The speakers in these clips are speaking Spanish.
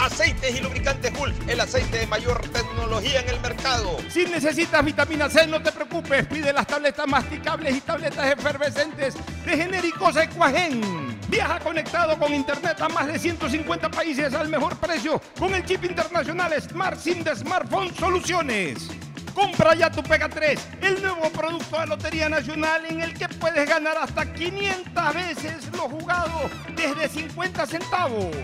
Aceites y lubricantes Gulf, el aceite de mayor tecnología en el mercado. Si necesitas vitamina C, no te preocupes, pide las tabletas masticables y tabletas efervescentes de genéricos Equagen. Viaja conectado con internet a más de 150 países al mejor precio con el chip internacional Smart SIM de Smartphone Soluciones. Compra ya tu Pega 3, el nuevo producto de Lotería Nacional en el que puedes ganar hasta 500 veces lo jugado desde 50 centavos.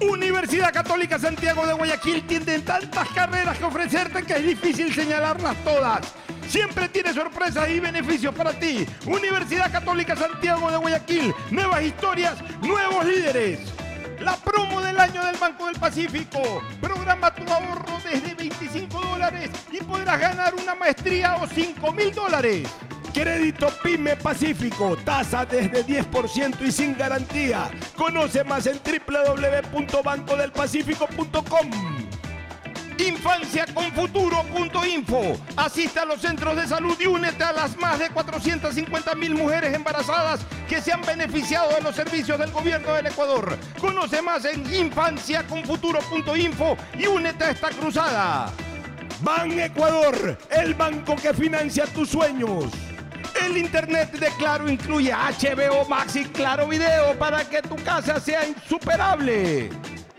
Universidad Católica Santiago de Guayaquil tiene tantas carreras que ofrecerte que es difícil señalarlas todas. Siempre tiene sorpresas y beneficios para ti. Universidad Católica Santiago de Guayaquil. Nuevas historias, nuevos líderes. La promo del año del Banco del Pacífico. Programa tu ahorro desde 25 dólares y podrás ganar una maestría o 5 mil dólares. Crédito PYME Pacífico, tasa desde 10% y sin garantía. Conoce más en www.bancodelpacifico.com. Infanciaconfuturo.info. Asista a los centros de salud y únete a las más de 450 mil mujeres embarazadas que se han beneficiado de los servicios del gobierno del Ecuador. Conoce más en infanciaconfuturo.info y únete a esta cruzada. Ban Ecuador, el banco que financia tus sueños. El internet de Claro incluye HBO Max y Claro Video para que tu casa sea insuperable.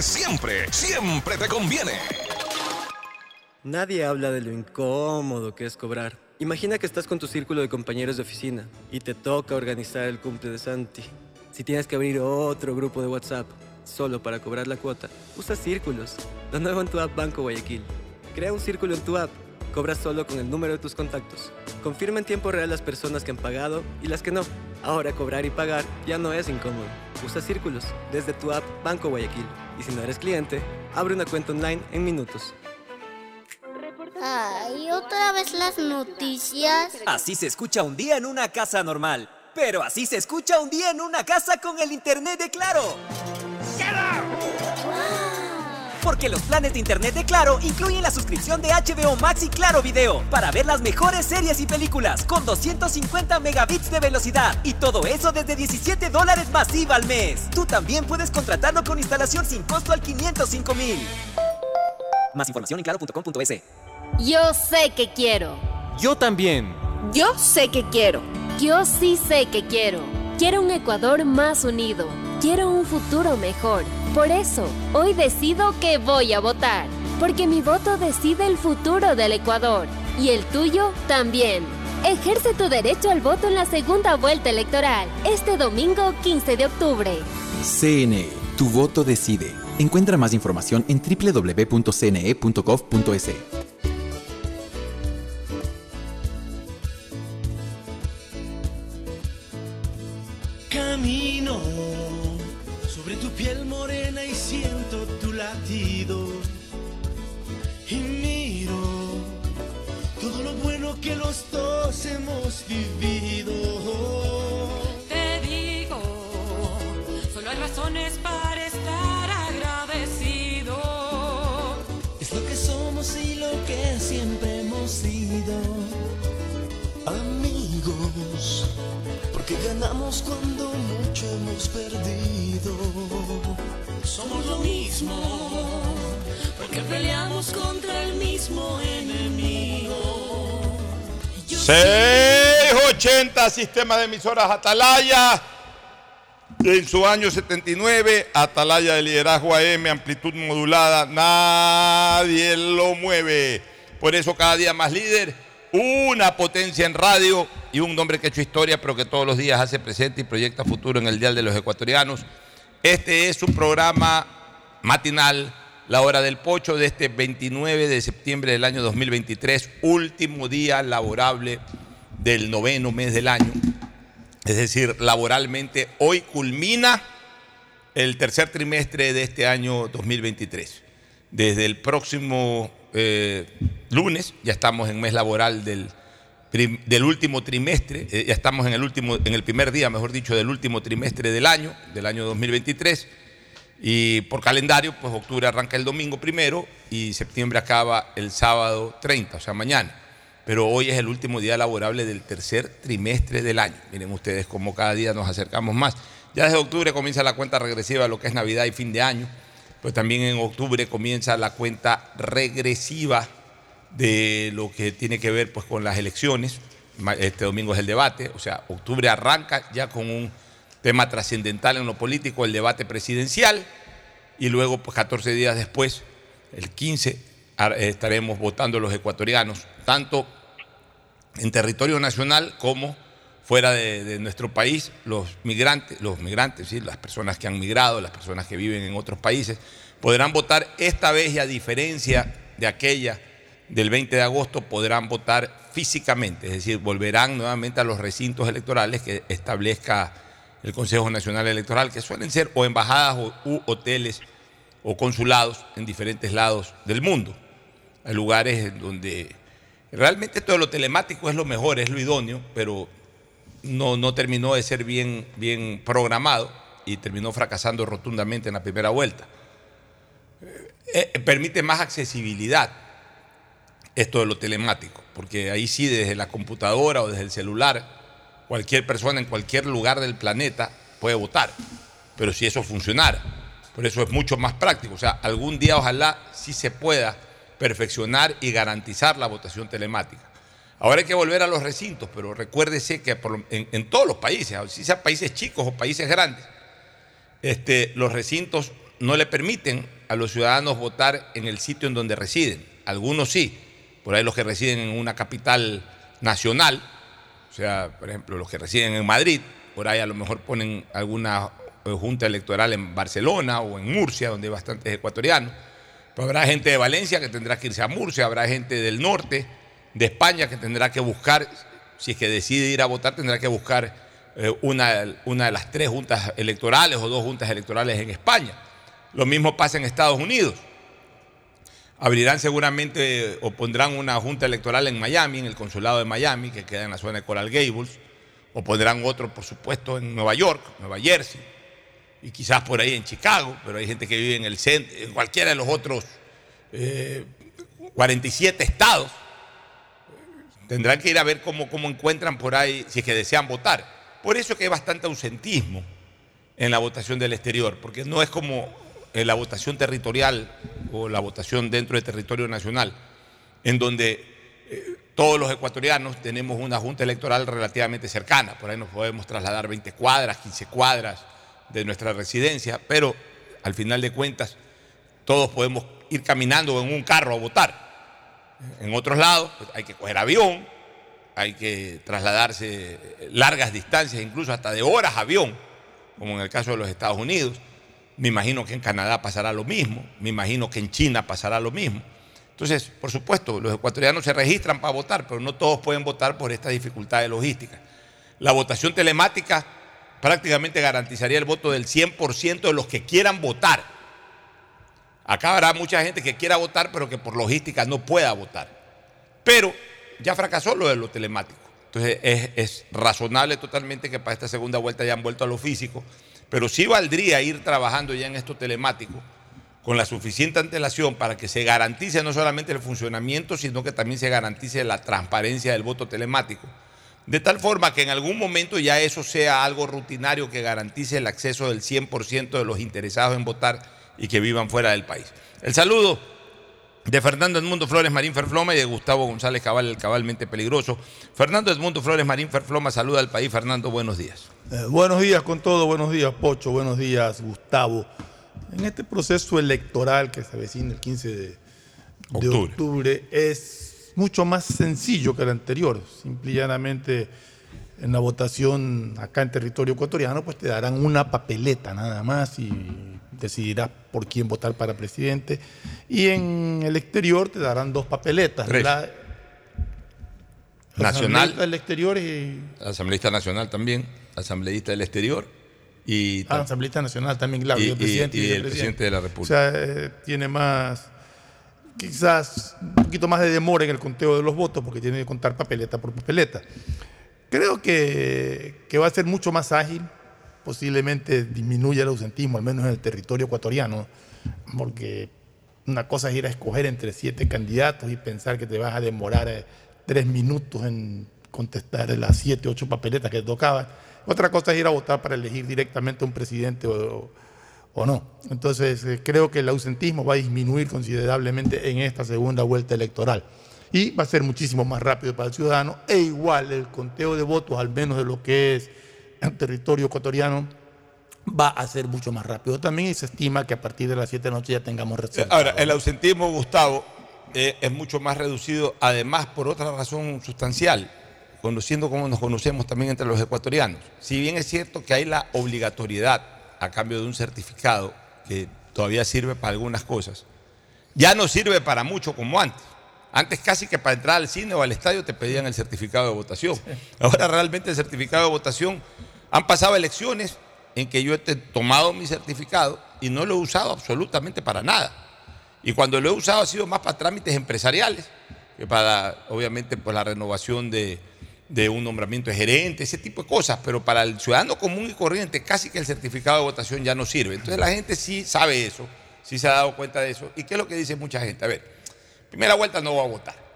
siempre, siempre te conviene. Nadie habla de lo incómodo que es cobrar. Imagina que estás con tu círculo de compañeros de oficina y te toca organizar el cumple de Santi. Si tienes que abrir otro grupo de WhatsApp solo para cobrar la cuota, usa círculos. Lo nuevo en tu app Banco Guayaquil. Crea un círculo en tu app. Cobra solo con el número de tus contactos. Confirma en tiempo real las personas que han pagado y las que no. Ahora cobrar y pagar ya no es incómodo. Usa círculos desde tu app Banco Guayaquil. Y si no eres cliente, abre una cuenta online en minutos. Ay, otra vez las noticias. Así se escucha un día en una casa normal. Pero así se escucha un día en una casa con el internet de Claro. Porque los planes de internet de Claro incluyen la suscripción de HBO Max y Claro Video para ver las mejores series y películas con 250 megabits de velocidad y todo eso desde 17 dólares masiva al mes. Tú también puedes contratarlo con instalación sin costo al 505 mil. Más información en claro.com.es. Yo sé que quiero. Yo también. Yo sé que quiero. Yo sí sé que quiero. Quiero un Ecuador más unido. Quiero un futuro mejor. Por eso, hoy decido que voy a votar. Porque mi voto decide el futuro del Ecuador. Y el tuyo también. Ejerce tu derecho al voto en la segunda vuelta electoral, este domingo 15 de octubre. CNE, tu voto decide. Encuentra más información en www.cne.gov.es. Sistema de Emisoras Atalaya. En su año 79, Atalaya de liderazgo AM, amplitud modulada, nadie lo mueve. Por eso cada día más líder, una potencia en radio y un nombre que ha hecho historia, pero que todos los días hace presente y proyecta futuro en el Dial de los Ecuatorianos. Este es su programa matinal, La Hora del Pocho, de este 29 de septiembre del año 2023, último día laborable del noveno mes del año. Es decir, laboralmente, hoy culmina el tercer trimestre de este año 2023. Desde el próximo eh, lunes, ya estamos en mes laboral del, del último trimestre, eh, ya estamos en el, último, en el primer día, mejor dicho, del último trimestre del año, del año 2023. Y por calendario, pues octubre arranca el domingo primero y septiembre acaba el sábado 30, o sea, mañana. Pero hoy es el último día laborable del tercer trimestre del año. Miren ustedes cómo cada día nos acercamos más. Ya desde octubre comienza la cuenta regresiva de lo que es Navidad y fin de año. Pues también en octubre comienza la cuenta regresiva de lo que tiene que ver pues, con las elecciones. Este domingo es el debate, o sea, octubre arranca ya con un tema trascendental en lo político, el debate presidencial, y luego, pues 14 días después, el 15, ar- eh, estaremos votando los ecuatorianos, tanto en territorio nacional como fuera de, nuestro país, los migrantes, los migrantes, ¿sí? las personas que han migrado, las personas que viven en otros países, podrán votar esta vez y a diferencia de aquella del 20 de agosto, podrán votar físicamente, es decir, volverán nuevamente a los recintos electorales que establezca el Consejo Nacional Electoral, que suelen ser o embajadas o, u hoteles o consulados en diferentes lados del mundo. Hay lugares donde realmente todo lo telemático es lo mejor, es lo idóneo, pero no, no terminó de ser bien, bien programado y terminó fracasando rotundamente en la primera vuelta. Eh, eh, permite más accesibilidad esto de lo telemático, porque ahí sí desde la computadora o desde el celular, cualquier persona en cualquier lugar del planeta puede votar, pero si eso funcionara, por eso es mucho más práctico, o sea, algún día ojalá sí se pueda perfeccionar y garantizar la votación telemática. Ahora hay que volver a los recintos, pero recuérdese que en todos los países, si sean países chicos o países grandes, este, los recintos no le permiten a los ciudadanos votar en el sitio en donde residen. Algunos sí, por ahí los que residen en una capital nacional, o sea, por ejemplo, los que residen en Madrid, por ahí a lo mejor ponen alguna eh, junta electoral en Barcelona o en Murcia, donde hay bastantes ecuatorianos. Pero habrá gente de Valencia que tendrá que irse a Murcia, habrá gente del norte, de España, que tendrá que buscar, si es que decide ir a votar, tendrá que buscar eh, una, una de las tres juntas electorales o dos juntas electorales en España. Lo mismo pasa en Estados Unidos. Abrirán seguramente o pondrán una junta electoral en Miami, en el consulado de Miami, que queda en la zona de Coral Gables, o pondrán otro, por supuesto, en Nueva York, Nueva Jersey, y quizás por ahí en Chicago, pero hay gente que vive en el centro, en cualquiera de los otros eh, 47 estados. Tendrán que ir a ver cómo, cómo encuentran por ahí, si es que desean votar. Por eso es que hay bastante ausentismo en la votación del exterior, porque no es como en la votación territorial o la votación dentro del territorio nacional, en donde eh, todos los ecuatorianos tenemos una junta electoral relativamente cercana, por ahí nos podemos trasladar 20 cuadras, 15 cuadras de nuestra residencia, pero al final de cuentas todos podemos ir caminando en un carro a votar. En otros lados pues, hay que coger avión, hay que trasladarse largas distancias, incluso hasta de horas avión, como en el caso de los Estados Unidos. Me imagino que en Canadá pasará lo mismo, me imagino que en China pasará lo mismo. Entonces, por supuesto, los ecuatorianos se registran para votar, pero no todos pueden votar por esta dificultad de logística. La votación telemática prácticamente garantizaría el voto del 100% de los que quieran votar. Acá habrá mucha gente que quiera votar, pero que por logística no pueda votar. Pero ya fracasó lo de lo telemático. Entonces es, razonable totalmente que para esta segunda vuelta hayan vuelto a lo físico, pero sí valdría ir trabajando ya en esto telemático con la suficiente antelación para que se garantice no solamente el funcionamiento, sino que también se garantice la transparencia del voto telemático. De tal forma que en algún momento ya eso sea algo rutinario que garantice el acceso del 100% de los interesados en votar y que vivan fuera del país. El saludo de Fernando Edmundo Flores Marín Ferfloma y de Gustavo González Cabal, el cabalmente peligroso. Fernando Edmundo Flores Marín Ferfloma saluda al país. Fernando, buenos días. Eh, buenos días con todo, buenos días Pocho, buenos días Gustavo. En este proceso electoral que se avecina el 15 de de Octubre. octubre, es mucho más sencillo que el anterior. Simple y llanamente en la votación acá en territorio ecuatoriano, pues te darán una papeleta nada más y decidirás por quién votar para presidente. Y en el exterior te darán dos papeletas. La, Nacional. del exterior y Asambleísta nacional también, asambleísta del exterior y, Ah, asambleísta nacional también, claro, Y- y, el presidente y- y el vicepresidente. presidente de la República. O sea, eh, tiene más, quizás un poquito más de demora en el conteo de los votos porque tiene que contar papeleta por papeleta. Creo que, que va a ser mucho más ágil, posiblemente disminuya el ausentismo, al menos en el territorio ecuatoriano, porque una cosa es ir a escoger entre siete candidatos y pensar que te vas a demorar eh, tres minutos en contestar las siete, ocho papeletas que te tocaban. Otra cosa es ir a votar para elegir directamente a un presidente o, o no. Entonces, eh, creo que el ausentismo va a disminuir considerablemente en esta segunda vuelta electoral. Y va a ser muchísimo más rápido para el ciudadano. E igual el conteo de votos, al menos de lo que es el territorio ecuatoriano, va a ser mucho más rápido también. Y se estima que a partir de las 7 de la noche ya tengamos resultados. Ahora, el ausentismo, Gustavo, eh, es mucho más reducido, además por otra razón sustancial, conociendo como nos conocemos también entre los ecuatorianos. Si bien es cierto que hay la obligatoriedad a cambio de un certificado que todavía sirve para algunas cosas, ya no sirve para mucho como antes. Antes casi que para entrar al cine o al estadio te pedían el certificado de votación. Ahora realmente el certificado de votación, han pasado elecciones en que yo he tomado mi certificado y no lo he usado absolutamente para nada. Y cuando lo he usado ha sido más para trámites empresariales que para, obviamente, pues la renovación de, de un nombramiento de gerente, ese tipo de cosas. Pero para el ciudadano común y corriente casi que el certificado de votación ya no sirve. Entonces la gente sí sabe eso, sí se ha dado cuenta de eso. ¿Y qué es lo que dice mucha gente? A ver, primera vuelta no va a votar.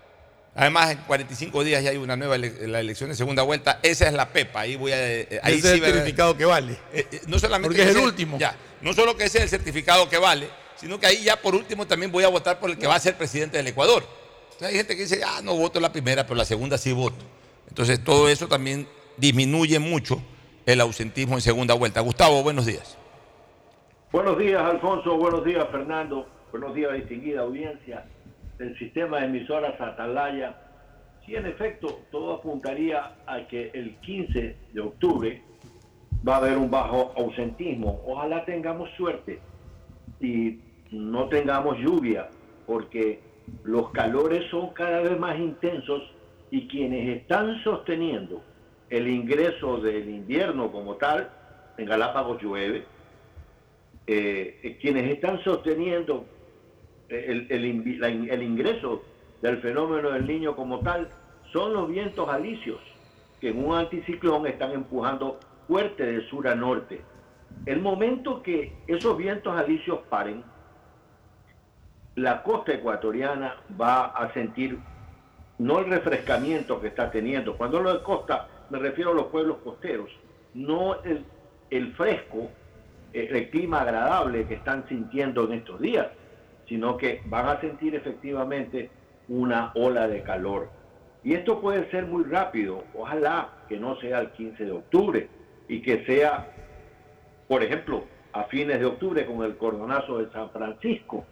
Además, en 45 días ya hay una nueva ele- la elección de segunda vuelta. Esa es la pepa. Ahí voy a. eh, Ahí Ese es el sí certificado que vale. eh, eh, no solamente Porque es el último. Ya, no solo que ese es el certificado que vale, sino que ahí ya por último también voy a votar por el que va a ser presidente del Ecuador. Entonces hay gente que dice, ah, no voto la primera, pero la segunda sí voto. Entonces todo eso también disminuye mucho el ausentismo en segunda vuelta. Gustavo, buenos días. Buenos días, Alfonso. Buenos días, Fernando. Buenos días, distinguida audiencia del sistema de emisoras Atalaya. Sí, en efecto, todo apuntaría a que el 15 de octubre va a haber un bajo ausentismo. Ojalá tengamos suerte y no tengamos lluvia, porque los calores son cada vez más intensos y quienes están sosteniendo el ingreso del invierno como tal, en Galápagos llueve, eh, eh, quienes están sosteniendo eh, el, ingreso del fenómeno del niño como tal son los vientos alisios que en un anticiclón están empujando fuerte de sur a norte. El momento que esos vientos alisios paren, la costa ecuatoriana va a sentir no el refrescamiento que está teniendo. Cuando hablo de costa, me refiero a los pueblos costeros, no el, el fresco, eh, el clima agradable que están sintiendo en estos días, sino que van a sentir efectivamente una ola de calor. Y esto puede ser muy rápido, ojalá que no sea el 15 de octubre y que sea, por ejemplo, a fines de octubre con el cordonazo de San Francisco,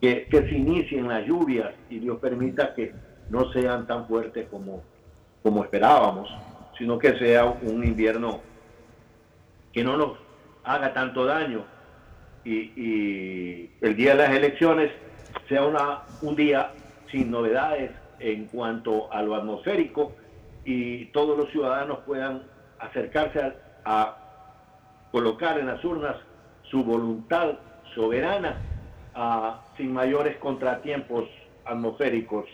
que, que se inicien las lluvias y Dios permita que no sean tan fuertes como, como esperábamos, sino que sea un invierno que no nos haga tanto daño y, el día de las elecciones sea una, un día sin novedades en cuanto a lo atmosférico y todos los ciudadanos puedan acercarse a, a colocar en las urnas su voluntad soberana ah, sin mayores contratiempos atmosféricos,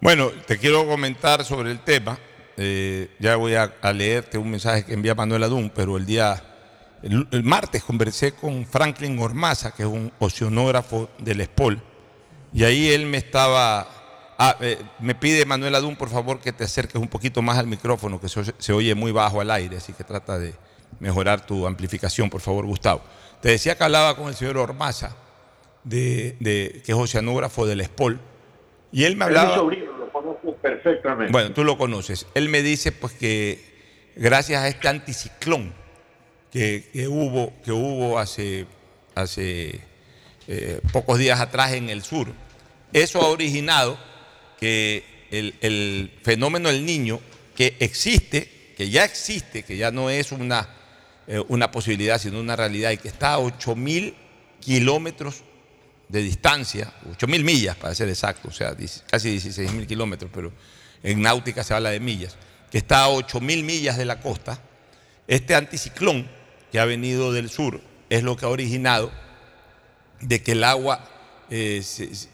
Bueno, te quiero comentar sobre el tema. Eh, ya voy a, leerte un mensaje que envía Manuel Adún, pero el día, el, martes conversé con Franklin Ormaza, que es un oceanógrafo del SPOL, y ahí él me estaba, ah, eh, me pide Manuel Adún, por favor, que te acerques un poquito más al micrófono, que se, oye muy bajo al aire, así que trata de mejorar tu amplificación, por favor, Gustavo. Te decía que hablaba con el señor Ormaza, de, que es oceanógrafo del SPOL, y él me Es mi hablaba... sobrino, lo conozco perfectamente. Bueno, tú lo conoces. Él me dice pues que gracias a este anticiclón que, que hubo, que hubo hace, hace eh, pocos días atrás en el sur, eso ha originado que el, el fenómeno del niño que existe, que ya existe, que ya no es una, eh, una posibilidad, sino una realidad, y que está a 8 mil kilómetros de distancia, 8 mil millas para ser exacto, o sea, casi 16 mil kilómetros, pero en náutica se habla de millas, que está a 8 mil millas de la costa, este anticiclón que ha venido del sur es lo que ha originado de que el agua eh, se, se-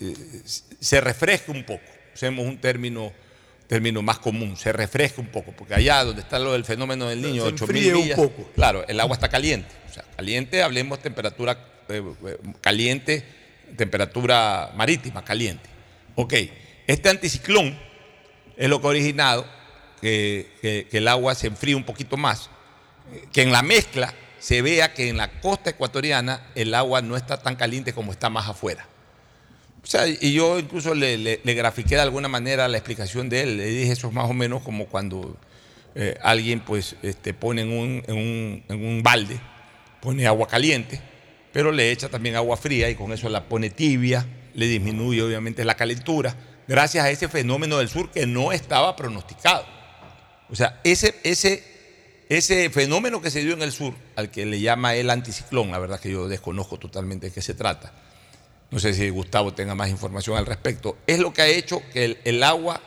se refresque un poco. Usemos un término, término más común, se refresque un poco, porque allá donde está lo del fenómeno del niño, Se 8 enfríe mil un millas, poco. claro, el agua está caliente. O sea, caliente, hablemos temperatura eh, eh, caliente, temperatura marítima caliente. Ok, este anticiclón es lo que ha originado que, el agua se enfríe un poquito más, que en la mezcla se vea que en la costa ecuatoriana el agua no está tan caliente como está más afuera. O sea, y yo incluso le grafiqué de alguna manera la explicación de él. Le dije eso es más o menos como cuando eh, alguien pues este, pone en un, en, un, en un balde, pone agua caliente, pero le echa también agua fría y con eso la pone tibia, le disminuye obviamente la calentura, gracias a ese fenómeno del sur que no estaba pronosticado. O sea, ese, ese, ese fenómeno que se dio en el sur, al que le llama el anticiclón, la verdad que yo desconozco totalmente de qué se trata, no sé si Gustavo tenga más información al respecto, es lo que ha hecho que el, el agua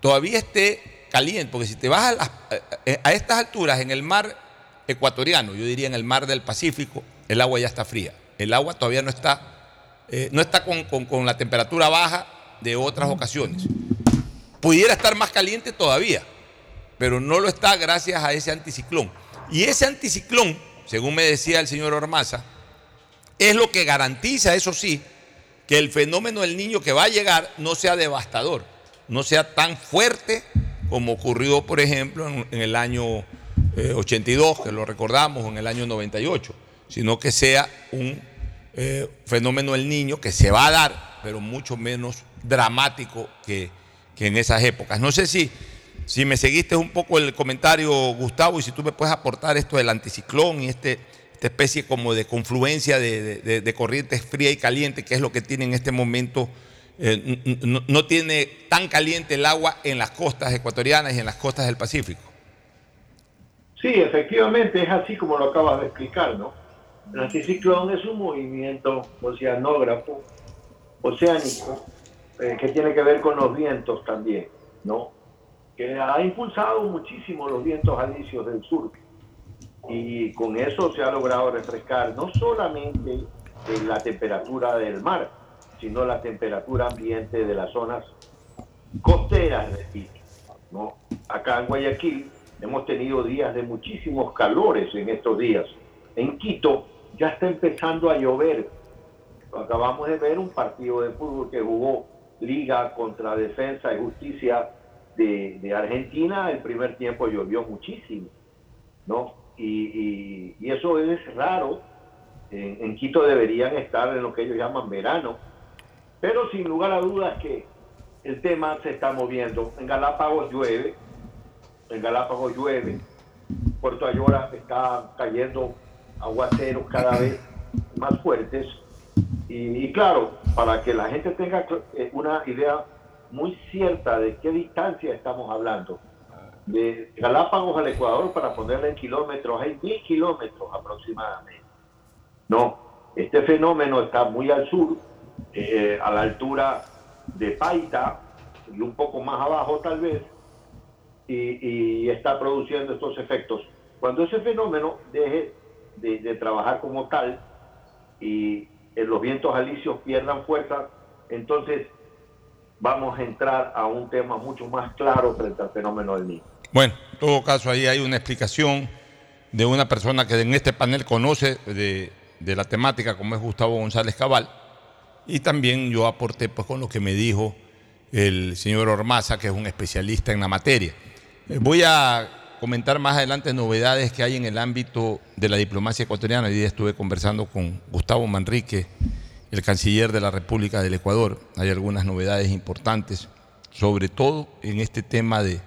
todavía esté caliente, porque si te vas a, las- a- a estas alturas en el mar ecuatoriano, yo diría en el mar del Pacífico, el agua ya está fría. El agua todavía no está, eh, no está con, con- con la temperatura baja de otras ocasiones. Pudiera estar más caliente todavía, pero no lo está gracias a ese anticiclón. Y ese anticiclón, según me decía el señor Ormaza, es lo que garantiza, eso sí, que el fenómeno del niño que va a llegar no sea devastador, no sea tan fuerte como ocurrió, por ejemplo, en, el año eh, 82, que lo recordamos, en el año 98, sino que sea un eh, fenómeno del niño que se va a dar, pero mucho menos dramático que, que en esas épocas. No sé si, si me seguiste un poco el comentario, Gustavo, y si tú me puedes aportar esto del anticiclón y este, esta especie como de confluencia de, de- corrientes fría y caliente, que es lo que tiene en este momento. eh, no, no tiene tan caliente el agua en las costas ecuatorianas y en las costas del Pacífico. Sí, efectivamente es así como lo acabas de explicar, ¿no? El anticiclón es un movimiento oceanógrafo, oceánico, eh, que tiene que ver con los vientos también, ¿no? Que ha impulsado muchísimo los vientos alisios del sur. Y con eso se ha logrado refrescar no solamente la temperatura del mar, sino la temperatura ambiente de las zonas costeras, repito, ¿no? Acá en Guayaquil hemos tenido días de muchísimos calores en estos días. En Quito ya está empezando a llover. Acabamos de ver un partido de fútbol que jugó Liga contra Defensa y Justicia de, Argentina. El primer tiempo llovió muchísimo, ¿no? Y, y- y eso es raro. En, en Quito deberían estar en lo que ellos llaman verano. Pero sin lugar a dudas que el tema se está moviendo. En Galápagos llueve, en Galápagos llueve, Puerto Ayora está cayendo aguaceros cada vez más fuertes. Y, y claro, para que la gente tenga eh, una idea muy cierta de qué distancia estamos hablando. De Galápagos al Ecuador, para ponerla en kilómetros, hay mil kilómetros aproximadamente. No, este fenómeno está muy al sur, eh, a la altura de Paita y un poco más abajo tal vez, y, y está produciendo estos efectos. Cuando ese fenómeno deje de, trabajar como tal y eh, los vientos alisios pierdan fuerza, entonces vamos a entrar a un tema mucho más claro frente al fenómeno del niño. Bueno, en todo caso ahí hay una explicación de una persona que en este panel conoce de, de la temática, como es Gustavo González Cabal, y también yo aporté pues con lo que me dijo el señor Ormaza, que es un especialista en la materia. Eh, Voy a comentar más adelante novedades que hay en el ámbito de la diplomacia ecuatoriana. Hoy día estuve conversando con Gustavo Manrique, el canciller de la República del Ecuador. Hay algunas novedades importantes, sobre todo en este tema de,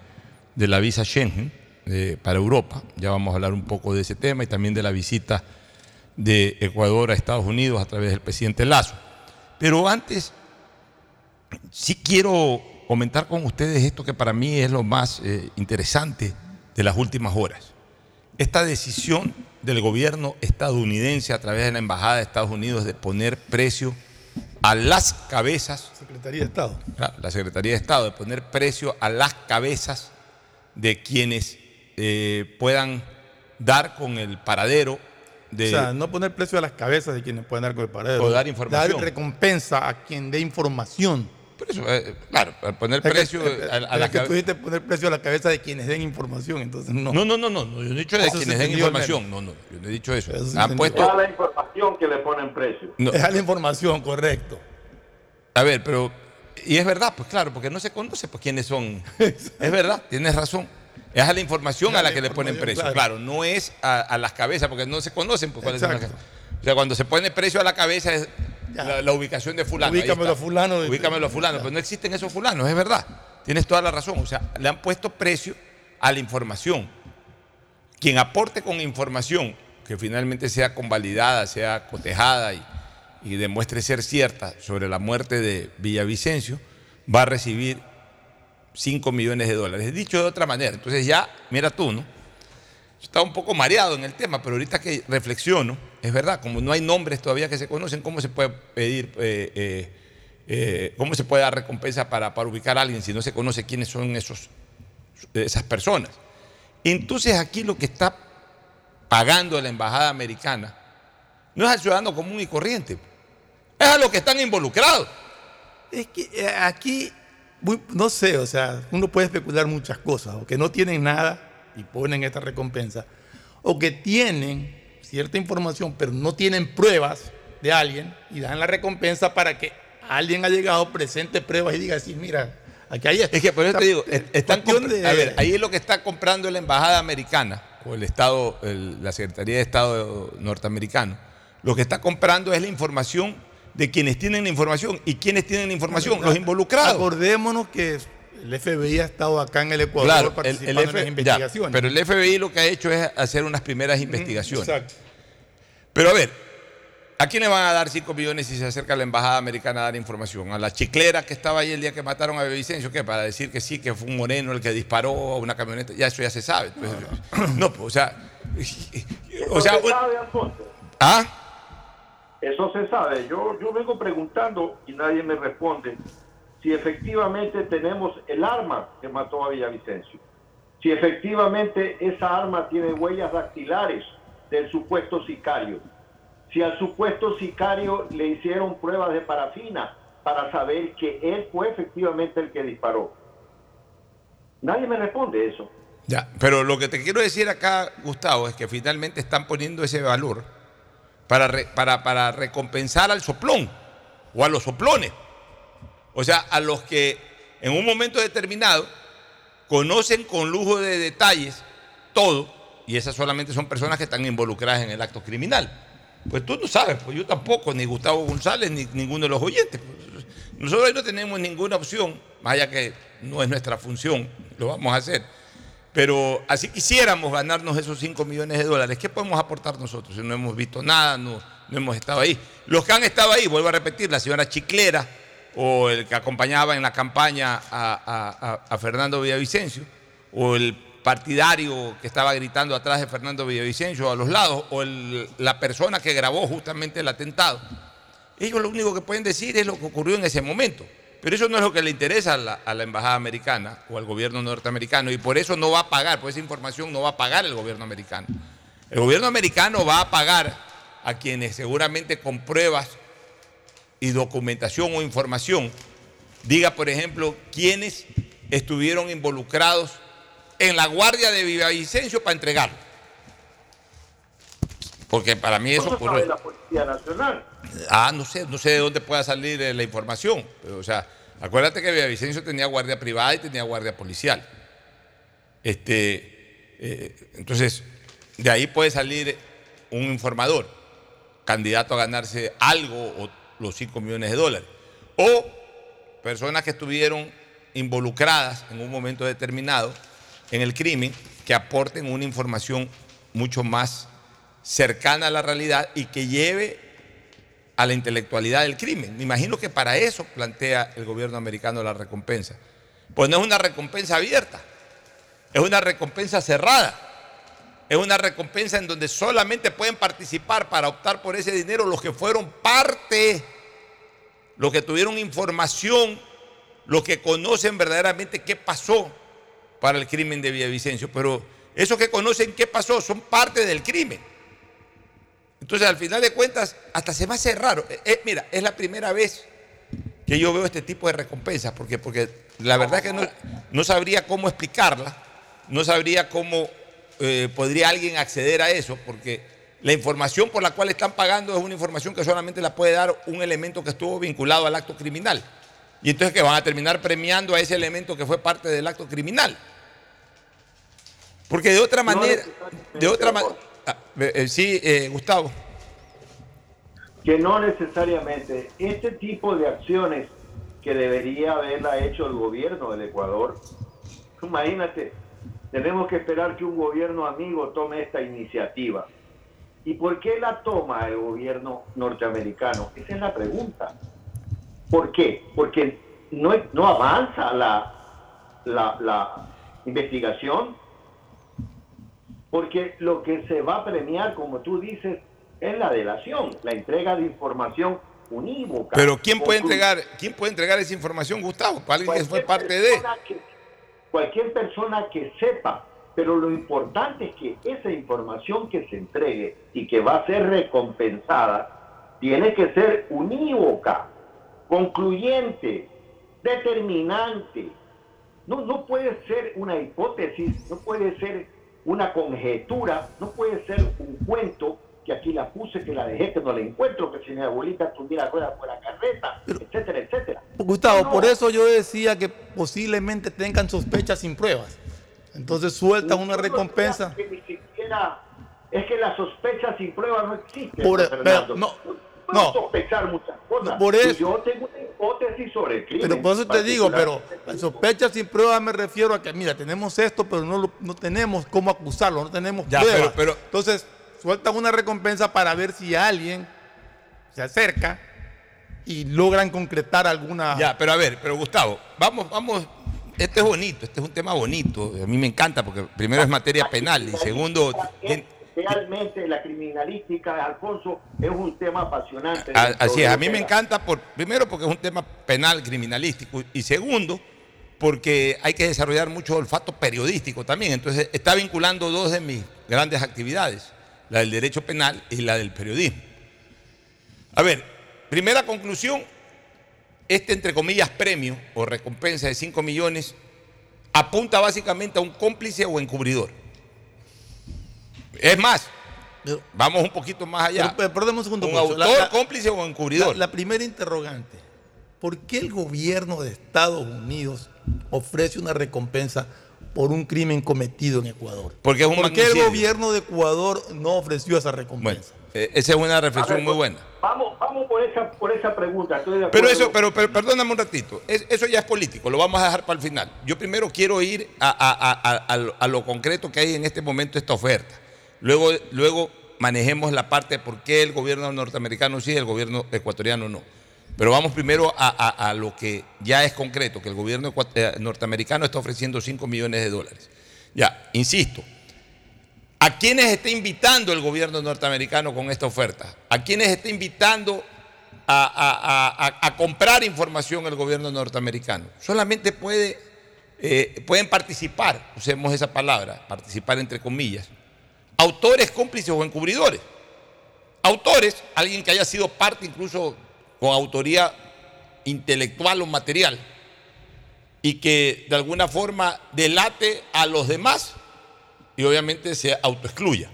la visa Schengen eh, para Europa. Ya vamos a hablar un poco de ese tema y también de la visita de Ecuador a Estados Unidos a través del presidente Lazo. Pero antes, sí quiero comentar con ustedes esto que para mí es lo más eh, interesante de las últimas horas. Esta decisión del gobierno estadounidense a través de la Embajada de Estados Unidos de poner precio a las cabezas, Secretaría de Estado. La Secretaría de Estado, de poner precio a las cabezas de quienes eh, puedan dar con el paradero de... O sea, no poner precio a las cabezas de quienes pueden dar con el paradero. O dar información. Dar recompensa a quien dé información. Por eso, eh, claro, poner Es que- precio eh, a, a pero la es que cabe- tú dijiste poner precio a la cabeza de quienes den información, entonces no. No, no, no, no, no, yo no he dicho de Eso quienes den al información. No, no, yo no he dicho eso. Eso Han. Toda la información que le ponen precio. No. Es a la información, correcto. A ver, pero. Y es verdad, pues claro, porque no se conoce pues quiénes son. es verdad, tienes razón. Es a la información Es a la la que le ponen precio. claro. Claro, no es a, a las cabezas, porque no se conocen pues, cuáles son las cabezas. O sea, cuando se pone precio a la cabeza es la, la ubicación de fulano. Ubícamelo a fulano. Ubícamelo a fulano, pero no existen esos fulanos, es verdad. Tienes toda la razón. O sea, le han puesto precio a la información. Quien aporte con información que finalmente sea convalidada, sea cotejada y, y demuestre ser cierta sobre la muerte de Villavicencio, va a recibir 5 millones de dólares. Dicho de otra manera, entonces ya, mira tú, ¿no? Estaba un poco mareado en el tema, pero ahorita que reflexiono, es verdad, como no hay nombres todavía que se conocen, ¿cómo se puede pedir, eh, eh, eh, cómo se puede dar recompensa para, para ubicar a alguien si no se conoce quiénes son esos, esas personas? Entonces aquí lo que está pagando la embajada americana no es al ciudadano común y corriente, es a los que están involucrados. Es que aquí, no sé, o sea, uno puede especular muchas cosas, o que no tienen nada y ponen esta recompensa, o que tienen cierta información, pero no tienen pruebas de alguien y dan la recompensa para que alguien ha llegado, presente pruebas y diga así, mira, aquí hay esto. Es que por eso te digo, están de- a ver, ahí es lo que está comprando la embajada americana o el Estado, el- la Secretaría de Estado norteamericano. Lo que está comprando es la información de quienes tienen la información y quienes tienen la información, los involucrados. Acordémonos que el FBI ha estado acá en el Ecuador Claro, el, participando en las investigaciones. ya, pero el FBI lo que ha hecho es hacer unas primeras investigaciones. Exacto. Pero a ver, ¿a quién le van a dar 5 millones si se acerca la embajada americana a dar información? ¿A la chiclera que estaba ahí el día que mataron a Vicencio? ¿Qué? Para decir que sí, que fue un moreno el que disparó a una camioneta. Ya eso ya se sabe. Pues, No, pues, o sea. O Eso sea, se sabe, Alfonso. ¿ah? Eso se sabe. Yo, yo vengo preguntando y nadie me responde si efectivamente tenemos el arma que mató a Villavicencio. Si efectivamente esa arma tiene huellas dactilares del supuesto sicario. Si al supuesto sicario le hicieron pruebas de parafina para saber que él fue efectivamente el que disparó. Nadie me responde eso. Ya, pero lo que te quiero decir acá, Gustavo, es que finalmente están poniendo ese valor para, para, para recompensar al soplón o a los soplones. O sea, a los que en un momento determinado conocen con lujo de detalles todo, y esas solamente son personas que están involucradas en el acto criminal. Pues tú no sabes, pues yo tampoco, ni Gustavo González, ni ninguno de los oyentes. Nosotros ahí no tenemos ninguna opción, más allá que no es nuestra función, lo vamos a hacer. Pero así quisiéramos ganarnos esos 5 millones de dólares, ¿qué podemos aportar nosotros si no hemos visto nada, no, no hemos estado ahí? Los que han estado ahí, vuelvo a repetir, la señora Chiclera o el que acompañaba en la campaña a, Fernando Villavicencio, o el partidario que estaba gritando atrás de Fernando Villavicencio a los lados, o la persona que grabó justamente el atentado. Ellos lo único que pueden decir es lo que ocurrió en ese momento. Pero eso no es lo que le interesa a la, a la embajada americana o al gobierno norteamericano y por eso no va a pagar, por esa información no va a pagar el gobierno americano. El gobierno americano va a pagar a quienes seguramente con pruebas y documentación o información diga, por ejemplo, quiénes estuvieron involucrados en la guardia de Villavicencio para entregarlo. Porque para mí eso ¿Cómo ocurrió. sabe la Policía Nacional? Ah, no sé, no sé de dónde pueda salir eh, la información. Pero, o sea, acuérdate que Villavicencio tenía guardia privada y tenía guardia policial. Este, eh, entonces, de ahí puede salir un informador, candidato a ganarse algo o los 5 millones de dólares. O personas que estuvieron involucradas en un momento determinado en el crimen, que aporten una información mucho más cercana a la realidad y que lleve a la intelectualidad del crimen. Me imagino que para eso plantea el gobierno americano la recompensa. Pues no es una recompensa abierta, es una recompensa cerrada, es una recompensa en donde solamente pueden participar para optar por ese dinero los que fueron parte, los que tuvieron información, los que conocen verdaderamente qué pasó para el crimen de Villavicencio. Pero esos que conocen qué pasó son parte del crimen. Entonces, al final de cuentas, hasta se me hace raro. Eh, eh, mira, es la primera vez que yo veo este tipo de recompensas, porque, porque la verdad es que no, no sabría cómo explicarla, no sabría cómo eh, podría alguien acceder a eso, porque la información por la cual están pagando es una información que solamente la puede dar un elemento que estuvo vinculado al acto criminal. Y entonces que van a terminar premiando a ese elemento que fue parte del acto criminal. Porque de otra manera, de otra manera, sí, eh, Gustavo. Que no necesariamente este tipo de acciones que debería haberla hecho el gobierno del Ecuador, imagínate, tenemos que esperar que un gobierno amigo tome esta iniciativa. ¿Y por qué la toma el gobierno norteamericano? Esa es la pregunta. ¿Por qué? Porque no, no avanza la, la, la investigación, porque lo que se va a premiar, como tú dices, es la delación, la entrega de información unívoca. Pero ¿quién puede entregar, quién puede entregar esa información, Gustavo? Para alguien que fue parte de. que- cualquier persona que sepa, pero lo importante es que esa información que se entregue y que va a ser recompensada tiene que ser unívoca, concluyente, determinante. No, no puede ser una hipótesis, no puede ser una conjetura, no puede ser un cuento que aquí la puse, que la dejé, que no la encuentro, que si mi abuelita tuviera rueda por la carreta, etcétera, etcétera. Gustavo, No. por eso yo decía que posiblemente tengan sospechas sin pruebas. Entonces sueltan una recompensa. que ni siquiera es que la sospecha sin prueba no existe. Por- Fernando. pero no, Puedo no. sospechar muchas cosas. No, por eso. Yo tengo una hipótesis sobre el crimen. Pero por eso te digo, pero particular. a sospechas sin pruebas me refiero a que, mira, tenemos esto, pero no, lo- no tenemos cómo acusarlo, no tenemos Ya, pruebas. pero- pero- Entonces, sueltan una recompensa para ver si alguien se acerca y logran concretar alguna... Ya, pero a ver, pero Gustavo, vamos, vamos. Este es bonito, este es un tema bonito. A mí me encanta porque primero es materia penal y segundo. Realmente la criminalística, Alfonso, es un tema apasionante. A- Así de es, a mí me encanta, por, primero porque es un tema penal, criminalístico, y segundo, porque hay que desarrollar mucho olfato periodístico también. Entonces, está vinculando dos de mis grandes actividades, la del derecho penal y la del periodismo. A ver, primera conclusión, este entre comillas premio o recompensa de 5 millones apunta básicamente a un cómplice o encubridor. Es más, vamos un poquito más allá. Pero, pero, perdón un segundo. Un autor, cómplice o encubridor. La, la primera interrogante. ¿Por qué el gobierno de Estados Unidos ofrece una recompensa por un crimen cometido en Ecuador? Porque es un ¿Por qué el gobierno de Ecuador no ofreció esa recompensa? Eh, esa es una reflexión ver, muy buena. Vamos, vamos por esa, por esa pregunta. Estoy de Pero eso, pero, pero perdóname un ratito, Es- eso ya es político, lo vamos a dejar para el final. Yo primero quiero ir a, a- a- a- a lo- a lo concreto que hay en este momento esta oferta. Luego, luego manejemos la parte de por qué el gobierno norteamericano sí y el gobierno ecuatoriano no. Pero vamos primero a, a- lo que ya es concreto, que el gobierno eh, norteamericano está ofreciendo 5 millones de dólares. Ya, insisto, ¿A quiénes está invitando el gobierno norteamericano con esta oferta? ¿A quiénes está invitando a- a comprar información el gobierno norteamericano. Solamente puede, eh, pueden participar, usemos esa palabra, participar entre comillas, autores, cómplices o encubridores. Autores, alguien que haya sido parte incluso con autoría intelectual o material y que de alguna forma delate a los demás y obviamente se autoexcluya.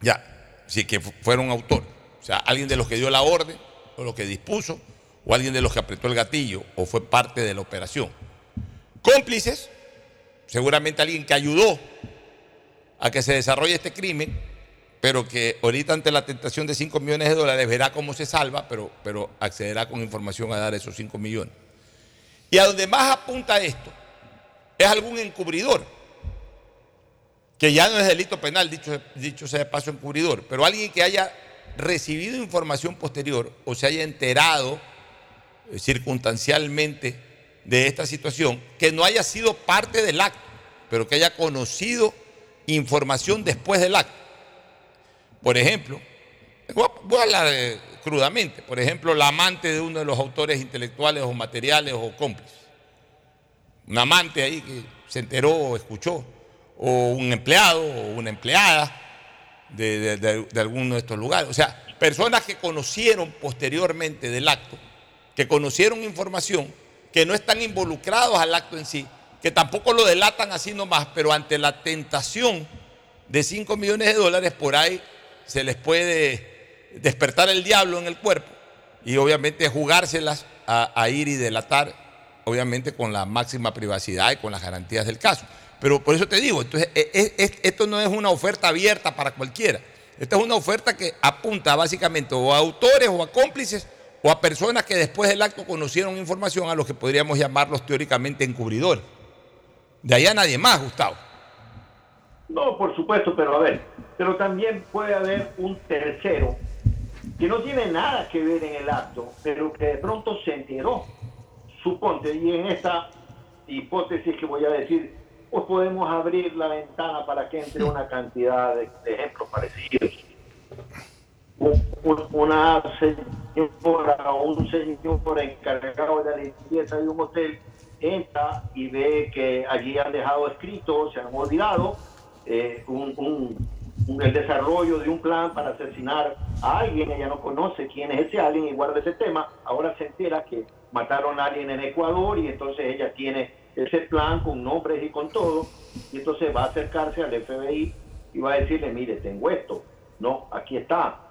Ya, si que fu- fuera un autor. O sea, alguien de los que dio la orden o los que dispuso o alguien de los que apretó el gatillo o fue parte de la operación. Cómplices, seguramente alguien que ayudó a que se desarrolle este crimen, pero que ahorita ante la tentación de 5 millones de dólares verá cómo se salva, pero, pero accederá con información a dar esos 5 millones. Y a donde más apunta esto es algún encubridor, que ya no es delito penal, dicho, dicho sea de paso encubridor, pero alguien que haya recibido información posterior o se haya enterado eh, circunstancialmente de esta situación, que no haya sido parte del acto, pero que haya conocido información después del acto. Por ejemplo, voy a, hablar eh, crudamente, por ejemplo, la amante de uno de los autores intelectuales o materiales o cómplices. Un amante ahí que se enteró o escuchó, o un empleado o una empleada de, de- de- de alguno de estos lugares. O sea, personas que conocieron posteriormente del acto, que conocieron información, que no están involucrados al acto en sí, que tampoco lo delatan así nomás, pero ante la tentación de 5 millones de dólares, por ahí se les puede despertar el diablo en el cuerpo y obviamente jugárselas a, ir y delatar, obviamente con la máxima privacidad y con las garantías del caso. Pero por eso te digo, entonces, e- e- es- esto no es una oferta abierta para cualquiera. Esta es una oferta que apunta básicamente o a autores o a cómplices o a personas que después del acto conocieron información a los que podríamos llamarlos teóricamente encubridores. De ahí a nadie más, Gustavo. No, por supuesto, pero a ver, pero también puede haber un tercero que no tiene nada que ver en el acto, pero que de pronto se enteró. Suponte, y en esta hipótesis que voy a decir, pues podemos abrir la ventana para que entre una cantidad de, de ejemplos parecidos. Un- un- una señora o un señor encargado de la limpieza de un hotel entra y ve que allí han dejado escrito, se han olvidado, eh, un- un- un- el desarrollo de un plan para asesinar a alguien, ella no conoce quién es ese alguien y guarda ese tema, ahora se entera que mataron a alguien en Ecuador y entonces ella tiene ese plan con nombres y con todo, y entonces va a acercarse al FBI y va a decirle, mire, tengo esto, no, aquí está.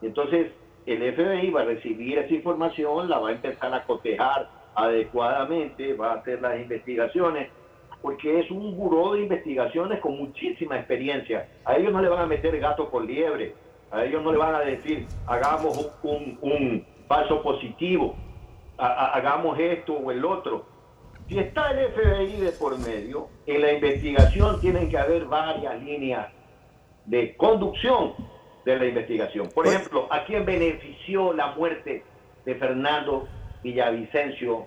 Entonces el FBI va a recibir esa información, la va a empezar a cotejar adecuadamente, va a hacer las investigaciones, porque es un buró de investigaciones con muchísima experiencia. A ellos no le van a meter gato por liebre, a ellos no le van a decir, hagamos un, un falso positivo, ha- ha- hagamos esto o el otro. Si está el FBI de por medio, en la investigación tienen que haber varias líneas de conducción de la investigación. Por ejemplo, ¿a quién benefició la muerte de Fernando Villavicencio?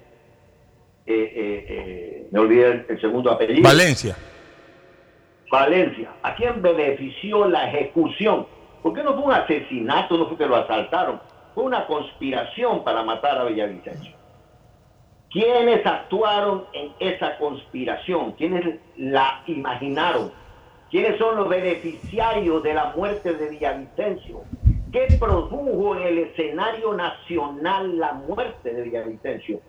Eh, eh, eh, me olvidé el, el segundo apellido. Valencia. Valencia. ¿A quién benefició la ejecución? Porque no fue un asesinato, no fue que lo asaltaron, fue una conspiración para matar a Villavicencio. ¿Quiénes actuaron en esa conspiración? ¿Quiénes la imaginaron? ¿Quiénes son los beneficiarios de la muerte de Villavicencio? ¿Qué produjo en el escenario nacional la muerte de Villavicencio?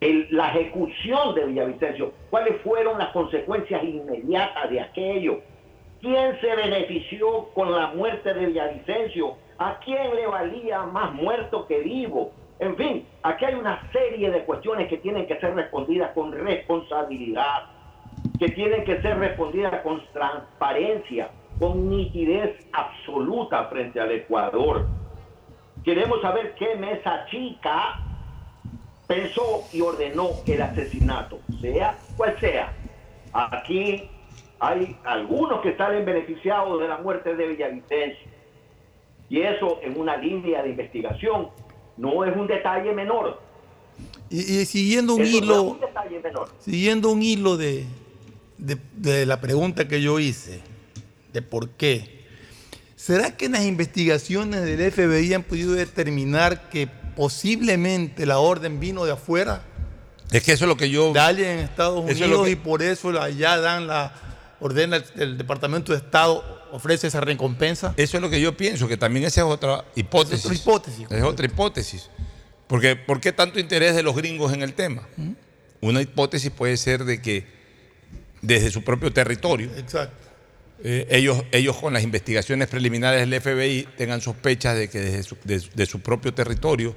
El- la ejecución de Villavicencio. ¿Cuáles fueron las consecuencias inmediatas de aquello? ¿Quién se benefició con la muerte de Villavicencio? ¿A quién le valía más muerto que vivo? En fin, aquí hay una serie de cuestiones que tienen que ser respondidas con responsabilidad, que tienen que ser respondidas con transparencia, con nitidez absoluta frente al Ecuador. Queremos saber qué mesa chica pensó y ordenó el asesinato, sea cual sea. Aquí hay algunos que salen beneficiados de la muerte de Villavicencio. Y eso en una línea de investigación no es un detalle menor. Y, y siguiendo un Eso no es hilo, un detalle menor. siguiendo un hilo de, de- de la pregunta que yo hice, de por qué. ¿Será que en las investigaciones del FBI han podido determinar que posiblemente la orden vino de afuera, Es que eso es lo que yo. de alguien en Estados es Unidos lo que- y por eso allá dan la ordena el, el Departamento de Estado ofrece esa recompensa. Eso es lo que yo pienso, que también esa es otra hipótesis. Es otra hipótesis. Es otra hipótesis. Porque, ¿Por qué tanto interés de los gringos en el tema? Una hipótesis puede ser de que desde su propio territorio, Exacto. eh, ellos, ellos con las investigaciones preliminares del FBI tengan sospechas de que desde su, de, de su propio territorio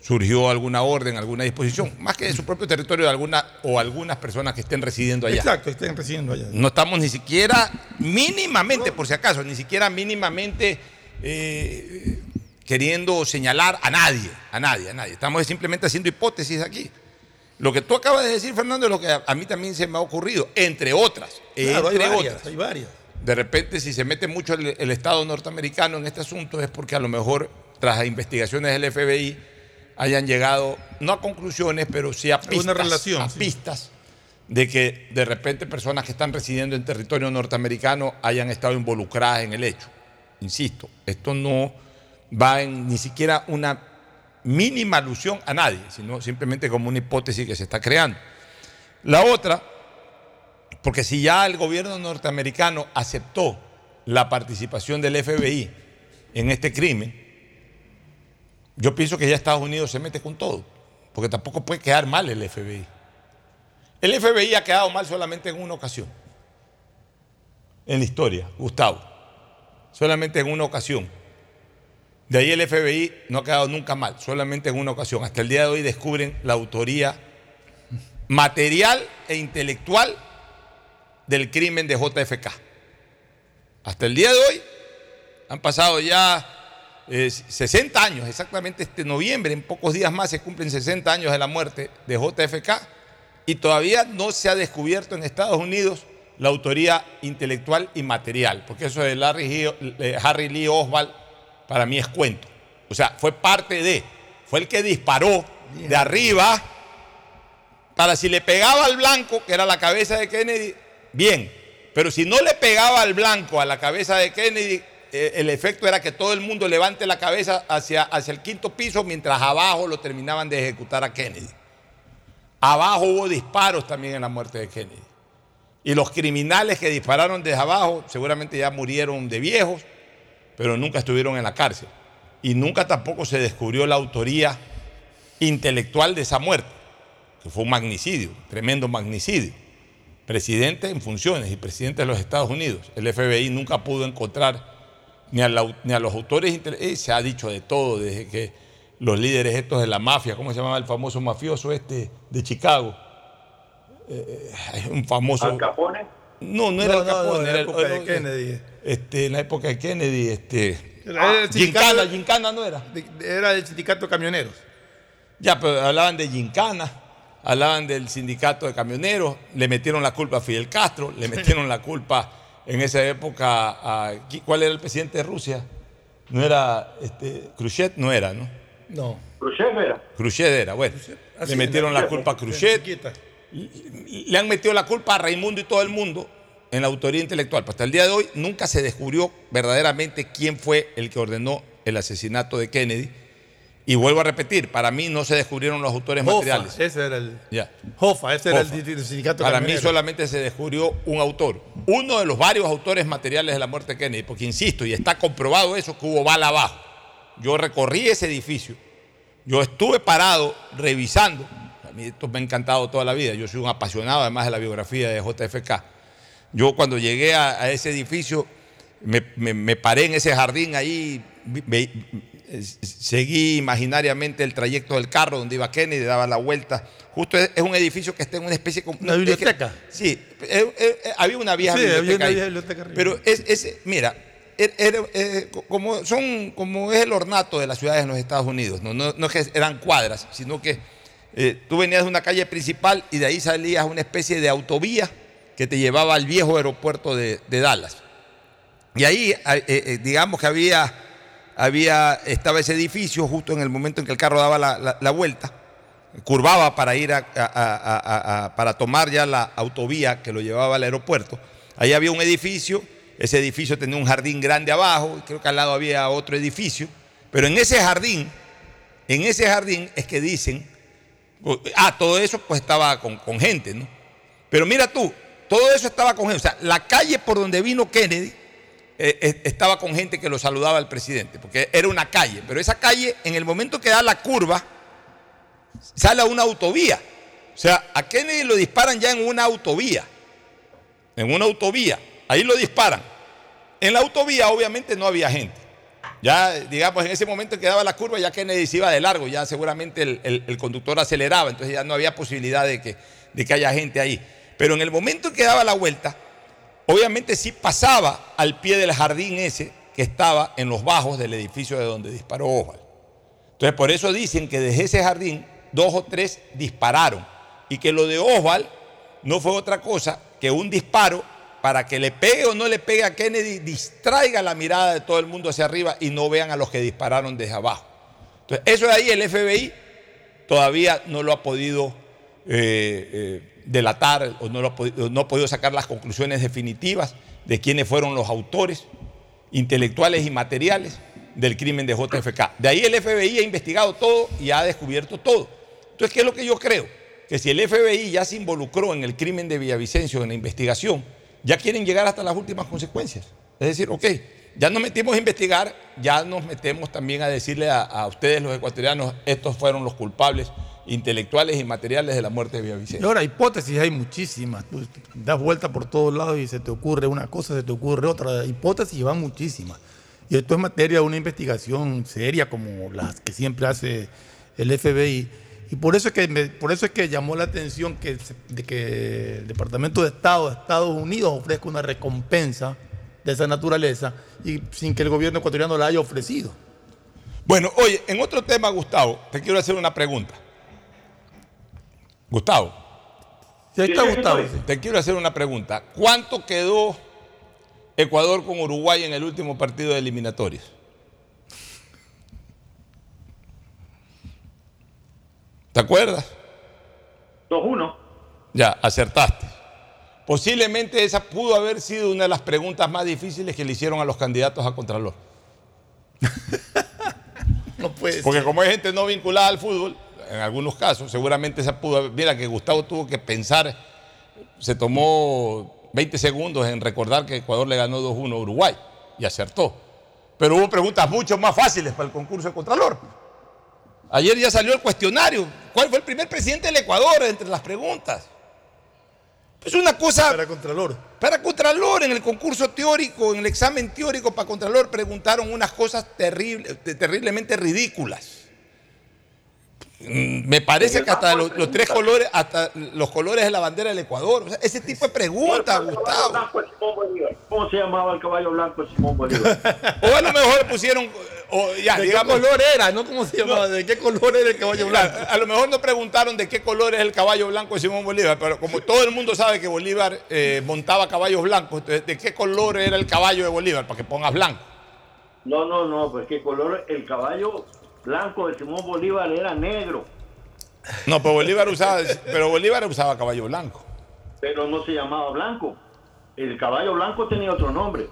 surgió alguna orden, alguna disposición, más que de su propio territorio de alguna, o algunas personas que estén residiendo allá. Exacto, estén residiendo allá. No estamos ni siquiera mínimamente, por si acaso, ni siquiera mínimamente eh, queriendo señalar a nadie, a nadie, a nadie. Estamos simplemente haciendo hipótesis aquí. Lo que tú acabas de decir, Fernando, es lo que a, mí también se me ha ocurrido, entre otras. Claro, hay entre varias, otras. hay varias. De repente, si se mete mucho el, el Estado norteamericano en este asunto, es porque a lo mejor, tras investigaciones del FBI, hayan llegado, no a conclusiones, pero sí a pistas, relación, a sí. pistas de que de repente personas que están residiendo en territorio norteamericano hayan estado involucradas en el hecho. Insisto, esto no va en ni siquiera una mínima alusión a nadie, sino simplemente como una hipótesis que se está creando. La otra, porque si ya el gobierno norteamericano aceptó la participación del FBI en este crimen, yo pienso que ya Estados Unidos se mete con todo, porque tampoco puede quedar mal el FBI. El FBI ha quedado mal solamente en una ocasión, en la historia, Gustavo, solamente en una ocasión. De ahí el FBI no ha quedado nunca mal, solamente en una ocasión. Hasta el día de hoy descubren la autoría material e intelectual del crimen de JFK. Hasta el día de hoy han pasado ya eh, 60 años, exactamente este noviembre, en pocos días más se cumplen 60 años de la muerte de JFK y todavía no se ha descubierto en Estados Unidos la autoría intelectual y material, porque eso de Larry eh, Harry Lee Oswald para mí es cuento. O sea, fue parte de, fue el que disparó de arriba para si le pegaba al blanco, que era la cabeza de Kennedy, bien. Pero si no le pegaba al blanco a la cabeza de Kennedy, eh, el efecto era que todo el mundo levante la cabeza hacia, hacia el quinto piso mientras abajo lo terminaban de ejecutar a Kennedy. Abajo hubo disparos también en la muerte de Kennedy. Y los criminales que dispararon desde abajo seguramente ya murieron de viejos, pero nunca estuvieron en la cárcel. Y nunca tampoco se descubrió la autoría intelectual de esa muerte, que fue un magnicidio, tremendo magnicidio. Presidente en funciones y presidente de los Estados Unidos. El FBI nunca pudo encontrar ni a, la- ni a los autores. intele- eh, se ha dicho de todo, desde que los líderes estos de la mafia, ¿cómo se llamaba el famoso mafioso este de Chicago? Eh, eh, un famoso. Al Capone. No, no era No, Al no, no, Capone, en la era el- época de Kennedy. Este, en la época de Kennedy, este. Era el Gincana, sindicato- Gincana no era. Era el sindicato de camioneros. Ya, pero hablaban de Gincana, hablaban del sindicato de camioneros, le metieron la culpa a Fidel Castro, le metieron la culpa en esa época a. ¿Cuál era el presidente de Rusia? No era. Este, Khrushchev no era, ¿no? No. Khrushchev era. Khrushchev era, bueno. Así, le metieron la culpa a Khrushchev. Le han metido la culpa a Raimundo y todo el mundo en la autoría intelectual. Pero hasta el día de hoy nunca se descubrió verdaderamente quién fue el que ordenó el asesinato de Kennedy. Y vuelvo a repetir, para mí no se descubrieron los autores Jofa, materiales. ese era el. Ya. Jofa, ese era el, el sindicato Para mí solamente se descubrió un autor, uno de los varios autores materiales de la muerte de Kennedy, porque insisto, y está comprobado eso, que hubo bala abajo. Yo recorrí ese edificio, yo estuve parado revisando, a mí esto me ha encantado toda la vida, yo soy un apasionado además de la biografía de JFK. Yo cuando llegué a, a ese edificio, me, me- me paré en ese jardín ahí, seguí imaginariamente el trayecto del carro donde iba Kennedy, daba la vuelta. Justo es, es un edificio que está en una especie como... ¿Una biblioteca? Sí, eh, eh, eh, había una vieja Sí, había una biblioteca. Pero es, mira, er- era, co- como, son, como es el ornato de las ciudades en los Estados Unidos, no, no, no es que eran cuadras, sino que eh, tú venías de una calle principal y de ahí salías una especie de autovía que te llevaba al viejo aeropuerto de, de Dallas. Y ahí, eh, digamos que había, había, estaba ese edificio justo en el momento en que el carro daba la, la- vuelta, curvaba para ir a, a- a- para tomar ya la autovía que lo llevaba al aeropuerto. Ahí había un edificio, ese edificio tenía un jardín grande abajo, creo que al lado había otro edificio, pero en ese jardín en ese jardín es que dicen, ah, todo eso pues estaba con, con gente, ¿no? Pero mira tú, todo eso estaba con gente. O sea, la calle por donde vino Kennedy eh, eh, estaba con gente que lo saludaba al presidente, porque era una calle. Pero esa calle, en el momento que da la curva, sale a una autovía. O sea, a Kennedy lo disparan ya en una autovía. En una autovía. Ahí lo disparan. En la autovía, obviamente, no había gente. Ya, digamos, en ese momento que daba la curva, ya Kennedy se iba de largo, ya seguramente el, el- conductor aceleraba, entonces ya no había posibilidad de que, de que haya gente ahí. Pero en el momento en que daba la vuelta, obviamente sí pasaba al pie del jardín ese que estaba en los bajos del edificio de donde disparó Oswald. Entonces, por eso dicen que desde ese jardín, dos o tres dispararon. Y que lo de Oswald no fue otra cosa que un disparo para que le pegue o no le pegue a Kennedy, distraiga la mirada de todo el mundo hacia arriba y no vean a los que dispararon desde abajo. Entonces, eso de ahí el FBI todavía no lo ha podido eh, eh, delatar o no, lo podido, no ha podido sacar las conclusiones definitivas de quiénes fueron los autores intelectuales y materiales del crimen de JFK. De ahí el FBI ha investigado todo y ha descubierto todo. Entonces, ¿qué es lo que yo creo? Que si el FBI ya se involucró en el crimen de Villavicencio, en la investigación, ya quieren llegar hasta las últimas consecuencias. Es decir, ok, ya nos metimos a investigar, ya nos metemos también a decirle a, a ustedes los ecuatorianos, estos fueron los culpables intelectuales y materiales de la muerte de Villavicencio. ahora, hipótesis hay muchísimas. Tú das vuelta por todos lados y se te ocurre una cosa, se te ocurre otra. Hipótesis van muchísimas. Y esto es materia de una investigación seria como las que siempre hace el FBI. Y por eso es que, me- por eso es que llamó la atención que, de que el Departamento de Estado de Estados Unidos ofrezca una recompensa de esa naturaleza y sin que el gobierno ecuatoriano la haya ofrecido. Bueno, oye, en otro tema, Gustavo, te quiero hacer una pregunta. Gustavo. Sí, ahí está Sí, Gustavo, Te- Te quiero hacer una pregunta. ¿Cuánto quedó Ecuador con Uruguay en el último partido de eliminatorias? ¿Te acuerdas? 2-1. Ya, acertaste. Posiblemente esa pudo haber sido una de las preguntas más difíciles que le hicieron a los candidatos a Contralor. No puede Porque como hay gente no vinculada al fútbol, en algunos casos, seguramente esa pudo. Mira que Gustavo tuvo que pensar, se tomó 20 segundos en recordar que Ecuador le ganó 2-1 a Uruguay y acertó. Pero hubo preguntas mucho más fáciles para el concurso de Contralor. Ayer ya salió el cuestionario. ¿Cuál fue el primer presidente del Ecuador entre las preguntas? Es una cosa. Para Contralor. Para Contralor, en el concurso teórico, en el examen teórico para Contralor, preguntaron unas cosas terribles, te- terriblemente ridículas. Mm, Me parece que hasta los, los tres colores, hasta los colores de la bandera del Ecuador. O sea, ese tipo de preguntas, Gustavo. ¿Cómo se llamaba el caballo blanco de Simón Bolívar? O a lo mejor pusieron. O ya, ¿De qué color era? ¿No cómo se llamaba? ¿De qué color era el caballo blanco? A, a lo mejor no preguntaron de qué color es el caballo blanco de Simón Bolívar, pero como todo el mundo sabe que Bolívar eh, montaba caballos blancos, entonces, ¿de qué color era el caballo de Bolívar? Para que pongas blanco. No, no, no, pues qué color. El caballo blanco de Simón Bolívar era negro, No, pero Bolívar usaba, pero Bolívar usaba caballo blanco. pero no se llamaba blanco. El caballo blanco tenía otro nombre.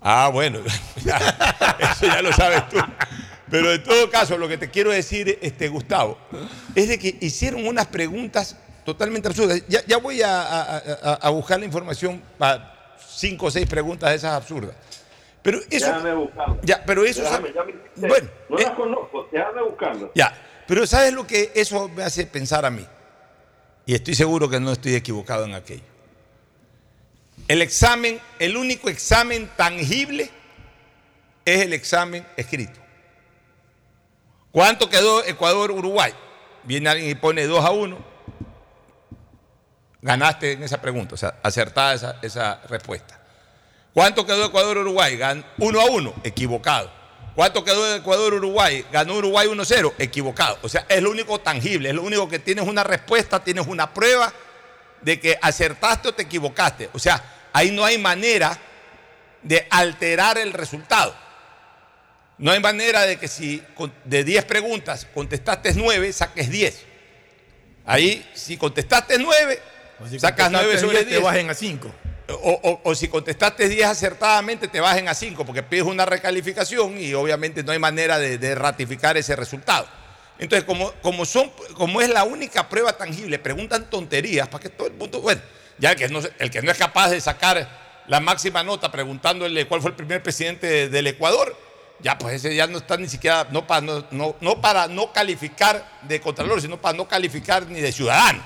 Ah, bueno, ya, eso ya lo sabes tú. Pero en todo caso, lo que te quiero decir, este, Gustavo, es de que hicieron unas preguntas totalmente absurdas. Ya, ya voy a- a buscar la información para cinco o seis preguntas de esas absurdas. Pero eso. Déjame buscarlo. Ya, pero eso. Déjame, ya me bueno, no eh, las conozco, déjame buscarlo. ya, pero ¿sabes lo que eso me hace pensar a mí? Y estoy seguro que no estoy equivocado en aquello. El examen, el único examen tangible es el examen escrito. ¿Cuánto quedó Ecuador-Uruguay? Viene alguien y pone 2 a 1. Ganaste en esa pregunta, o sea, acertada esa, esa respuesta. ¿Cuánto quedó Ecuador-Uruguay? 1 a 1, equivocado. ¿Cuánto quedó Ecuador-Uruguay? Ganó Uruguay 1-0, equivocado. O sea, es lo único tangible, es lo único que tienes una respuesta, tienes una prueba de que acertaste o te equivocaste. O sea, ahí no hay manera de alterar el resultado. No hay manera de que si de 10 preguntas contestaste 9, saques 10. Ahí, si contestaste 9, O si sacas contestaste 9 sobre 10, 10. te bajen a 5. O, si contestaste 10 acertadamente, te bajen a 5, porque pides una recalificación y obviamente no hay manera de, ratificar ese resultado. Entonces, como, como, son, como es la única prueba tangible, preguntan tonterías para que todo el mundo, bueno, ya el que, no, es capaz de sacar la máxima nota preguntándole cuál fue el primer presidente de- del Ecuador, ya pues ese ya no está ni siquiera, no para no, no- no para no calificar de contralor, sino para no calificar ni de ciudadano.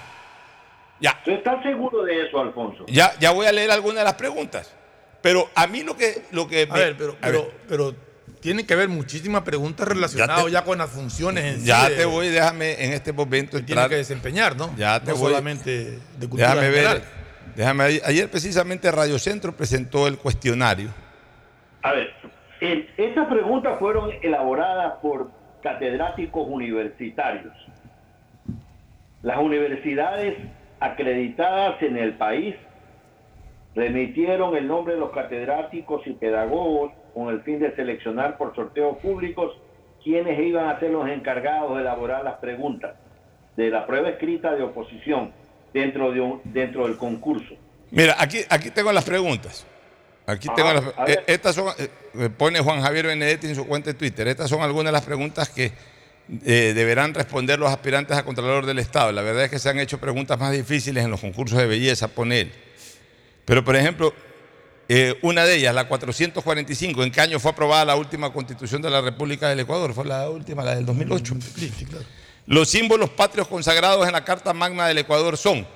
Ya. ¿Tú estás seguro de eso, Alfonso? Ya, ya voy a leer algunas de las preguntas. Pero a mí lo que... Lo que A ver, pero, pero, pero tiene que haber muchísimas preguntas relacionadas ya, con las funciones en sí ya de- te voy, déjame en este momento que tiene entrar. que desempeñar, ¿no? Ya te no voy. solamente de cultura Déjame general. ver. Déjame. Ayer precisamente Radio Centro presentó el cuestionario. A ver, eh, estas preguntas fueron elaboradas por catedráticos universitarios. Las universidades acreditadas en el país remitieron el nombre de los catedráticos y pedagogos con el fin de seleccionar por sorteos públicos quienes iban a ser los encargados de elaborar las preguntas de la prueba escrita de oposición dentro, de un- dentro del concurso. Mira, aquí, aquí tengo las preguntas. Aquí Ajá, tengo las. eh, Estas son. eh, Pone Juan Javier Benedetti en su cuenta de Twitter. Estas son algunas de las preguntas que eh, deberán responder los aspirantes a Contralor del Estado. La verdad es que se han hecho preguntas más difíciles en los concursos de belleza, pone él. Pero, por ejemplo, eh, una de ellas, la 445, ¿en qué año fue aprobada la última constitución de la República del Ecuador? Fue la última, la del 2008. Los símbolos patrios consagrados en la Carta Magna del Ecuador son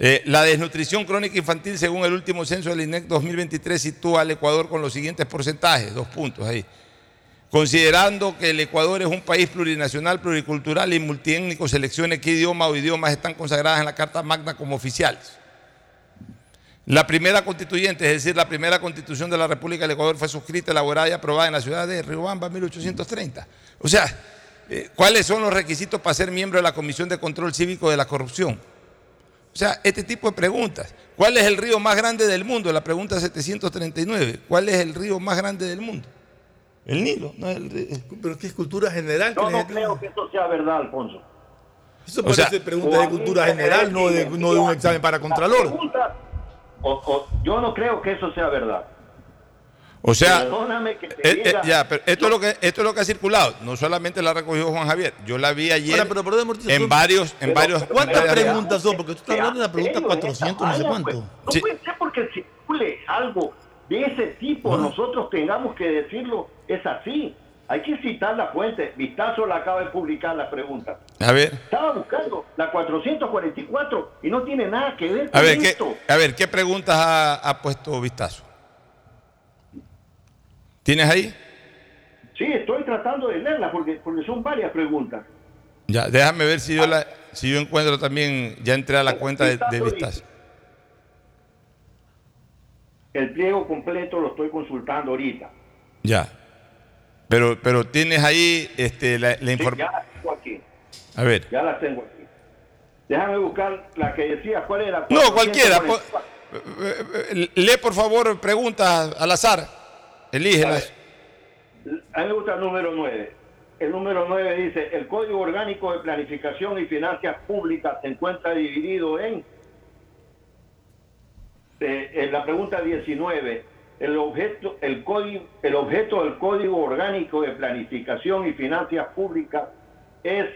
eh, la desnutrición crónica infantil, según el último censo del INEC 2023, sitúa al Ecuador con los siguientes porcentajes, dos puntos ahí. Considerando que el Ecuador es un país plurinacional, pluricultural y multiétnico, seleccione qué idioma o idiomas están consagradas en la Carta Magna como oficiales. La primera constituyente, es decir, la primera constitución de la República del Ecuador fue suscrita, elaborada y aprobada en la ciudad de Riobamba en 1830. O sea, eh, ¿cuáles son los requisitos para ser miembro de la Comisión de Control Cívico de la Corrupción? O sea, este tipo de preguntas. ¿Cuál es el río más grande del mundo? La pregunta 739. ¿Cuál es el río más grande del mundo? El Nilo, no es el. Pero es que es cultura general. Yo no creo que eso sea verdad, Alfonso. Eso O sea, parece pregunta de cultura general, no de, no de un examen para Contralor. Pregunta, o- o- yo no creo que eso sea verdad. O sea, Perdóname que te eh, eh, diga- ya, pero esto es lo que esto es lo que ha circulado. No solamente la recogió Juan Javier. Yo la vi ayer Ahora, pero perdón, Mortiz, en varios, en Pero, varios. ¿Cuántas preguntas son? Porque tú estás hablando de la pregunta 400, no sé cuánto. No puede ser porque circule algo de ese tipo, nosotros tengamos que decirlo, es así. Hay que citar la fuente. Vistazo la acaba de publicar la pregunta. A ver, Estaba buscando la 444 y no tiene nada que ver a con ver, ¿qué, esto. a ver, ¿qué preguntas ha, ha puesto vistazo? ¿Tienes ahí? Sí, estoy tratando de leerla porque, porque son varias preguntas. Ya, déjame ver si yo la, si yo encuentro también, ya entré a la cuenta de, de vistazo. El pliego completo lo estoy consultando ahorita. Ya. Pero, pero tienes ahí este, la, la Sí, información. ya las tengo aquí. A ver. Ya las tengo aquí. Déjame buscar la que decía cuál era. No, cualquiera. 444. eh, eh, Lee, por favor, preguntas al azar. Elígelas. A mí me gusta el número 9. El número 9 dice, el Código Orgánico de Planificación y Finanzas Públicas se encuentra dividido en, eh, en la pregunta 19, el objeto, el, código, el objeto del Código Orgánico de Planificación y Finanzas Públicas es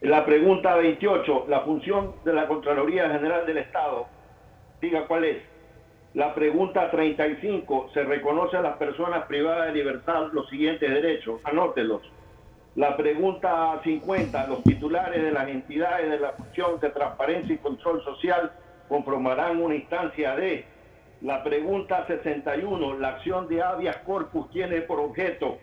la pregunta 28, la función de la Contraloría General del Estado. Diga cuál es. La pregunta 35, se reconoce a las personas privadas de libertad los siguientes derechos, anótelos. La pregunta 50, los titulares de las entidades de la función de transparencia y control social conformarán una instancia de. La pregunta 61, la acción de habeas corpus tiene por objeto.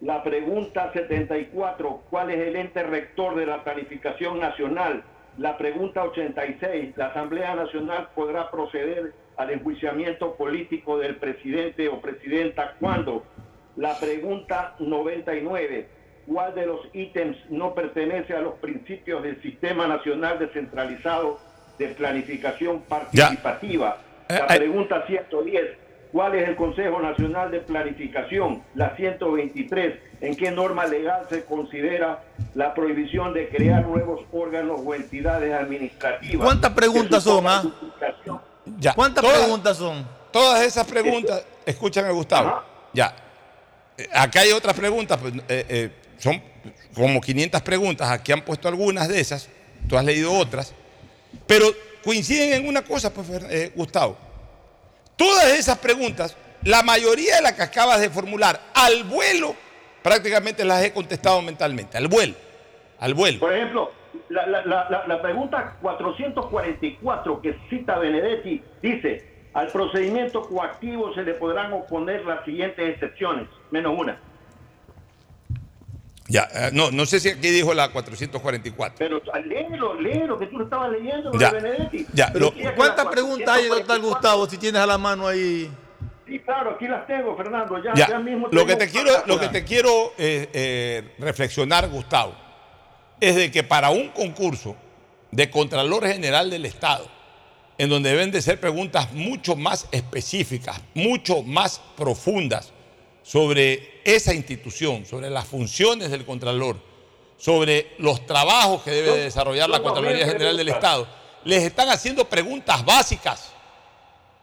La pregunta 74, ¿cuál es el ente rector de la planificación nacional? La pregunta 86, la Asamblea Nacional podrá proceder al enjuiciamiento político del presidente o presidenta cuando. La pregunta 99, ¿cuál de los ítems no pertenece a los principios del Sistema Nacional Descentralizado de Planificación Participativa? La Eh, pregunta 110, cuál es el Consejo Nacional de Planificación, la 123, en qué norma legal se considera la prohibición de crear nuevos órganos o entidades administrativas. ¿Cuántas preguntas son, ah? Ya. ¿Cuántas Todas- preguntas son? Todas esas preguntas, escúchame Gustavo, ya. Eh, Acá hay otras preguntas, pues, eh, eh, son como 500 preguntas, aquí han puesto algunas de esas, tú has leído otras, pero coinciden en una cosa, pues, eh, Gustavo. Todas esas preguntas, la mayoría de las que acabas de formular al vuelo, prácticamente las he contestado mentalmente, al vuelo, al vuelo. Por ejemplo, la- la- la- la pregunta 444 que cita Benedetti dice, al procedimiento coactivo se le podrán oponer las siguientes excepciones, menos una. Ya, eh, no, no sé si aquí dijo la 444. Pero léelo, léelo, que tú lo estabas leyendo, lo Ya, de Benedetti. ya, Pero lo- ¿Cuántas preguntas hay, doctor 444 Gustavo, si tienes a la mano ahí? Sí, claro, aquí las tengo, Fernando. Ya, Ya, ya mismo lo que te quiero, lo que te quiero eh, eh, reflexionar, Gustavo, es de que para un concurso de Contralor General del Estado, en donde deben de ser preguntas mucho más específicas, mucho más profundas sobre esa institución, sobre las funciones del Contralor, sobre los trabajos que debe de desarrollar la Contraloría 2000 General del. Estado, les están haciendo preguntas básicas.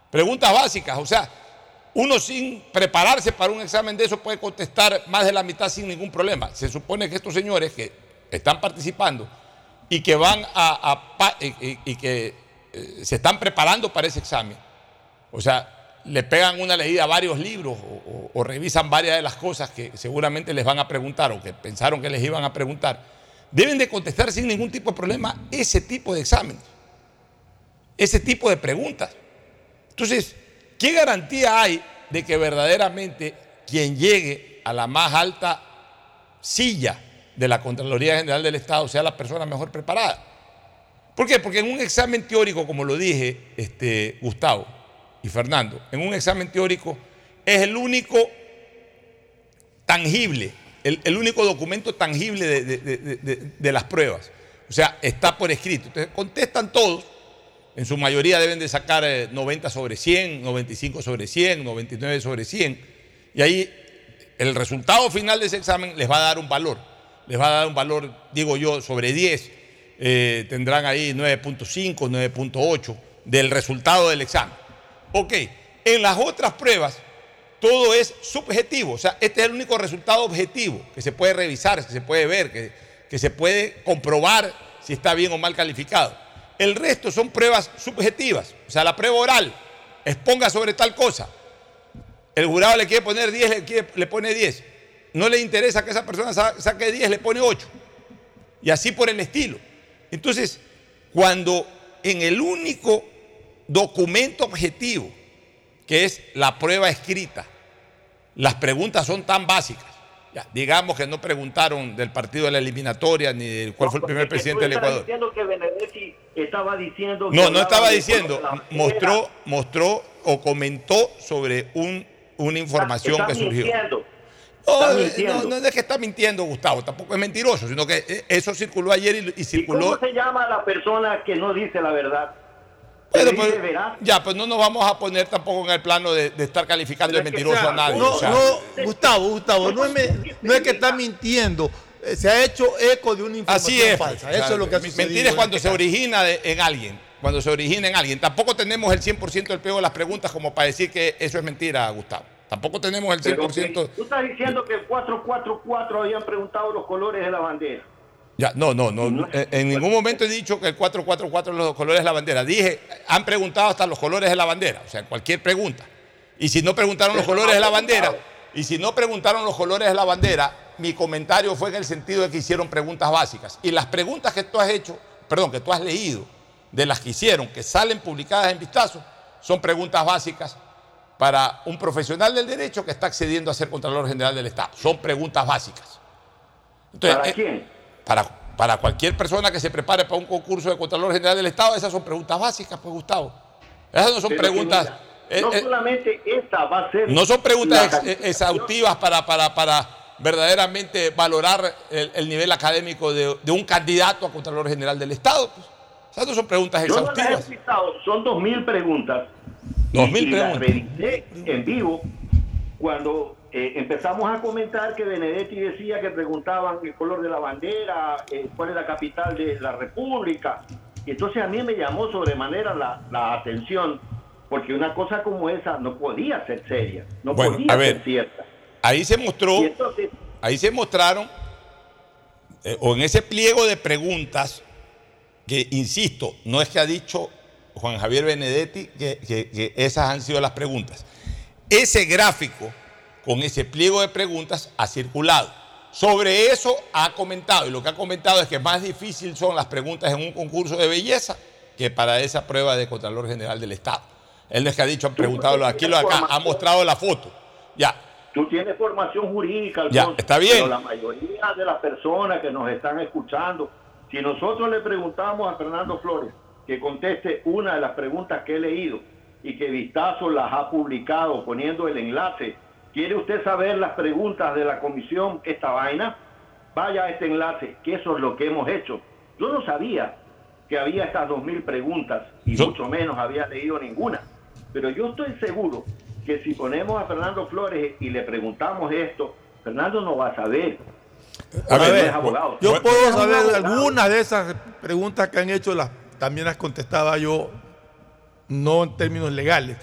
Preguntas básicas, o sea, uno sin prepararse para un examen de eso puede contestar más de la mitad sin ningún problema. Se supone que estos señores que están participando y que van a, y que eh, se están preparando para ese examen, o sea, le pegan una leída a varios libros o, o- revisan varias de las cosas que seguramente les van a preguntar o que pensaron que les iban a preguntar, deben de contestar sin ningún tipo de problema ese tipo de exámenes, ese tipo de preguntas. Entonces, ¿qué garantía hay de que verdaderamente quien llegue a la más alta silla de la Contraloría General del Estado sea la persona mejor preparada? ¿Por qué? Porque en un examen teórico, como lo dije este, Gustavo y Fernando, en un examen teórico es el único tangible, el, único documento tangible de, las pruebas. O sea, está por escrito. Entonces, contestan todos. En su mayoría deben de sacar eh, 90 sobre 100, 95 sobre 100, 99 sobre 100. Y ahí el resultado final de ese examen les va a dar un valor. Les va a dar un valor, digo yo, sobre 10. Eh, tendrán ahí 9.5, 9.8 del resultado del examen. Ok, en las otras pruebas todo es subjetivo. O sea, este es el único resultado objetivo que se puede revisar, que se puede ver, que, que se puede comprobar si está bien o mal calificado. El resto son pruebas subjetivas. O sea, la prueba oral exponga sobre tal cosa. El jurado le quiere poner 10, le, pone 10. No le interesa que esa persona sa- saque 10, le pone 8. Y así por el estilo. Entonces, cuando en el único documento objetivo, que es la prueba escrita, las preguntas son tan básicas. Ya, digamos que no preguntaron del partido de la eliminatoria ni de cuál fue el primer presidente del Ecuador. diciendo que Benedetti estaba diciendo... que No, no estaba diciendo, mostró, mostró o comentó sobre un, una información Está que surgió. mintiendo. No, no, no es que está mintiendo, Gustavo, tampoco es mentiroso, sino que eh, eso circuló ayer y, y ¿Y circuló. cómo se llama la persona que no dice la verdad? ¿Se pues, ya, pues no nos vamos a poner tampoco en el plano de, de estar calificando de mentiroso a nadie. No, o sea, no, Gustavo, Gustavo, no es, me- no es que está mintiendo. eh, Se ha hecho eco de una información Así es. falsa. Eso es lo que ha sucedido Mentira es cuando este se caso. origina de- en alguien. Cuando se origina en alguien. Tampoco tenemos el 100% del pego de las preguntas como para decir que eso es mentira, Gustavo. Tampoco tenemos el Pero 100%. Tú estás diciendo que el 444 habían preguntado los colores de la bandera. Ya, no, no, no. En, en ningún momento he dicho que el 444 los colores de la bandera. Dije, han preguntado hasta los colores de la bandera. O sea, cualquier pregunta. Y si no preguntaron los colores de la bandera, y si no preguntaron los colores de la bandera, mi comentario fue en el sentido de que hicieron preguntas básicas. Y las preguntas que tú has hecho, perdón, que tú has leído, de las que hicieron, que salen publicadas en vistazo, son preguntas básicas para un profesional del derecho que está accediendo a ser Contralor General del Estado. Son preguntas básicas. Entonces, ¿Para eh, quién? Para, para cualquier persona que se prepare para un concurso de Contralor General del Estado, esas son preguntas básicas, pues Gustavo. Esas no son Pero preguntas. mira, eh, no eh, solamente esta va a ser... no son preguntas ex- eh, exhaustivas para, para, para verdaderamente valorar el, el nivel académico de, de un candidato a Contralor General del Estado. pues. Esas no son preguntas Yo no las he exhaustivas. son 2.000 preguntas Dos mil preguntas. revisé en vivo cuando eh, empezamos a comentar que Benedetti decía que preguntaban el color de la bandera, eh, cuál es la capital de la República. Y entonces a mí me llamó sobremanera la, la atención, porque una cosa como esa no podía ser seria, no Bueno, podía a ver. ser cierta. Ahí se mostró, entonces, ahí se mostraron, eh, o en ese pliego de preguntas, que insisto, no es que ha dicho Juan Javier Benedetti que, que- que esas han sido las preguntas. Ese gráfico con ese pliego de preguntas ha circulado. Sobre eso ha comentado, y lo que ha comentado es que más difícil son las preguntas en un concurso de belleza que para esa prueba de Contralor General del Estado. Él no es que ha dicho, han preguntado, aquí lo acá, ha mostrado la foto. Ya, Tú tienes formación jurídica, Ya, Alfonso, está bien. Pero la mayoría de las personas que nos están escuchando, si nosotros le preguntamos a Fernando Flores que conteste una de las preguntas que he leído y que Vistazo las ha publicado poniendo el enlace, ¿quiere usted saber las preguntas de la comisión esta vaina? Vaya a este enlace, que eso es lo que hemos hecho. Yo no sabía que había estas dos mil preguntas y mucho menos había leído ninguna. Pero yo estoy seguro que si ponemos a Fernando Flores y le preguntamos esto, Fernando no va a saber. A ver, no es abogado. yo puedo saber algunas de esas preguntas que han hecho, las, también las contestaba yo, no en términos legales.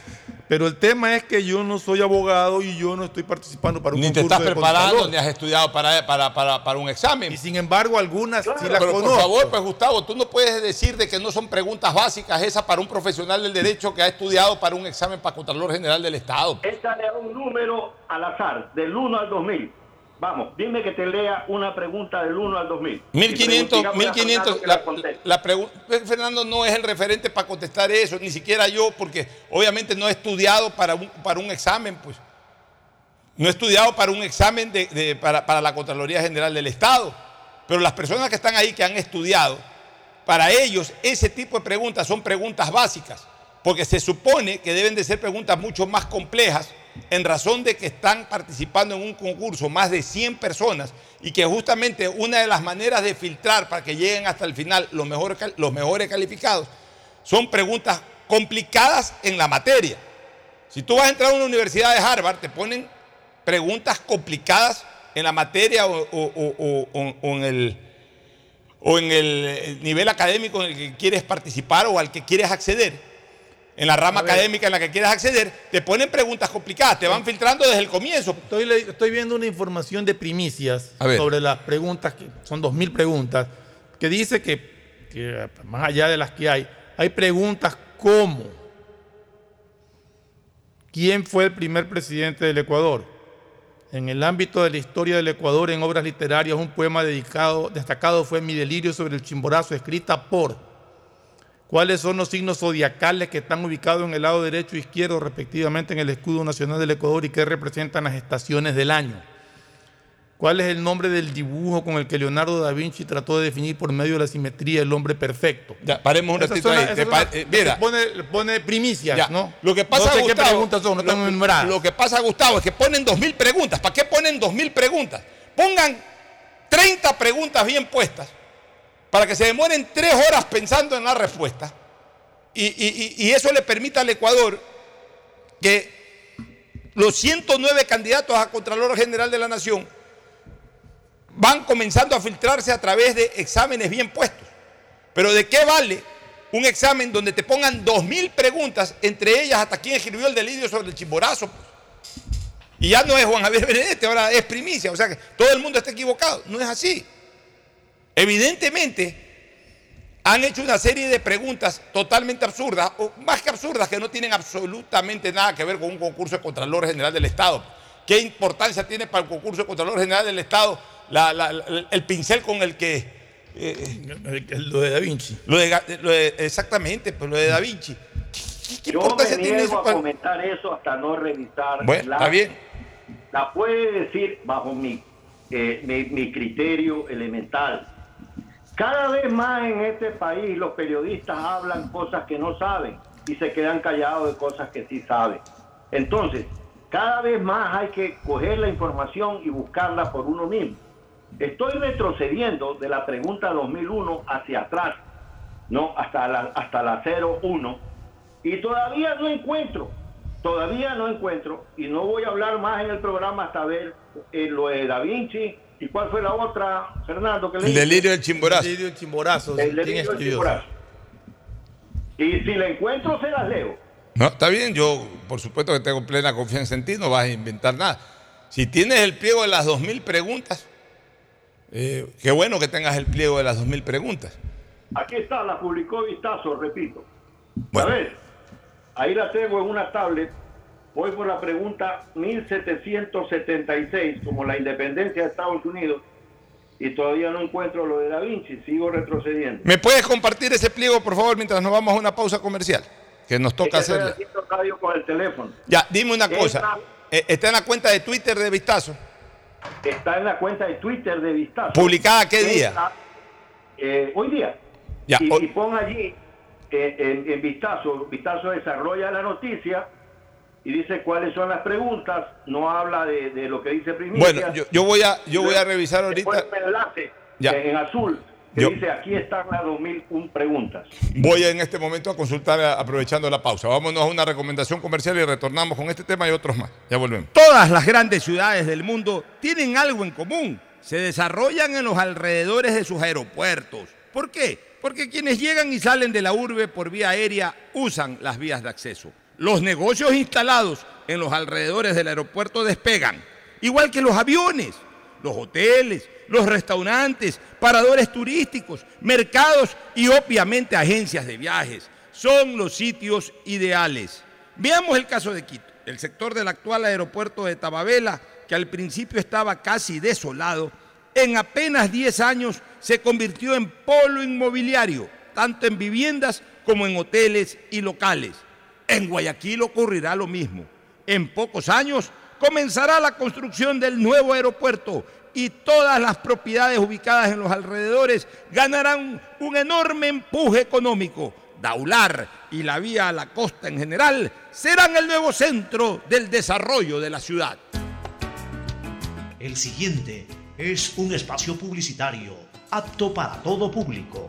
Pero el tema es que yo no soy abogado y yo no estoy participando para un ni te concurso estás de preparando, contador. ni has estudiado para, para, para, para un examen. Y sin embargo, algunas sí las Pero conozco. por favor, pues Gustavo, tú no puedes decir de que no son preguntas básicas esas para un profesional del derecho que ha estudiado para un examen para Contralor General del Estado. Échale un número al azar, del 1 al 2000. Vamos, dime que te lea una pregunta del 1 al 2000. 1500, Dígame a 1500, Fernando que la, pregunta, Fernando no es el referente para contestar eso, ni siquiera yo, porque obviamente no he estudiado para un, para un examen, pues. No he estudiado para un examen de, de- para, para la Contraloría General del Estado. Pero las personas que están ahí que han estudiado, para ellos ese tipo de preguntas son preguntas básicas, porque se supone que deben de ser preguntas mucho más complejas en razón de que están participando en un concurso más de 100 personas y que justamente una de las maneras de filtrar para que lleguen hasta el final los mejores, cal- los mejores calificados son preguntas complicadas en la materia. Si tú vas a entrar a una universidad de Harvard, te ponen preguntas complicadas en la materia o- o- o en el, o en el nivel académico en el que quieres participar o al que quieres acceder. En la rama académica en la que quieres acceder, te ponen preguntas complicadas, te van filtrando desde el comienzo. Estoy, viendo una información de primicias sobre las preguntas, que son 2.000 preguntas, que dice que, que más allá de las que hay, hay preguntas como ¿quién fue el primer presidente del Ecuador? En el ámbito de la historia del Ecuador en obras literarias, un poema dedicado, destacado fue Mi delirio sobre el chimborazo, escrita por ¿Cuáles son los signos zodiacales que están ubicados en el lado derecho e izquierdo respectivamente en el escudo nacional del Ecuador y que representan las estaciones del año? ¿Cuál es el nombre del dibujo con el que Leonardo da Vinci trató de definir por medio de la simetría el hombre perfecto? Ya, paremos un ratito ahí. Te pa- eh, mira. pone, pone primicias, Ya. ¿no? Lo que pasa, no sé qué Gustavo, preguntas son, no están lo, enumeradas. lo que pasa, Gustavo, es que ponen dos mil preguntas. ¿Para qué ponen dos mil preguntas? Pongan 30 preguntas bien puestas para que se demoren tres horas pensando en la respuesta. Y, eso le permita al Ecuador que los 109 candidatos a Contralor General de la Nación van comenzando a filtrarse a través de exámenes bien puestos. Pero ¿de qué vale un examen donde te pongan dos mil preguntas, entre ellas hasta quién escribió el delirio sobre el chimborazo? Y ya no es Juan Javier Benedetti, ahora es primicia, o sea que todo el mundo está equivocado. No es así. Evidentemente, han hecho una serie de preguntas totalmente absurdas, o más que absurdas, que no tienen absolutamente nada que ver con un concurso de Contralor General del Estado. ¿Qué importancia tiene para el concurso de Contralor General del Estado la- la- la- el pincel con el que... eh, lo de Da Vinci. Lo de, Ga- lo de- exactamente, pues lo de Da Vinci. ¿Qué, qué Yo importancia me tiene niego eso a para- comentar eso hasta no revisar. Bueno, la- está bien. La puede decir bajo mi, eh, mi, mi criterio elemental. Cada vez más en este país los periodistas hablan cosas que no saben y se quedan callados de cosas que sí saben. Entonces, cada vez más hay que coger la información y buscarla por uno mismo. Estoy retrocediendo de la pregunta 2001 hacia atrás, ¿no? Hasta la, hasta la 01 Y todavía no encuentro, todavía no encuentro, y no voy a hablar más en el programa hasta ver eh, lo de Da Vinci. ¿Y cuál fue la otra, Fernando? Que le El delirio del chimborazo. El delirio del chimborazo. El ¿quién delirio del escribió? chimborazo. Y si la encuentro, se las leo. No, está bien, yo por supuesto que tengo plena confianza en ti, no vas a inventar nada. Si tienes el pliego de las 2.000 preguntas, eh, qué bueno que tengas el pliego de las 2.000 preguntas. Aquí está, la publicó Vistazo, repito. A ver, ahí la tengo en una tablet. Voy por la pregunta 1776, como la independencia de Estados Unidos, y todavía no encuentro lo de Da Vinci, sigo retrocediendo. ¿Me puedes compartir ese pliego, por favor, mientras nos vamos a una pausa comercial? Que nos toca Es que con el teléfono. Ya, dime una cosa. Eh, Está en la cuenta de Twitter de Vistazo. Está en la cuenta de Twitter de Vistazo. ¿Publicada qué día? Eh, hoy día. Ya, y, hoy- y pon allí, eh, en, en Vistazo, Vistazo desarrolla la noticia y dice cuáles son las preguntas, no habla de, de lo que dice Primicia. Bueno, yo, yo voy a, yo voy a revisar ahorita. enlace Ya. en azul que Yo- dice aquí están las 2001 preguntas. Voy en este momento a consultar aprovechando la pausa. Vámonos a una recomendación comercial y retornamos con este tema y otros más. Ya volvemos. Todas las grandes ciudades del mundo tienen algo en común. Se desarrollan en los alrededores de sus aeropuertos. ¿Por qué? Porque quienes llegan y salen de la urbe por vía aérea usan las vías de acceso. Los negocios instalados en los alrededores del aeropuerto despegan, igual que los aviones, los hoteles, los restaurantes, paradores turísticos, mercados y obviamente agencias de viajes. Son los sitios ideales. Veamos el caso de Quito, el sector del actual aeropuerto de Tababela, que al principio estaba casi desolado, en apenas 10 años se convirtió en polo inmobiliario, tanto en viviendas como en hoteles y locales. En Guayaquil ocurrirá lo mismo. En pocos años comenzará la construcción del nuevo aeropuerto y todas las propiedades ubicadas en los alrededores ganarán un enorme empuje económico. Daular y la vía a la costa en general serán el nuevo centro del desarrollo de la ciudad. El siguiente es un espacio publicitario apto para todo público.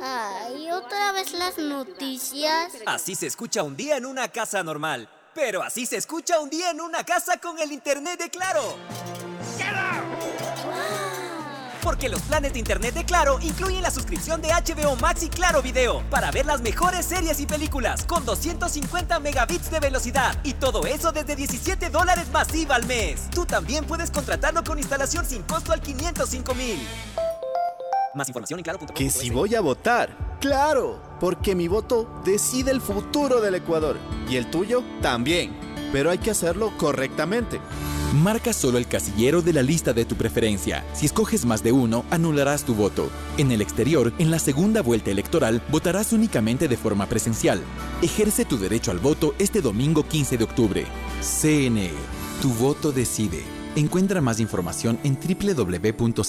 Ay, otra vez las noticias. Así se escucha un día en una casa normal. Pero así se escucha un día en una casa con el internet de Claro. Porque los planes de internet de Claro incluyen la suscripción de HBO Max y Claro Video para ver las mejores series y películas con 250 megabits de velocidad y todo eso desde 17 dólares masiva al mes. Tú también puedes contratarlo con instalación sin costo al 505 mil. Más información en claro.com. Que si voy a votar, claro, porque mi voto decide el futuro del Ecuador y el tuyo también, pero hay que hacerlo correctamente. Marca solo el casillero de la lista de tu preferencia. Si escoges más de uno, anularás tu voto. En el exterior, en la segunda vuelta electoral, votarás únicamente de forma presencial. Ejerce tu derecho al voto este domingo 15 de octubre. CNE. Tu voto decide. Encuentra más información en www.cne.gov.es.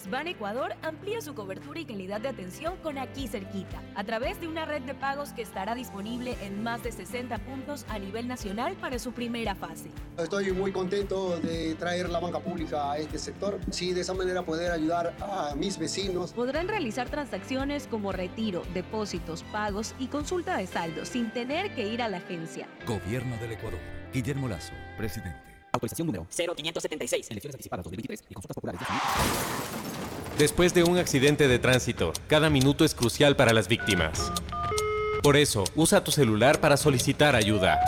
Ban Ecuador amplía su cobertura y calidad de atención con aquí cerquita, a través de una red de pagos que estará disponible en más de 60 puntos a nivel nacional para su primera fase. Estoy muy contento de traer la banca pública a este sector. Sí, de esa manera poder ayudar a mis vecinos. Podrán realizar transacciones como retiro, depósitos, pagos y consulta de saldo sin tener que ir a la agencia. Gobierno del Ecuador. Guillermo Lazo, presidente. Autorización número 0576. Elecciones anticipadas 2023 y consultas populares. Después de un accidente de tránsito, cada minuto es crucial para las víctimas. Por eso, usa tu celular para solicitar ayuda.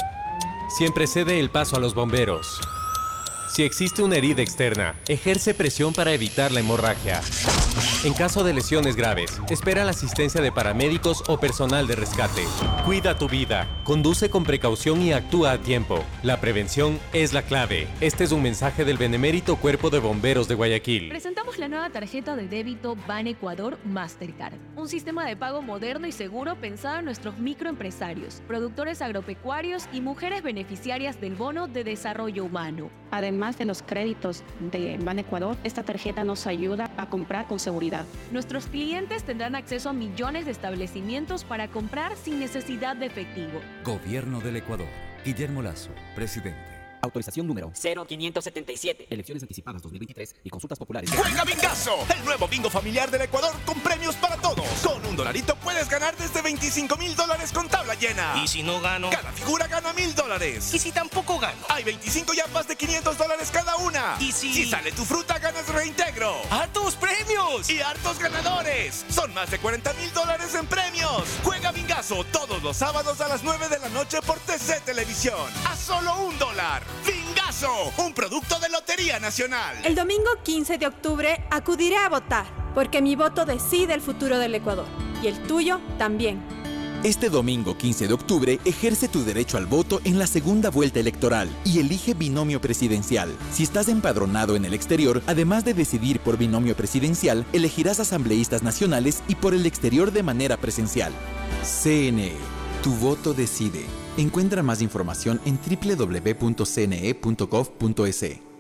Siempre cede el paso a los bomberos. Si existe una herida externa, ejerce presión para evitar la hemorragia. En caso de lesiones graves, espera la asistencia de paramédicos o personal de rescate. Cuida tu vida, conduce con precaución y actúa a tiempo. La prevención es la clave. Este es un mensaje del Benemérito Cuerpo de Bomberos de Guayaquil. Presentamos la nueva tarjeta de débito Ban Ecuador Mastercard, un sistema de pago moderno y seguro pensado en nuestros microempresarios, productores agropecuarios y mujeres beneficiarias del bono de desarrollo humano. Además de los créditos de Ban Ecuador, esta tarjeta nos ayuda a comprar con seguridad. Nuestros clientes tendrán acceso a millones de establecimientos para comprar sin necesidad de efectivo. Gobierno del Ecuador. Guillermo Lazo, presidente. Autorización número 0577. Elecciones anticipadas 2023 y consultas populares. Juega Bingazo, el nuevo bingo familiar del Ecuador con premios para todos. Con un dolarito puedes ganar desde 25 mil dólares con tabla llena. ¿Y si no gano? Cada figura gana mil dólares. ¿Y si tampoco gano? Hay 25 yapas de 500 dólares cada una. ¿Y si...? Si sale tu fruta, ganas reintegro. ¡Hartos premios! Y hartos ganadores. Son más de 40 mil dólares en premios. Juega Bingazo todos los sábados a las 9 de la noche por TC Televisión. A solo un dólar. Bingazo, un producto de Lotería Nacional. El domingo 15 de octubre acudiré a votar, porque mi voto decide el futuro del Ecuador. Y el tuyo también. Este domingo 15 de octubre ejerce tu derecho al voto en la segunda vuelta electoral y elige binomio presidencial. Si estás empadronado en el exterior, además de decidir por binomio presidencial, elegirás asambleístas nacionales y por el exterior de manera presencial. CNE, tu voto decide. Encuentra más información en www.cne.gov.es.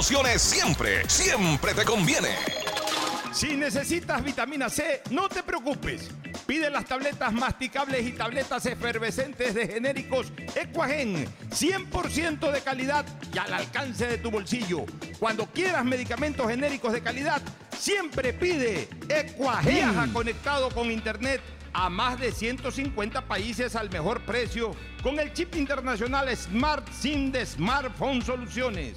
promociones siempre, siempre te conviene. Si necesitas vitamina C, no te preocupes. Pide las tabletas masticables y tabletas efervescentes de genéricos Equagen, 100% de calidad y al alcance de tu bolsillo. Cuando quieras medicamentos genéricos de calidad, siempre pide Equagen. Viaja conectado con internet a más de 150 países al mejor precio con el chip internacional Smart SIM de Smartphone Soluciones.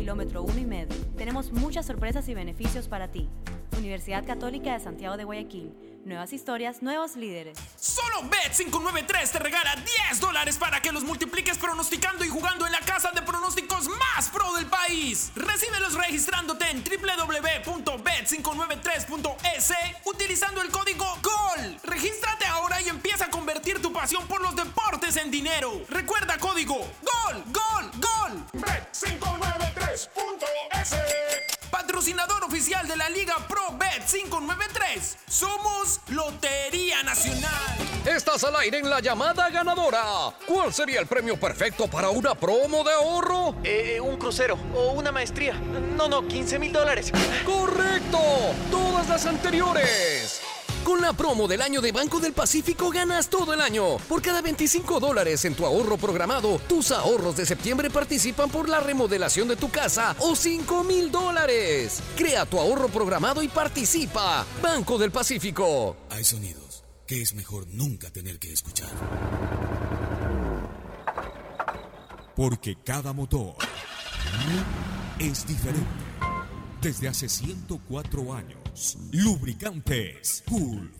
kilómetro 1 y medio. Tenemos muchas sorpresas y beneficios para ti. Universidad Católica de Santiago de Guayaquil. Nuevas historias, nuevos líderes. Solo Bet593 te regala 10 dólares para que los multipliques pronosticando y jugando en la casa de pronósticos más pro del país. Recíbelos registrándote en www.bet593.es utilizando el código GOL. Regístrate ahora y empieza a convertir tu pasión por los deportes en dinero. Recuerda código GOL, GOL, GOL. Bet593.es Patrocinador oficial de la Liga Pro Bet 593. Somos Lotería Nacional. estás al aire en la llamada ganadora. ¿Cuál sería el premio perfecto para una promo de ahorro? Eh, un crucero o una maestría. No, no, 15 mil dólares. ¡Correcto! Todas las anteriores. Con la promo del año de Banco del Pacífico ganas todo el año. Por cada 25 dólares en tu ahorro programado, tus ahorros de septiembre participan por la remodelación de tu casa o 5 mil dólares. Crea tu ahorro programado y participa. Banco del Pacífico. Hay sonidos que es mejor nunca tener que escuchar. Porque cada motor es diferente. Desde hace 104 años, Lubricantes Cool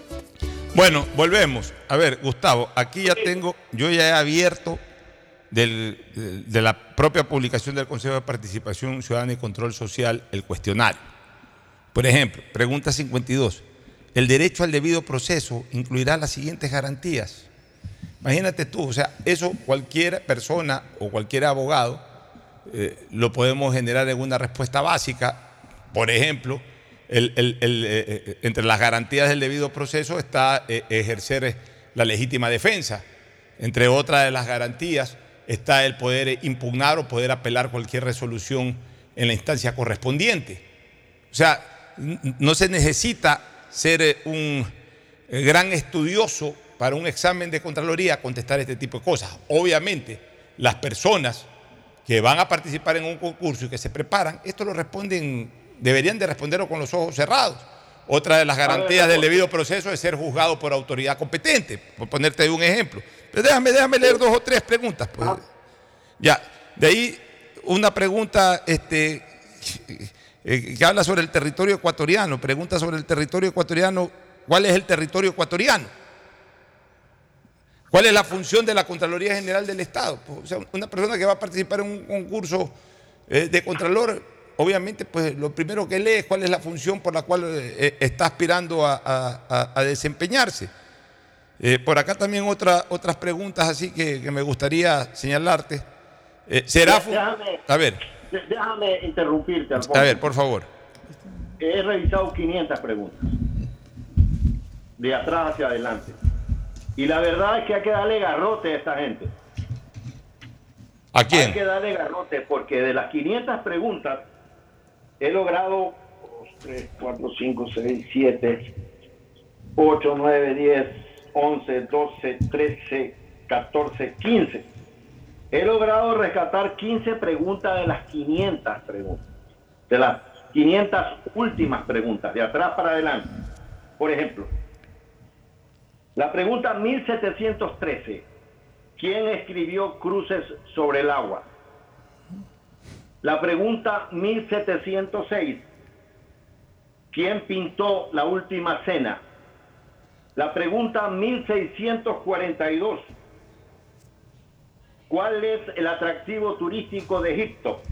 Bueno, volvemos. A ver, Gustavo, aquí ya tengo, yo ya he abierto del- de, de la propia publicación del Consejo de Participación Ciudadana y Control Social el cuestionario. Por ejemplo, pregunta 52. El derecho al debido proceso incluirá las siguientes garantías. Imagínate tú, o sea, eso cualquier persona o cualquier abogado eh, lo podemos generar en una respuesta básica. Por ejemplo, eh, eh, entre las garantías del debido proceso está eh, ejercer la legítima defensa. Entre otras de las garantías está el poder impugnar o poder apelar cualquier resolución en la instancia correspondiente. O sea, no se necesita ser un gran estudioso para un examen de Contraloría contestar este tipo de cosas. Obviamente, las personas que van a participar en un concurso y que se preparan, esto lo responden, deberían de responderlo con los ojos cerrados. Otra de las garantías del debido proceso es ser juzgado por autoridad competente, por ponerte un ejemplo. Pero déjame, déjame leer dos o tres preguntas. pues. Ya, de ahí una pregunta este, eh, que habla sobre el territorio ecuatoriano. Pregunta sobre el territorio ecuatoriano, ¿cuál es el territorio ecuatoriano? ¿Cuál es la función de la Contraloría General del Estado? Pues, o sea, una persona que va a participar en un concurso eh, de Contralor, obviamente, pues lo primero que lee es cuál es la función por la cual eh, eh, está aspirando a, a- a- a desempeñarse. Eh, por acá también otra- otras preguntas así que, que me gustaría señalarte. Eh, ¿Será Déjame, A ver, déjame interrumpirte, Alfonso. a ver, por favor. He revisado 500 preguntas. De atrás hacia adelante. Y la verdad es que hay que darle garrote a esta gente. ¿A Hay quién? que darle garrote porque de las 500 preguntas he logrado 3, 4, 5, 6, 7, 8, 9, 10, 11, 12, 13, 14, 15. He logrado rescatar 15 preguntas de las 500 preguntas. De las 500 últimas preguntas, de atrás para adelante. Por ejemplo, la pregunta 1713. ¿Quién escribió Cruces sobre el agua? La pregunta 1706. ¿Quién pintó la última cena? La pregunta 1642. ¿Cuál es el atractivo turístico de Egipto?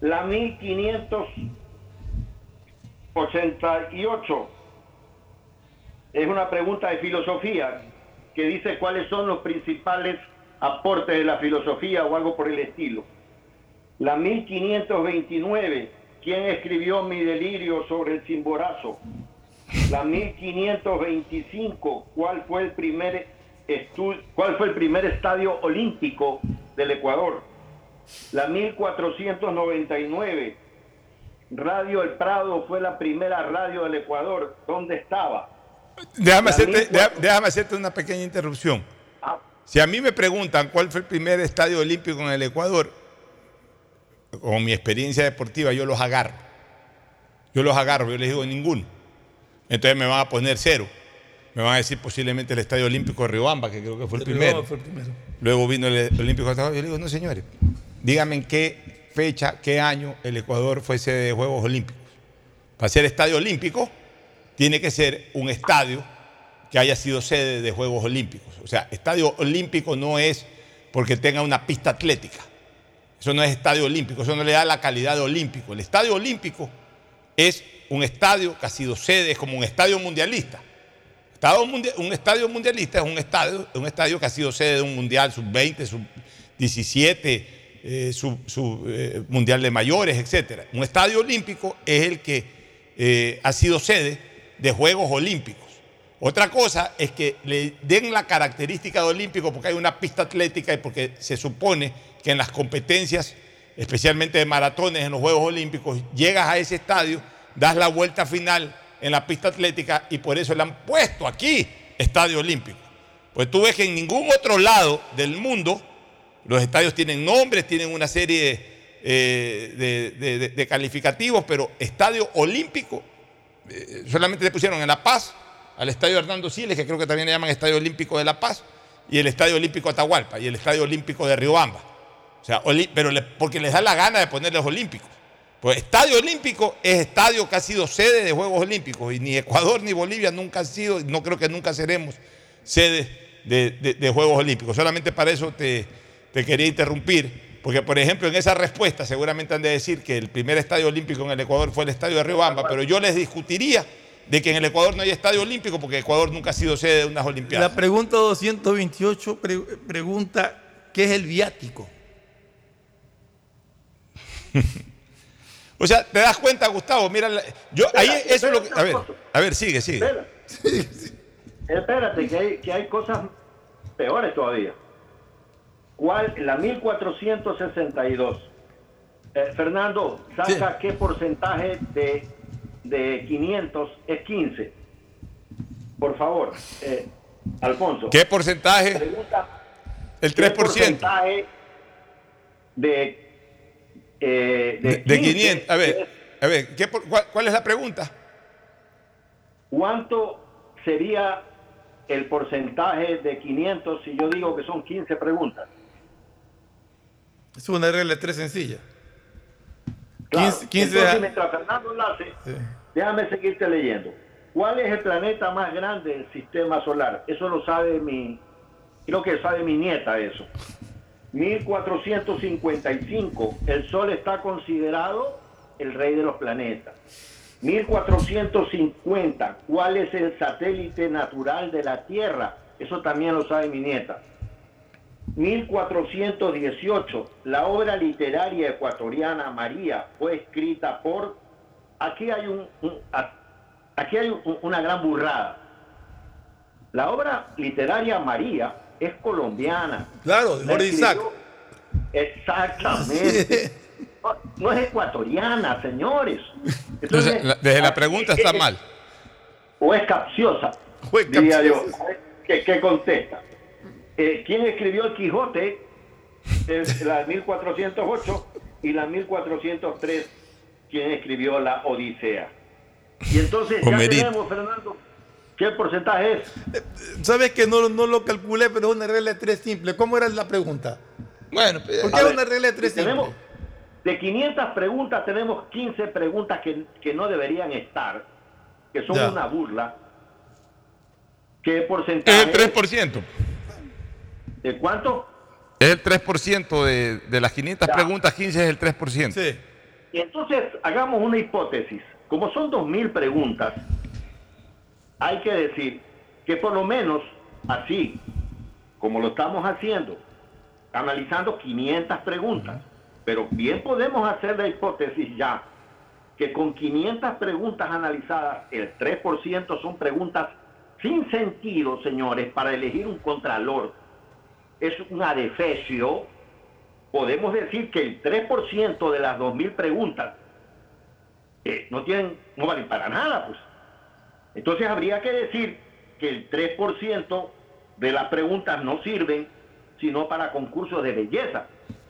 La 1588. Es una pregunta de filosofía que dice cuáles son los principales aportes de la filosofía o algo por el estilo. La 1529, ¿quién escribió Mi delirio sobre el Chimborazo? La 1525, ¿cuál fue el primer cuál fue el primer estadio olímpico del Ecuador? La 1499, Radio El Prado fue la primera radio del Ecuador. ¿Dónde estaba? Déjame hacerte, 1400. déjame hacerte una pequeña interrupción. Si a mí me preguntan cuál fue el primer estadio olímpico en el Ecuador, con mi experiencia deportiva, yo los agarro. Yo los agarro, yo les digo ninguno. Entonces me van a poner cero. Me van a decir posiblemente el Estadio Olímpico de Riobamba, que creo que fue el, primero. Riobamba fue el primero. Luego vino el Olímpico de Atahualpa. Yo le digo, no señores, díganme en qué fecha, qué año el Ecuador fue sede de Juegos Olímpicos. Para ser estadio olímpico, tiene que ser un estadio que haya sido sede de Juegos Olímpicos. O sea, estadio olímpico no es porque tenga una pista atlética. Eso no es estadio olímpico, eso no le da la calidad de olímpico. El estadio olímpico es un estadio que ha sido sede, es como un estadio mundialista. Un estadio mundialista es un estadio, un estadio que ha sido sede de un mundial sub-20, sub-17, eh, sub, sub, eh, mundial de mayores, etc. Un estadio olímpico es el que eh, ha sido sede de Juegos Olímpicos. Otra cosa es que le den la característica de olímpico porque hay una pista atlética y porque se supone que en las competencias, especialmente de maratones en los Juegos Olímpicos, llegas a ese estadio, das la vuelta final en la pista atlética y por eso le han puesto aquí Estadio Olímpico. Pues tú ves que en ningún otro lado del mundo los estadios tienen nombres, tienen una serie eh, de, calificativos, pero Estadio Olímpico eh, solamente le pusieron en La Paz al Estadio Hernando Siles, que creo que también le llaman Estadio Olímpico de La Paz, y el Estadio Olímpico Atahualpa y el Estadio Olímpico de Riobamba. O sea, pero le- porque les da la gana de ponerles olímpicos. Pues Estadio Olímpico es estadio que ha sido sede de Juegos Olímpicos y ni Ecuador ni Bolivia nunca han sido, no creo que nunca seremos sede de, de- de Juegos Olímpicos. Solamente para eso te, te quería interrumpir, porque por ejemplo en esa respuesta seguramente han de decir que el primer estadio olímpico en el Ecuador fue el estadio de Riobamba, pero yo les discutiría de que en el Ecuador no hay estadio olímpico porque Ecuador nunca ha sido sede de unas Olimpiadas. La pregunta 228 pre- pregunta, ¿qué es el viático? O sea, te das cuenta, Gustavo, mira, yo ahí eso es lo que. A ver, a ver, sigue, sigue. Espérate, que hay, que hay cosas peores todavía. ¿Cuál? La 1462. Eh, Fernando, saca qué porcentaje de, de 500 es 15. Por favor, eh, Alfonso. ¿Qué porcentaje? Pregunta, El ¿qué 3%. porcentaje de, eh, de, De 15 500. A ver, a ver, ¿qué por- cuál, cuál es la pregunta? ¿Cuánto sería el porcentaje de 500 si yo digo que son 15 preguntas? Es una regla de tres sencilla. Claro. 15, 15 Entonces, mientras Fernando la hace, déjame seguirte leyendo. ¿Cuál es el planeta más grande del sistema solar? Eso lo sabe mi, creo que sabe mi nieta eso. 1455, el Sol está considerado el rey de los planetas. 1450, ¿cuál es el satélite natural de la Tierra? Eso también lo sabe mi nieta. 1418, la obra literaria ecuatoriana María fue escrita por... Aquí hay, un, aquí hay un- una gran burrada. La obra literaria María es colombiana. Claro, de La Jorge Isaac. Exactamente. No, no es ecuatoriana, señores. Entonces, la- desde la pregunta está mal. o es capciosa, O es diría yo. capciosa. ¿Qué, qué contesta? Eh, ¿Quién escribió el Quijote? Es la 1408 y la 1403, ¿quién escribió la Odisea? Y entonces ya Homerito. tenemos, Fernando, ¿qué porcentaje es? Sabes que no, no lo calculé, pero es una regla de tres simple. ¿Cómo era la pregunta? Bueno, ¿por qué es una regla de tres tenemos- simple? De 500 preguntas tenemos 15 preguntas que, que no deberían estar, que son Ya. una burla. ¿Qué porcentaje? Es el 3%. ¿De cuánto? Es el 3% de, de las 500 Ya. preguntas, 15 es el 3%. Y entonces hagamos una hipótesis. Como son 2.000 preguntas, hay que decir que por lo menos así, como lo estamos haciendo, analizando 500 preguntas, pero bien podemos hacer la hipótesis ya que con 500 preguntas analizadas, el 3% son preguntas sin sentido, señores, para elegir un contralor. Es un adefesio podemos decir que el 3% de las 2.000 preguntas eh, no tienen, no valen para nada, pues. Entonces habría que decir que el 3% de las preguntas no sirven sino para concursos de belleza.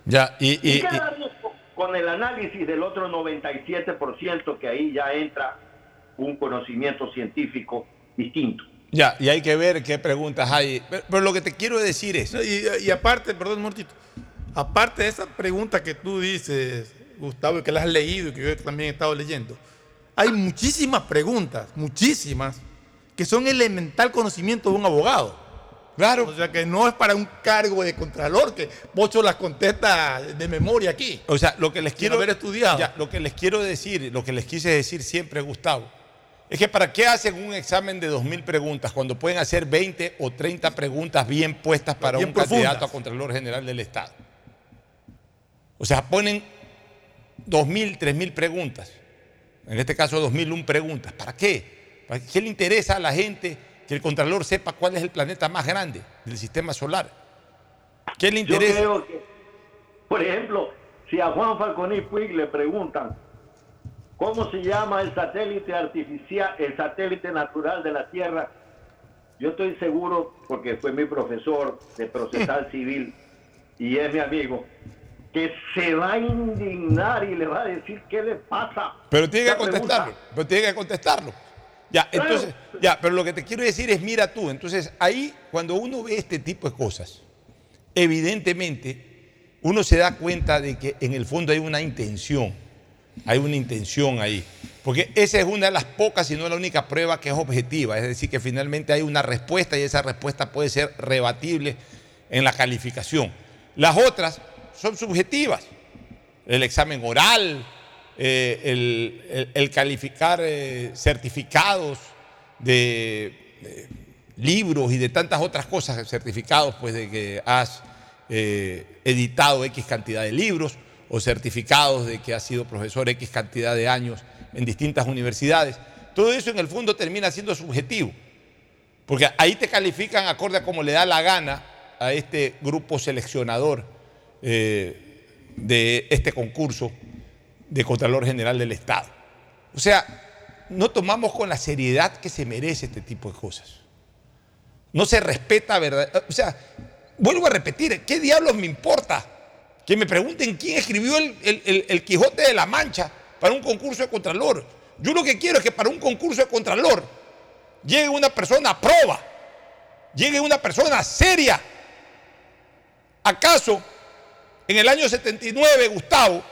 Ya, y, ¿Y y- con el análisis del otro 97% que ahí ya entra un conocimiento científico distinto? ya, y hay que ver qué preguntas hay. Pero, pero lo que te quiero decir es. Y, y aparte, perdón, un momentito. Aparte de esa pregunta que tú dices, Gustavo, y que la has leído y que yo también he estado leyendo, hay muchísimas preguntas, muchísimas, que son elemental conocimiento de un abogado. Claro. O sea que no es para un cargo de contralor, que Pocho las contesta de memoria aquí. O sea, lo que les quiero haber estudiado. Ya, lo que les quiero decir, lo que les quise decir siempre, Gustavo, es que para qué hacen un examen de 2000 preguntas cuando pueden hacer 20 o 30 preguntas bien puestas para Bien un candidato a Contralor General del Estado. O sea, ponen 2000, 3000 preguntas. En este caso 2001 preguntas. ¿Para qué? ¿Para qué le interesa a la gente que el Contralor sepa cuál es el planeta más grande del sistema solar? ¿Qué le Yo interesa? creo que, por ejemplo, si a Juan Falconi Puig le preguntan cómo se llama el satélite artificial, el satélite natural de la Tierra, yo estoy seguro, porque fue mi profesor de procesal civil y es mi amigo, que se va a indignar y le va a decir qué le pasa. Pero tiene que contestarlo. Pero tiene que contestarlo. Ya, entonces, ya, pero lo que te quiero decir es, mira tú, entonces ahí, cuando uno ve este tipo de cosas, evidentemente, uno se da cuenta de que en el fondo hay una intención, hay una intención ahí. Porque esa es una de las pocas, y no la única prueba que es objetiva, es decir, que finalmente hay una respuesta y esa respuesta puede ser rebatible en la calificación. Las otras son subjetivas. El examen oral, eh, el, calificar eh, certificados de libros y de tantas otras cosas, certificados pues de que has eh, editado X cantidad de libros o certificados de que has sido profesor X cantidad de años en distintas universidades. Todo eso en el fondo termina siendo subjetivo, porque ahí te califican acorde a cómo le da la gana a este grupo seleccionador eh, de este concurso de Contralor General del Estado. O sea, no tomamos con la seriedad que se merece este tipo de cosas. No se respeta, ¿verdad? O sea, vuelvo a repetir, ¿qué diablos me importa? Que me pregunten quién escribió el, el- el- el Quijote de la Mancha para un concurso de Contralor. Yo lo que quiero es que para un concurso de Contralor llegue una persona a prueba, llegue una persona seria. ¿Acaso en el año 79, Gustavo,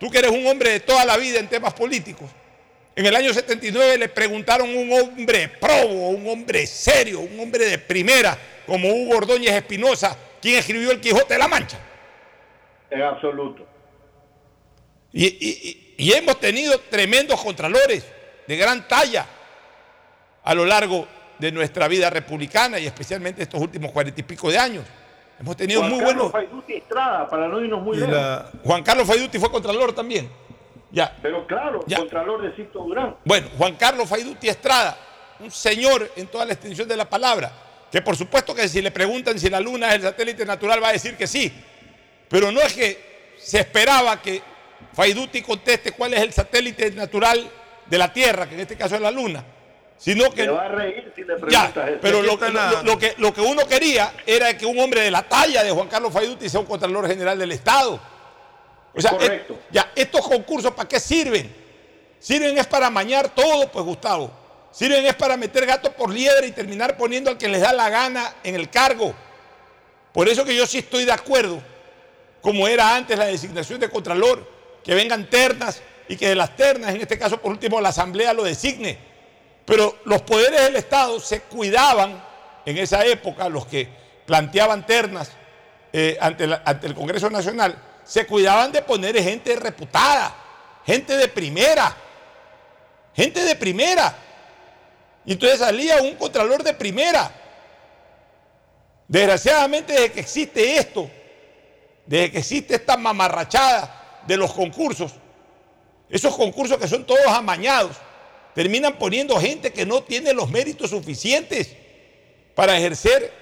tú que eres un hombre de toda la vida en temas políticos, en el año 79 le preguntaron a un hombre probo, un hombre serio, un hombre de primera, como Hugo Ordóñez Espinosa, quién escribió el Quijote de la Mancha? En absoluto. Y- y hemos tenido tremendos contralores de gran talla a lo largo de nuestra vida republicana y especialmente estos últimos cuarenta y pico de años. Hemos tenido Juan muy Carlos buenos. Faiduti Estrada, para no irnos muy Y lejos. la- Juan Carlos Faiduti fue contralor también. Ya. Pero claro, Ya. Contralor de Sisto Durán. Bueno, Juan Carlos Faiduti Estrada, un señor en toda la extensión de la palabra, que por supuesto que si le preguntan si la luna es el satélite natural va a decir que sí, pero no es que se esperaba que Faiduti conteste cuál es el satélite natural de la Tierra, que en este caso es la luna, sino que... Va a reír si le Ya, eso. pero lo, que, lo que uno quería era que un hombre de la talla de Juan Carlos Faiduti sea un Contralor General del Estado. O sea, et- ya, estos concursos, ¿para qué sirven? Sirven es para mañar todo, pues Gustavo. Sirven es para meter gato por liebre y terminar poniendo al que les da la gana en el cargo. Por eso que yo sí estoy de acuerdo, como era antes la designación de Contralor, que vengan ternas y que de las ternas, en este caso por último la Asamblea lo designe. Pero los poderes del Estado se cuidaban en esa época, los que planteaban ternas eh, ante, ante el Congreso Nacional, se cuidaban de poner gente reputada, gente de primera, gente de primera. Y entonces salía un contralor de primera. Desgraciadamente, desde que existe esto, desde que existe esta mamarrachada de los concursos, esos concursos que son todos amañados, terminan poniendo gente que no tiene los méritos suficientes para ejercer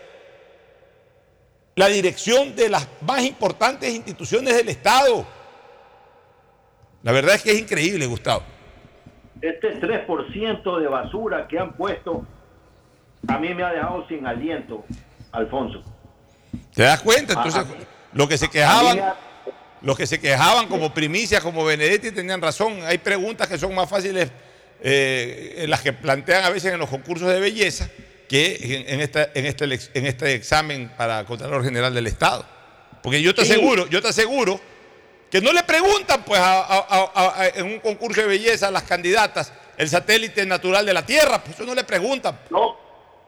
la dirección de las más importantes instituciones del Estado. La verdad es que es increíble, Gustavo. Este 3% de basura que han puesto a mí me ha dejado sin aliento. Alfonso. ¿Te das cuenta? Entonces, lo que se quejaban, los que se quejaban como primicias, como Benedetti, tenían razón. Hay preguntas que son más fáciles, eh, las que plantean a veces en los concursos de belleza, que en, esta, en, este, en este examen para Contralor General del Estado. Porque yo te Sí. aseguro, yo te aseguro que no le preguntan pues a- a- a- a- en un concurso de belleza a las candidatas el satélite natural de la Tierra, pues eso no le preguntan. No,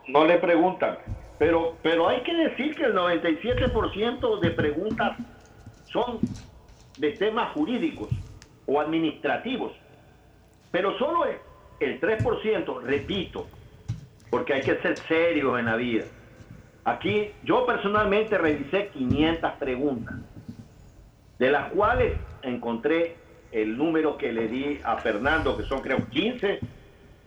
no le preguntan. Pero, pero hay que decir que el 97% de preguntas son de temas jurídicos o administrativos. Pero solo el, el 3%, repito, porque hay que ser serios en la vida. Aquí yo personalmente revisé 500 preguntas, de las cuales encontré el número que le di a Fernando, que son creo 15,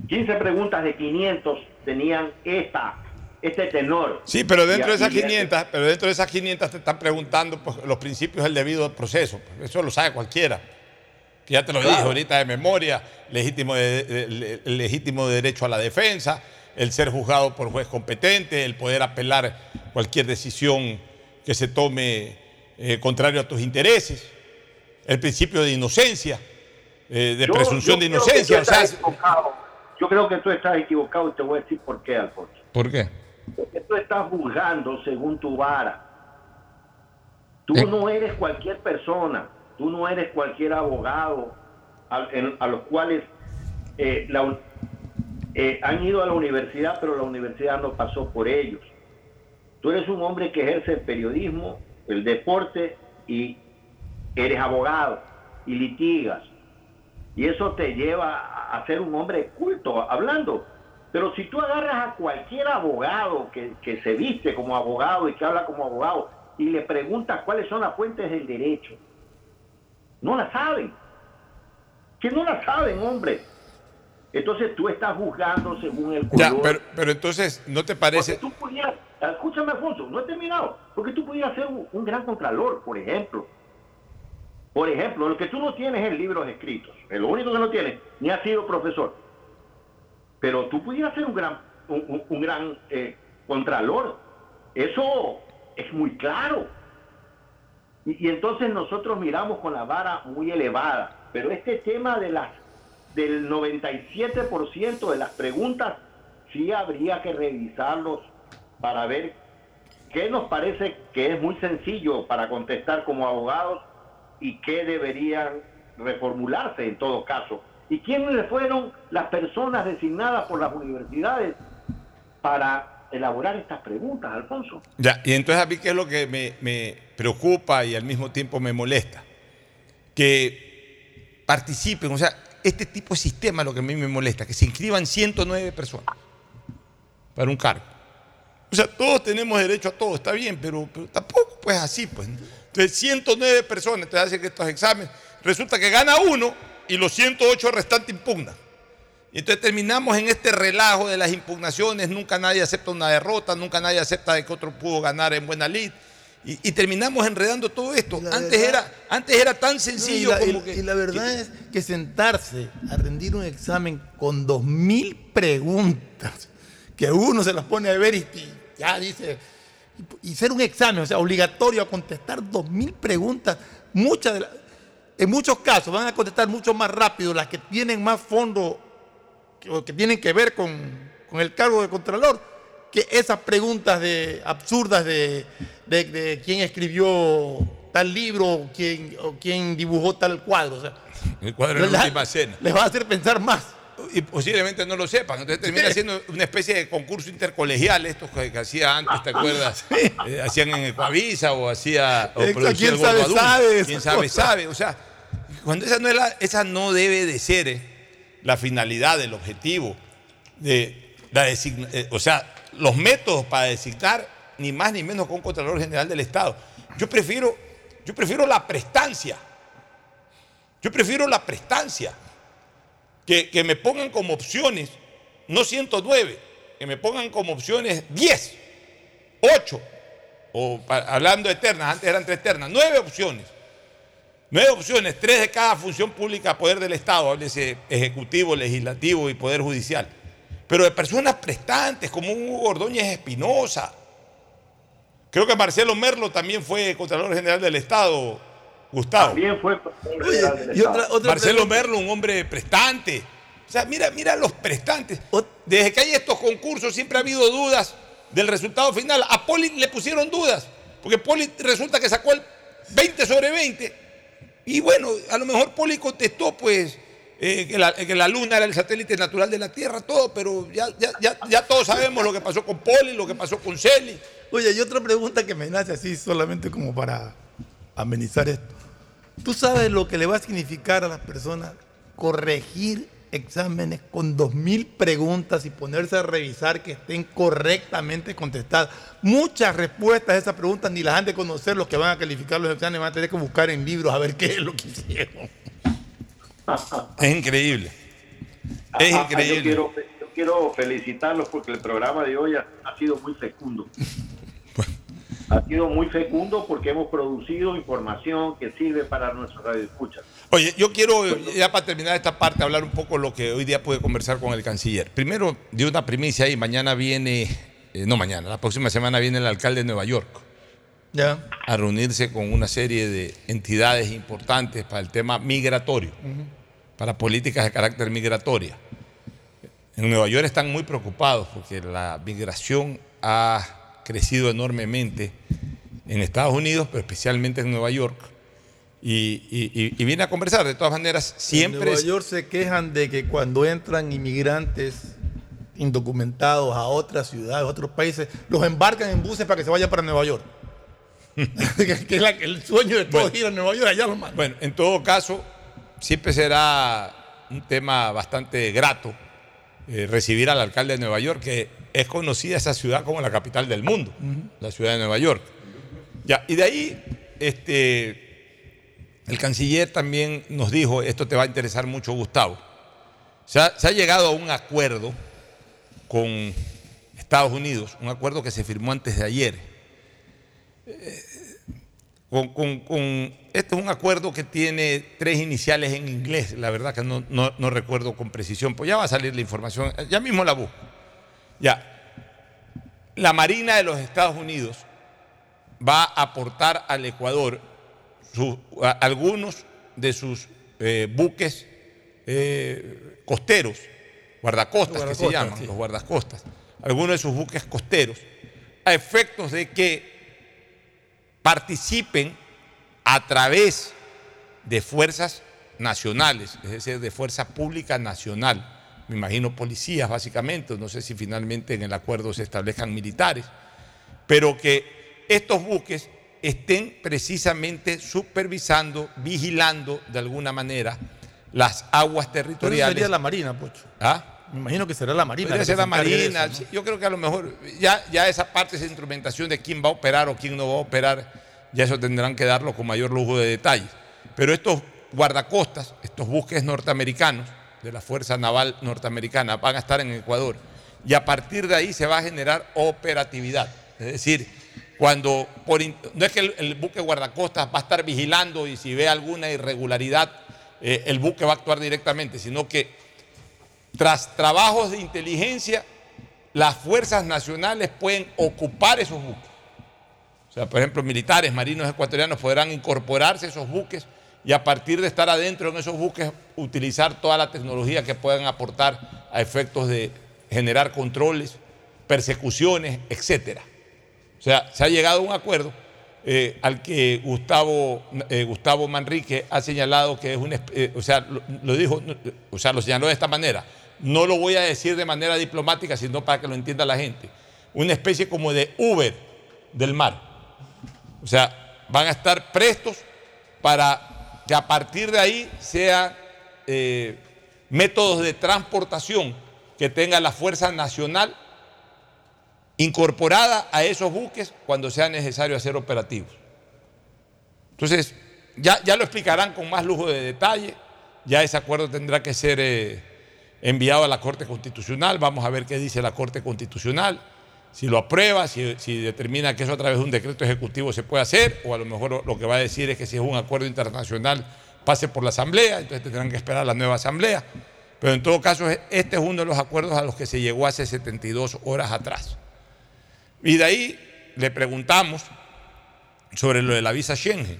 15 preguntas de 500 tenían esta, este tenor. Sí, pero dentro de esas aquí- 500, pero dentro de esas 500 te están preguntando pues, los principios del debido proceso. Eso lo sabe cualquiera. Que ya te lo Claro. dije ahorita de memoria, legítimo, de- de- legítimo derecho a la defensa, el ser juzgado por juez competente, el poder apelar cualquier decisión que se tome eh, contrario a tus intereses, el principio de inocencia, eh, de Yo- presunción yo de inocencia. O sea. Yo creo que tú estás equivocado y te voy a decir por qué, Alfonso. ¿Por qué? Porque tú estás juzgando según tu vara. Tú Eh. no eres cualquier persona, tú no eres cualquier abogado a, los cuales eh, eh, han ido a la universidad, pero la universidad no pasó por ellos. Tú eres un hombre que ejerce el periodismo, el deporte y eres abogado y litigas. Y eso te lleva a- ser un hombre culto hablando. Pero si tú agarras a cualquier abogado que se viste como abogado y que habla como abogado y le preguntas cuáles son las fuentes del derecho, no la saben. Que no la saben, hombre. Entonces tú estás juzgando según el color. Ya, pero, pero entonces, ¿no te parece? Porque tú pudieras, escúchame Alfonso, no he terminado, porque tú pudieras ser un, un gran contralor, por ejemplo. Por ejemplo, lo que tú no tienes es libros escritos, es lo único que no tienes, ni has sido profesor. Pero tú pudieras ser un gran, un, un- un gran eh, contralor. Eso es muy claro. Y, y entonces nosotros miramos con la vara muy elevada. Pero este tema de las del 97% de las preguntas sí habría que revisarlos para ver qué nos parece que es muy sencillo para contestar como abogados y qué deberían reformularse en todo caso. ¿Y quiénes fueron las personas designadas por las universidades para elaborar estas preguntas, Alfonso? Ya, y entonces a mí qué es lo que me, preocupa y al mismo tiempo me molesta. Que participen, o sea, este tipo de sistema es lo que a mí me molesta, que se inscriban 109 personas para un cargo. O sea, todos tenemos derecho a todo, está bien, pero, tampoco pues así, pues. Entonces, 109 personas te hacen estos exámenes, resulta que gana uno y los 108 restantes impugnan. Y entonces terminamos en este relajo de las impugnaciones, nunca nadie acepta una derrota, nunca nadie acepta de que otro pudo ganar en buena lid. Y, y terminamos enredando todo esto. Antes verdad- era, antes era tan No, sencillo y, la, como que. y la verdad es que sentarse a rendir un examen con dos mil preguntas, que uno se las pone a ver y, y ya dice, y, ser un examen, o sea, obligatorio a contestar dos mil preguntas, muchas de las- en muchos casos van a contestar mucho más rápido las que tienen más fondo o que tienen que ver con, con el cargo de Contralor que esas preguntas de, absurdas de, de- de quién escribió tal libro o quién, o quién dibujó tal cuadro. O sea, El cuadro de la última cena. les va a hacer pensar más. Y posiblemente no lo sepan. Entonces termina siendo una especie de concurso intercolegial, estos que, que hacía antes, ¿te acuerdas? Eh, hacían en Ecuavisa o hacía. O ¿quién sabe, sabe Quién sabe, sabe. O sea, cuando esa no, es la- esa no debe de ser eh, la finalidad, el objetivo de la eh, O sea, los métodos para designar ni más ni menos con un Contralor General del Estado. Yo prefiero, yo prefiero la prestancia. Yo prefiero la prestancia que, que me pongan como opciones, no 109, que me pongan como opciones 10, 8, o hablando de ternas, antes eran tres ternas, 9 opciones. Nueve opciones, tres de cada función pública, poder del Estado, háblese ejecutivo, legislativo y poder judicial. Pero de personas prestantes, como un Hugo Ordóñez Espinosa, Creo que Marcelo Merlo también fue Contralor General del Estado, Gustavo. También fue Contralor General del Y Estado. otra- otra Marcelo Merlo, un hombre prestante. O sea, mira, mira los prestantes. Desde que hay estos concursos siempre ha habido dudas del resultado final. A Poli le pusieron dudas, porque Poli resulta que sacó el 20 sobre 20. Y bueno, a lo mejor Poli contestó pues eh, que, la, luna era el satélite natural de la Tierra, todo, pero ya, ya, ya, ya todos sabemos lo que pasó con Poli, lo que pasó con Celi. Oye, y otra pregunta que me nace así solamente como para amenizar esto. ¿Tú sabes lo que le va a significar a las personas corregir exámenes con dos mil preguntas y ponerse a revisar que estén correctamente contestadas? Muchas respuestas a esas preguntas ni las han de conocer los que van a calificar los exámenes, van a tener que buscar en libros a ver qué es lo que hicieron. Es increíble. Es increíble. Yo quiero, yo quiero felicitarlos porque el programa de hoy ha, ha sido muy fecundo. Ha sido muy fecundo porque hemos producido información que sirve para nuestros radioescuchas. Oye, yo quiero, ya para terminar esta parte, hablar un poco de lo que hoy día pude conversar con el canciller. Primero, dio una primicia y mañana viene, eh, no mañana, la próxima semana viene el alcalde de Nueva York Ya. a reunirse con una serie de entidades importantes para el tema migratorio, para políticas de carácter migratoria. En Nueva York están muy preocupados porque la migración ha crecido enormemente en Estados Unidos, pero especialmente en Nueva York. Y, y- y- viene a conversar. De todas maneras, siempre... En Nueva York se quejan de que cuando entran inmigrantes indocumentados a otras ciudades, a otros países, los embarcan en buses para que se vayan para Nueva York. que que es la- el sueño de todos ir a Nueva York, allá los mandan. Bueno, en todo caso, siempre será un tema bastante grato eh, recibir al alcalde de Nueva York, que es conocida esa ciudad como la capital del mundo, la ciudad de Nueva York. Ya, y de ahí, este, el canciller también nos dijo, esto te va a interesar mucho, Gustavo, se ha, llegado a un acuerdo con Estados Unidos, un acuerdo que se firmó antes de ayer. Este es un acuerdo que tiene tres iniciales en inglés, la verdad que no, no- no recuerdo con precisión, pues ya va a salir la información, ya mismo la busco. Ya. La Marina de los Estados Unidos va a aportar al Ecuador su- a- algunos de sus eh, buques eh, costeros, guardacostas, que se llaman, sí. los guardacostas, algunos de sus buques costeros, a efectos de que participen a través de fuerzas nacionales, es decir, de fuerza pública nacional. Me imagino policías básicamente, no sé si finalmente en el acuerdo se establezcan militares, pero que estos buques estén precisamente supervisando, vigilando de alguna manera las aguas Pero territoriales. sería la Marina, Pocho. ¿Ah? Me imagino que será la Marina. Podría ser la Marina. eso, ¿no? sí, Yo creo que a lo mejor ya, ya esa parte, esa instrumentación de quién va a operar o quién no va a operar, ya eso tendrán que darlo con mayor lujo de detalle. Pero estos guardacostas, estos buques norteamericanos de la Fuerza Naval Norteamericana van a estar en Ecuador y a partir de ahí se va a generar operatividad. Es decir, cuando no es que el, el buque guardacostas va a estar vigilando y si ve alguna irregularidad, eh, el buque va a actuar directamente, sino que tras trabajos de inteligencia, las fuerzas nacionales pueden ocupar esos buques. O sea, por ejemplo, militares, marinos ecuatorianos podrán incorporarse a esos buques y a partir de estar adentro en esos buques utilizar toda la tecnología que puedan aportar a efectos de generar controles, persecuciones, etcétera. Sea, se ha llegado a un acuerdo eh, al que Gustavo, eh, Gustavo Manrique ha señalado que es un, eh, o sea, lo, lo dijo, o sea, lo señaló de esta manera. No lo voy a decir de manera diplomática, sino para que lo entienda la gente. Una especie como de Uber del mar. O sea, van a estar prestos para que a partir de ahí sean eh, métodos de transportación que tenga la Fuerza Nacional incorporada a esos buques cuando sea necesario hacer operativos. Entonces, ya, ya lo explicarán con más lujo de detalle, ya ese acuerdo tendrá que ser eh, enviado a la Corte Constitucional, vamos a ver qué dice la Corte Constitucional, si lo aprueba, si, si determina que eso a través de un decreto ejecutivo se puede hacer, o a lo mejor lo que va a decir es que si es un acuerdo internacional pase por la Asamblea, entonces tendrán que esperar la nueva Asamblea. Pero en todo caso, este es uno de los acuerdos a los que se llegó hace 72 horas atrás. Y de ahí le preguntamos sobre lo de la visa Schengen.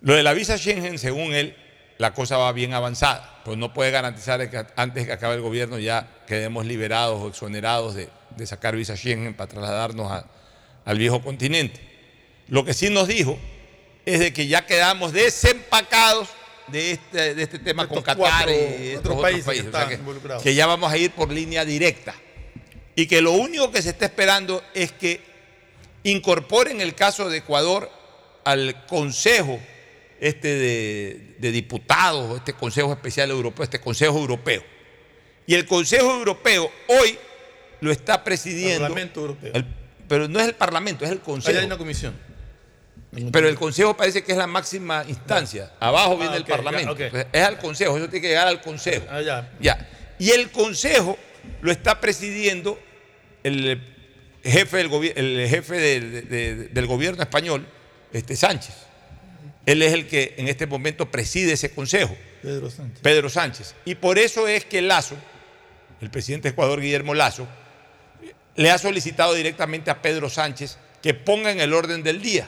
Lo de la visa Schengen, según él, la cosa va bien avanzada, pues no puede garantizar que antes de que acabe el gobierno ya quedemos liberados o exonerados de, de sacar visa Schengen para trasladarnos a- al viejo continente. Lo que sí nos dijo es de que ya quedamos desempacados de este, de este tema con Qatar cuatro y otros países países. que O sea, están que- involucrados. que ya vamos a ir por línea directa. Y que lo único que se está esperando es que incorporen el caso de Ecuador al Consejo este de, de Diputados, este Consejo Especial Europeo, este Consejo Europeo. Y el Consejo Europeo hoy lo está presidiendo. Parlamento Europeo. el- pero no es el Parlamento, es el Consejo. Allá hay una comisión. Pero el Consejo parece que es la máxima instancia. Abajo viene Ah, el ya, Parlamento. Entonces, Es al Consejo, eso tiene que llegar al Consejo. Ah, ya. Ya. Y el Consejo lo está presidiendo el jefe del, gobi- el jefe del- de- del gobierno español, este Sánchez. Él es el que en este momento preside ese consejo, Pedro Sánchez. Pedro Sánchez. Y por eso es que Lazo, el presidente de Ecuador, Guillermo Lazo, le ha solicitado directamente a Pedro Sánchez que ponga en el orden del día.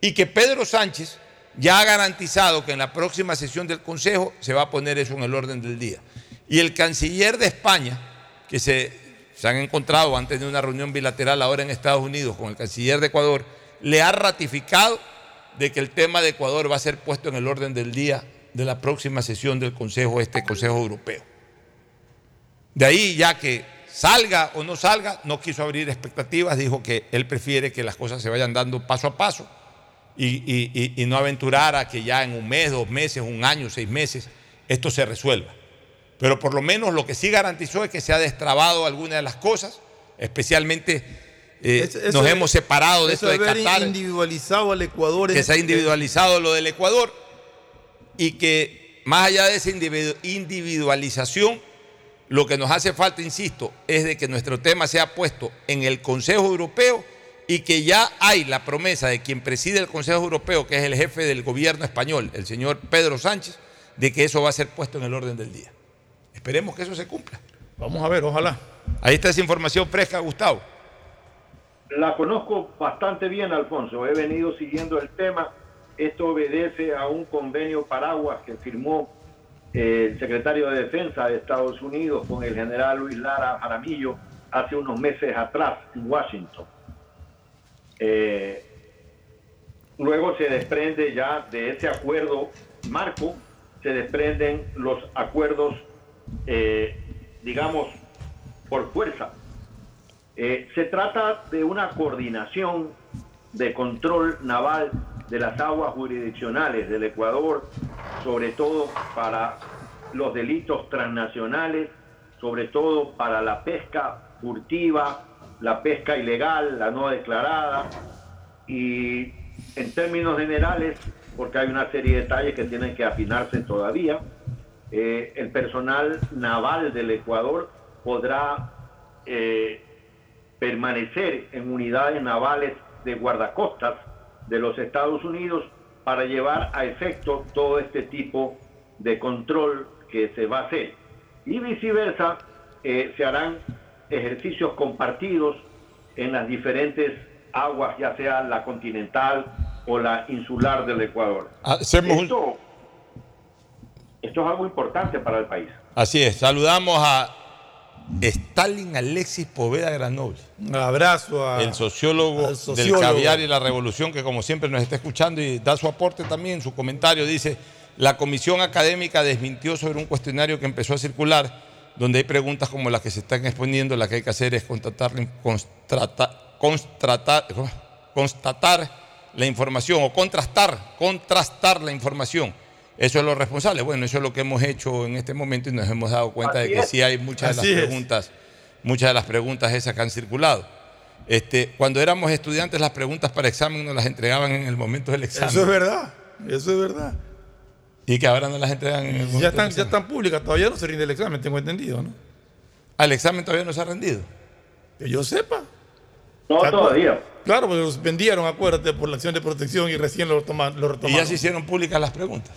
Y que Pedro Sánchez ya ha garantizado que en la próxima sesión del Consejo se va a poner eso en el orden del día. Y el canciller de España, que se, han encontrado antes de una reunión bilateral ahora en Estados Unidos con el canciller de Ecuador, le ha ratificado de que el tema de Ecuador va a ser puesto en el orden del día de la próxima sesión del Consejo, este Consejo Europeo. De ahí ya que salga o no salga, no quiso abrir expectativas, dijo que él prefiere que las cosas se vayan dando paso a paso y- y no aventurar a que ya en un mes, dos meses, un año, seis meses, esto se resuelva. Pero por lo menos lo que sí garantizó es que se ha destrabado alguna de las cosas, especialmente eh, Eso- nos de- hemos separado de eso esto de haber Qatar individualizado al Ecuador. que se ha individualizado lo del Ecuador y que más allá de esa individu- individualización, lo que nos hace falta, insisto, es de que nuestro tema sea puesto en el Consejo Europeo y que ya hay la promesa de quien preside el Consejo Europeo, que es el jefe del gobierno español, el señor Pedro Sánchez, de que eso va a ser puesto en el orden del día. Esperemos que eso se cumpla. Vamos a ver, ojalá. Ahí está esa información fresca, Gustavo. La conozco bastante bien, Alfonso. He venido siguiendo el tema. Esto obedece a un convenio paraguas que firmó eh, el secretario de Defensa de Estados Unidos con el general Luis Lara Jaramillo hace unos meses atrás en Washington. Eh, luego se desprende ya de ese acuerdo marco, se desprenden los acuerdos, eh, digamos, por fuerza. Eh, se trata de una coordinación de control naval de las aguas jurisdiccionales del Ecuador, sobre todo para los delitos transnacionales, sobre todo para la pesca furtiva, la pesca ilegal, la no declarada, y en términos generales, porque hay una serie de detalles que tienen que afinarse todavía, eh, el personal naval del Ecuador podrá eh, permanecer en unidades navales de guardacostas de los Estados Unidos para llevar a efecto todo este tipo de control que se va a hacer. Y viceversa, eh, se harán ejercicios compartidos en las diferentes aguas, ya sea la continental o la insular del Ecuador. Hacemos un- esto, esto es algo importante para el país. Así es, saludamos a Stalin Alexis Poveda Granoble. Un abrazo a- el sociólogo, al sociólogo. del caviar y la revolución que como siempre nos está escuchando y da su aporte también, su comentario dice, la comisión académica desmintió sobre un cuestionario que empezó a circular donde hay preguntas como las que se están exponiendo, la que hay que hacer es constatar, constrata- constatar, constatar la información o contrastar, contrastar la información. Eso es lo responsable. Bueno, eso es lo que hemos hecho en este momento y nos hemos dado cuenta Así de que es. sí hay muchas de las es. preguntas, muchas de las preguntas esas que han circulado. Este, cuando éramos estudiantes, las preguntas para examen nos las entregaban en el momento del examen. Eso es verdad, eso es verdad. Y que ahora no las entregan en el momento Ya del están, ya examen. están públicas, todavía no se rinde el examen, tengo entendido, ¿no? Al examen todavía no se ha rendido. Que yo sepa. No, todavía. Claro, porque los vendieron, acuérdate, por la acción de protección y recién lo, toma- lo Y retomaron. ya se hicieron públicas las preguntas.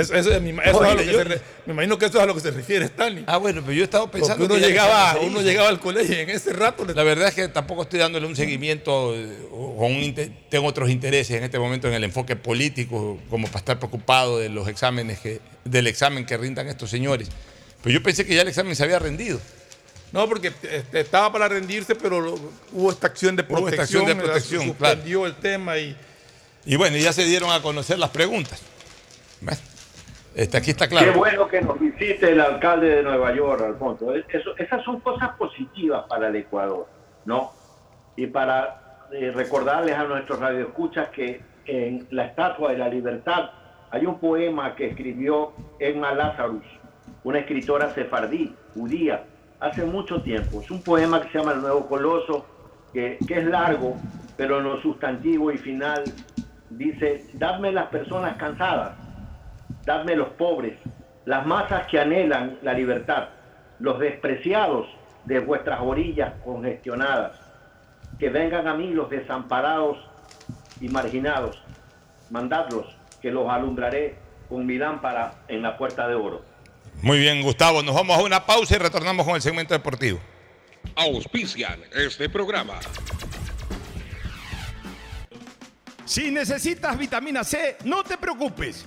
Eso, eso- me, ima- eso Oye, es a lo que yo- se re- me imagino que eso es a lo que se refiere Stanley. Ah, bueno, pero yo he estado pensando Porque uno que llegaba, uno llegaba al colegio y en ese rato le- La verdad es que tampoco estoy dándole un seguimiento, eh, o un tengo otros intereses en este momento en el enfoque político, como para estar preocupado de los exámenes que, del examen que rindan estos señores. Pero yo pensé que ya el examen se había rendido. No, porque este, estaba para rendirse, pero hubo esta acción de Hubo protección. esta acción de protección, suspendió el tema y. Y bueno, ya se dieron a conocer las preguntas. Bueno, este, aquí está claro. Qué bueno que nos visite el alcalde de Nueva York, Alfonso. Eso- esas son cosas positivas para el Ecuador, ¿no? Y para eh, recordarles a nuestros radioescuchas que en la Estatua de la Libertad hay un poema que escribió Emma Lazarus, una escritora sefardí, judía, hace mucho tiempo. Es un poema que se llama El Nuevo Coloso, que, que es largo, pero en lo sustantivo y final dice, dadme las personas cansadas, dadme los pobres, las masas que anhelan la libertad, los despreciados de vuestras orillas congestionadas, que vengan a mí los desamparados y marginados, mandadlos, que los alumbraré con mi lámpara en la puerta de oro. Muy bien, Gustavo. Nos vamos a una pausa y retornamos con el segmento deportivo. Auspician este programa. Si necesitas vitamina C, no te preocupes.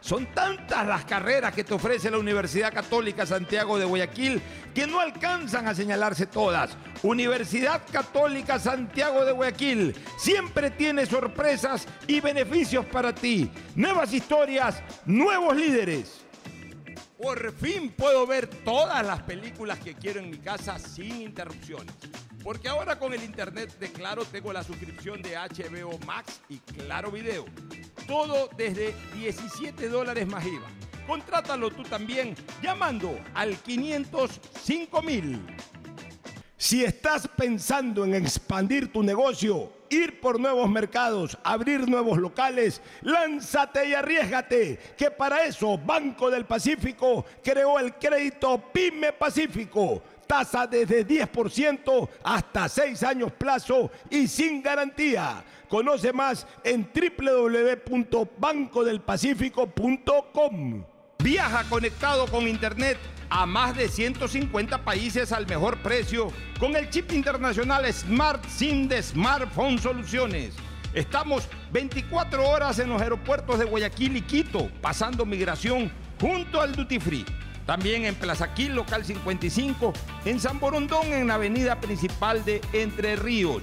Son tantas las carreras que te ofrece la Universidad Católica Santiago de Guayaquil que no alcanzan a señalarse todas. Universidad Católica Santiago de Guayaquil siempre tiene sorpresas y beneficios para ti. Nuevas historias, nuevos líderes. Por fin puedo ver todas las películas que quiero en mi casa sin interrupciones. Porque ahora con el internet de Claro tengo la suscripción de HBO Max y Claro Video. Todo desde 17 dólares más IVA. Contrátalo tú también llamando al 505 mil. Si estás pensando en expandir tu negocio, ir por nuevos mercados, abrir nuevos locales, lánzate y arriesgate, que para eso Banco del Pacífico creó el crédito Pyme Pacífico. Tasa desde 10% hasta 6 años plazo y sin garantía. Conoce más en www.bancodelpacifico.com. Viaja conectado con Internet a más de 150 países al mejor precio con el chip internacional Smart SIM de Smartphone Soluciones. Estamos 24 horas en los aeropuertos de Guayaquil y Quito, pasando migración junto al Duty Free. También en Plaza Quil, local 55, en San Borondón, en la avenida principal de Entre Ríos.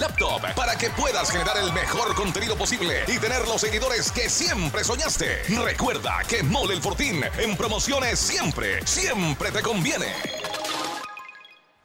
laptop para que puedas generar el mejor contenido posible y tener los seguidores que siempre soñaste. Recuerda que Mole el Fortín en promociones siempre, siempre te conviene.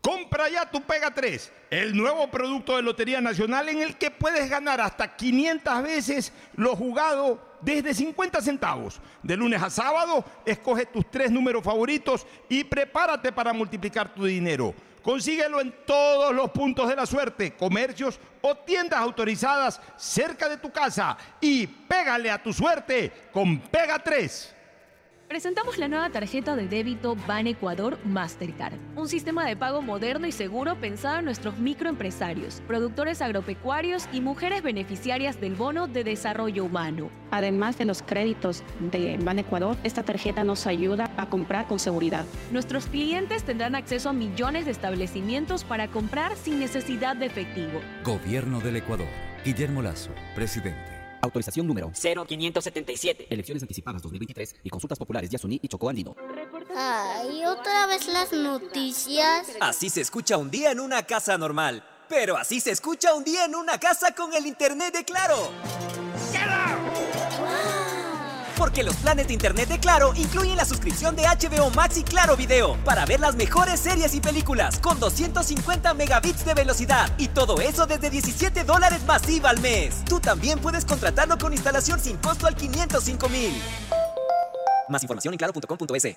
Compra ya tu Pega 3, el nuevo producto de Lotería Nacional en el que puedes ganar hasta 500 veces lo jugado desde 50 centavos. De lunes a sábado, escoge tus tres números favoritos y prepárate para multiplicar tu dinero. Consíguelo en todos los puntos de la suerte, comercios o tiendas autorizadas cerca de tu casa y pégale a tu suerte con Pega 3. Presentamos la nueva tarjeta de débito Ban Ecuador Mastercard, un sistema de pago moderno y seguro pensado en nuestros microempresarios, productores agropecuarios y mujeres beneficiarias del bono de desarrollo humano. Además de los créditos de Ban Ecuador, esta tarjeta nos ayuda a comprar con seguridad. Nuestros clientes tendrán acceso a millones de establecimientos para comprar sin necesidad de efectivo. Gobierno del Ecuador. Guillermo Lazo, presidente. Autorización número 0577. Elecciones anticipadas 2023 y consultas populares Yasuní y Chocó Andino. Ay, otra vez las noticias. Así se escucha un día en una casa normal. Pero así se escucha un día en una casa con el internet de Claro. Porque los planes de internet de Claro incluyen la suscripción de HBO Max y Claro Video para ver las mejores series y películas con 250 megabits de velocidad y todo eso desde 17 dólares masiva al mes. Tú también puedes contratarlo con instalación sin costo al 505 mil. Más información en claro.com.es.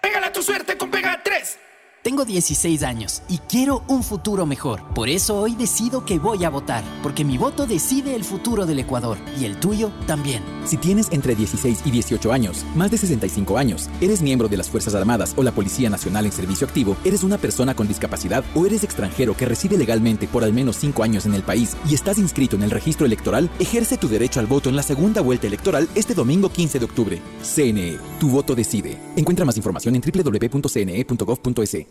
Pégale a tu suerte con Pega 3. Tengo 16 años y quiero un futuro mejor. Por eso hoy decido que voy a votar, porque mi voto decide el futuro del Ecuador y el tuyo también. Si tienes entre 16 y 18 años, más de 65 años, eres miembro de las Fuerzas Armadas o la Policía Nacional en servicio activo, eres una persona con discapacidad o eres extranjero que reside legalmente por al menos 5 años en el país y estás inscrito en el registro electoral, ejerce tu derecho al voto en la segunda vuelta electoral este domingo 15 de octubre. CNE, tu voto decide. Encuentra más información en www.cne.gov.es.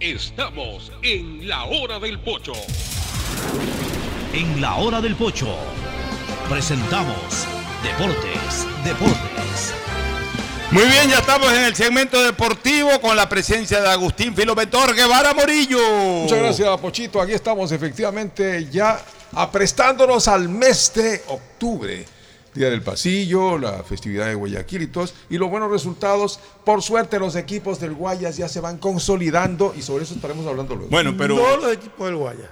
Estamos en la hora del pocho. En la hora del pocho presentamos Deportes, Deportes. Muy bien, ya estamos en el segmento deportivo con la presencia de Agustín Filomentor Guevara Morillo. Muchas gracias, Pochito. Aquí estamos efectivamente ya aprestándonos al mes de octubre. Día del Pasillo, la festividad de Guayaquil y todos, y los buenos resultados. Por suerte, los equipos del Guayas ya se van consolidando y sobre eso estaremos hablando luego. Bueno, pero. No los equipos del Guayas.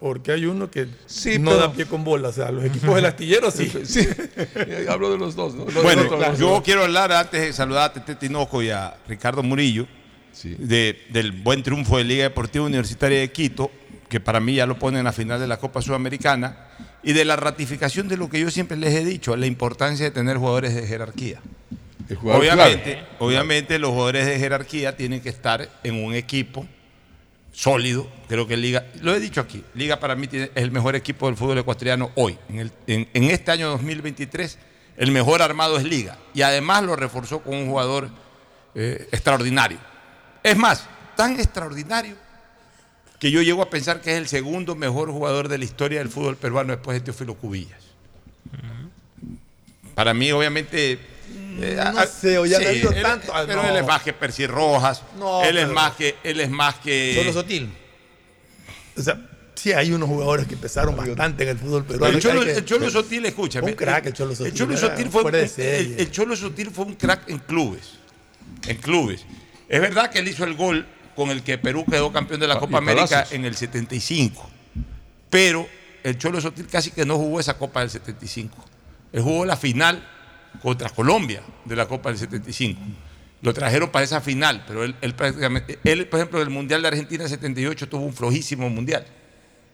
Porque hay uno que Sí, no pero- da pie con bola. O sea, los equipos del astillero sí. Sí, hablo de los dos. ¿no? Los Bueno, dos, yo quiero hablar antes de saludar a Tete Tinoco y a Ricardo Murillo de- del buen triunfo de Liga Deportiva Universitaria de Quito, que para mí ya lo pone en la final de la Copa Sudamericana, y de la ratificación de lo que yo siempre les he dicho, la importancia de tener jugadores de jerarquía. jugador Obviamente, clave. obviamente los jugadores de jerarquía tienen que estar en un equipo sólido. Creo que Liga, lo he dicho aquí, Liga para mí es el mejor equipo del fútbol ecuatoriano hoy. En, el- en- en este año 2023, el mejor armado es Liga. Y además lo reforzó con un jugador eh, extraordinario. Es más, tan extraordinario que yo llego a pensar que es el segundo mejor jugador de la historia del fútbol peruano después de Teófilo Cubillas. Para mí, obviamente. eh, No a- sé, o ya no él- tanto. Ah, pero no. él es más que Percy Rojas. No, él es más que. Él es más que. Solo Sotil. O sea, sí hay unos jugadores que pesaron bastante en el fútbol peruano. el Cholo, que- el Cholo Sotil, escúchame. Un crack el Cholo Sotil. El Cholo era Sotil fue, fuera de un- serie. el, el Cholo Sotil fue un crack en clubes. En clubes. Es verdad que él hizo el gol con el que Perú quedó campeón de la Ah, Copa América en el 75. Pero el Cholo Sotil casi que no jugó esa Copa del 75. Él jugó la final contra Colombia de la Copa del 75. Lo trajeron para esa final, pero él, él prácticamente, él, por ejemplo, en el Mundial de Argentina 78 tuvo un flojísimo Mundial.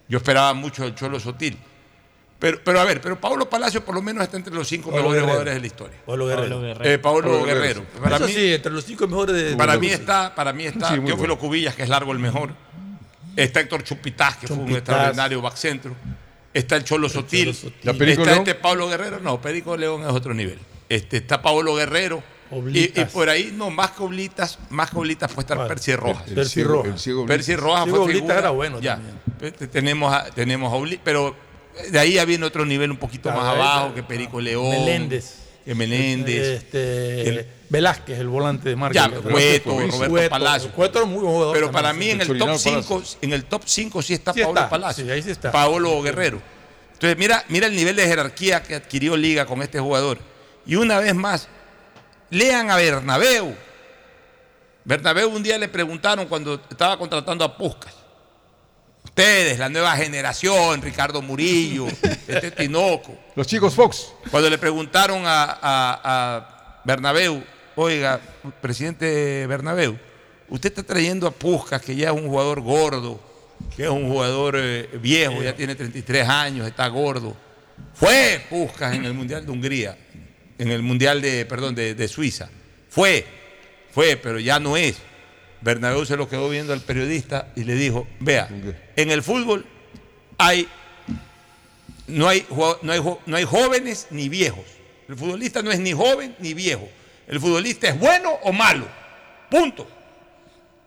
Yo esperaba mucho del Cholo Sotil. Pero, pero a ver, pero Pablo Palacio por lo menos está entre los cinco Pablo mejores Guerrero. jugadores de la historia. Pablo Guerrero. Pablo Guerrero. Eh, Pablo Pablo Guerrero. Guerrero. Para Eso mí, sí, entre los cinco mejores de para mí está, para mí está Sí, Teófilo bueno. Cubillas, que es largo el mejor. Está Héctor Chupitaz, que fue un extraordinario back centro. Está el Cholo Sotil. Sotil. ¿La Perico está León? este Pablo Guerrero. No, Perico León es otro nivel. Este, está Pablo Guerrero. Y, y Oblitas. por ahí, no, más que Oblitas, más que Oblitas puede estar ¿Cuál? Percy Rojas. El Percy ciego- Rojas. el Percy Rojas Sí, fue Oblitas figura. era bueno Ya. también. Este, Tenemos a, tenemos a Obli- pero de ahí ya viene otro nivel un poquito Claro, más ahí abajo, que Perico León. Meléndez. Que Meléndez. Este, El- Velázquez, el volante de marca. Ya. Cueto, Roberto Cueto. Palacio. Cueto era muy buen jugador. Pero también, para sí. mí en el top 5, Palacio. en el top 5 sí está Sí Pablo está, Palacio. sí, ahí sí está. Pablo Guerrero. Entonces, mira, mira el nivel de jerarquía que adquirió Liga con este jugador. Y una vez más, lean a Bernabéu. Bernabéu un día le preguntaron cuando estaba contratando a Puskas. Ustedes, la nueva generación, Ricardo Murillo, este Tinoco. Los chicos Fox. Cuando le preguntaron a, a- a Bernabéu, oiga, presidente Bernabéu, usted está trayendo a Puskas, que ya es un jugador gordo, que es un jugador eh, viejo, ya tiene 33 años, está gordo. Fue Puskas en el Mundial de Hungría, en el Mundial de, perdón, de, de Suiza. Fue, fue, pero ya no es. Bernabéu se lo quedó viendo al periodista y le dijo, vea, en el fútbol hay no hay, no, hay, no hay jóvenes ni viejos. El futbolista no es ni joven ni viejo. El futbolista es bueno o malo. Punto.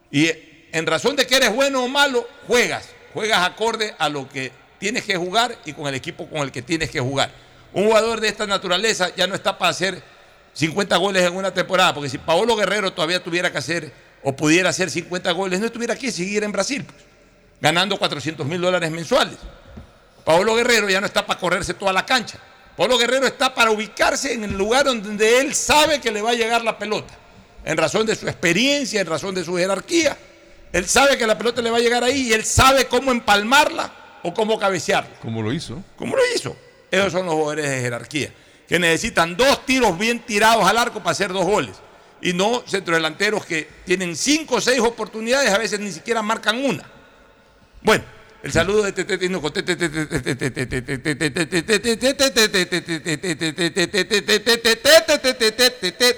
Y eh, en razón de que eres bueno o malo, juegas. Juegas acorde a lo que tienes que jugar y con el equipo con el que tienes que jugar. Un jugador de esta naturaleza ya no está para hacer 50 goles en una temporada, porque si Paolo Guerrero todavía tuviera que hacer o pudiera hacer 50 goles, no estuviera aquí, seguir en Brasil, pues, ganando 400 mil dólares mensuales. Paolo Guerrero ya no está para correrse toda la cancha. Paolo Guerrero está para ubicarse en el lugar donde él sabe que le va a llegar la pelota. En razón de su experiencia, en razón de su jerarquía. Él sabe que la pelota le va a llegar ahí y él sabe cómo empalmarla o cómo cabecearla. Como lo hizo. ¿Cómo lo hizo? Esos son los jugadores de jerarquía, que necesitan dos tiros bien tirados al arco para hacer dos goles. Y no centrodelanteros que tienen cinco o seis oportunidades, a veces ni siquiera marcan una. Bueno, el saludo de Tete Tinoco.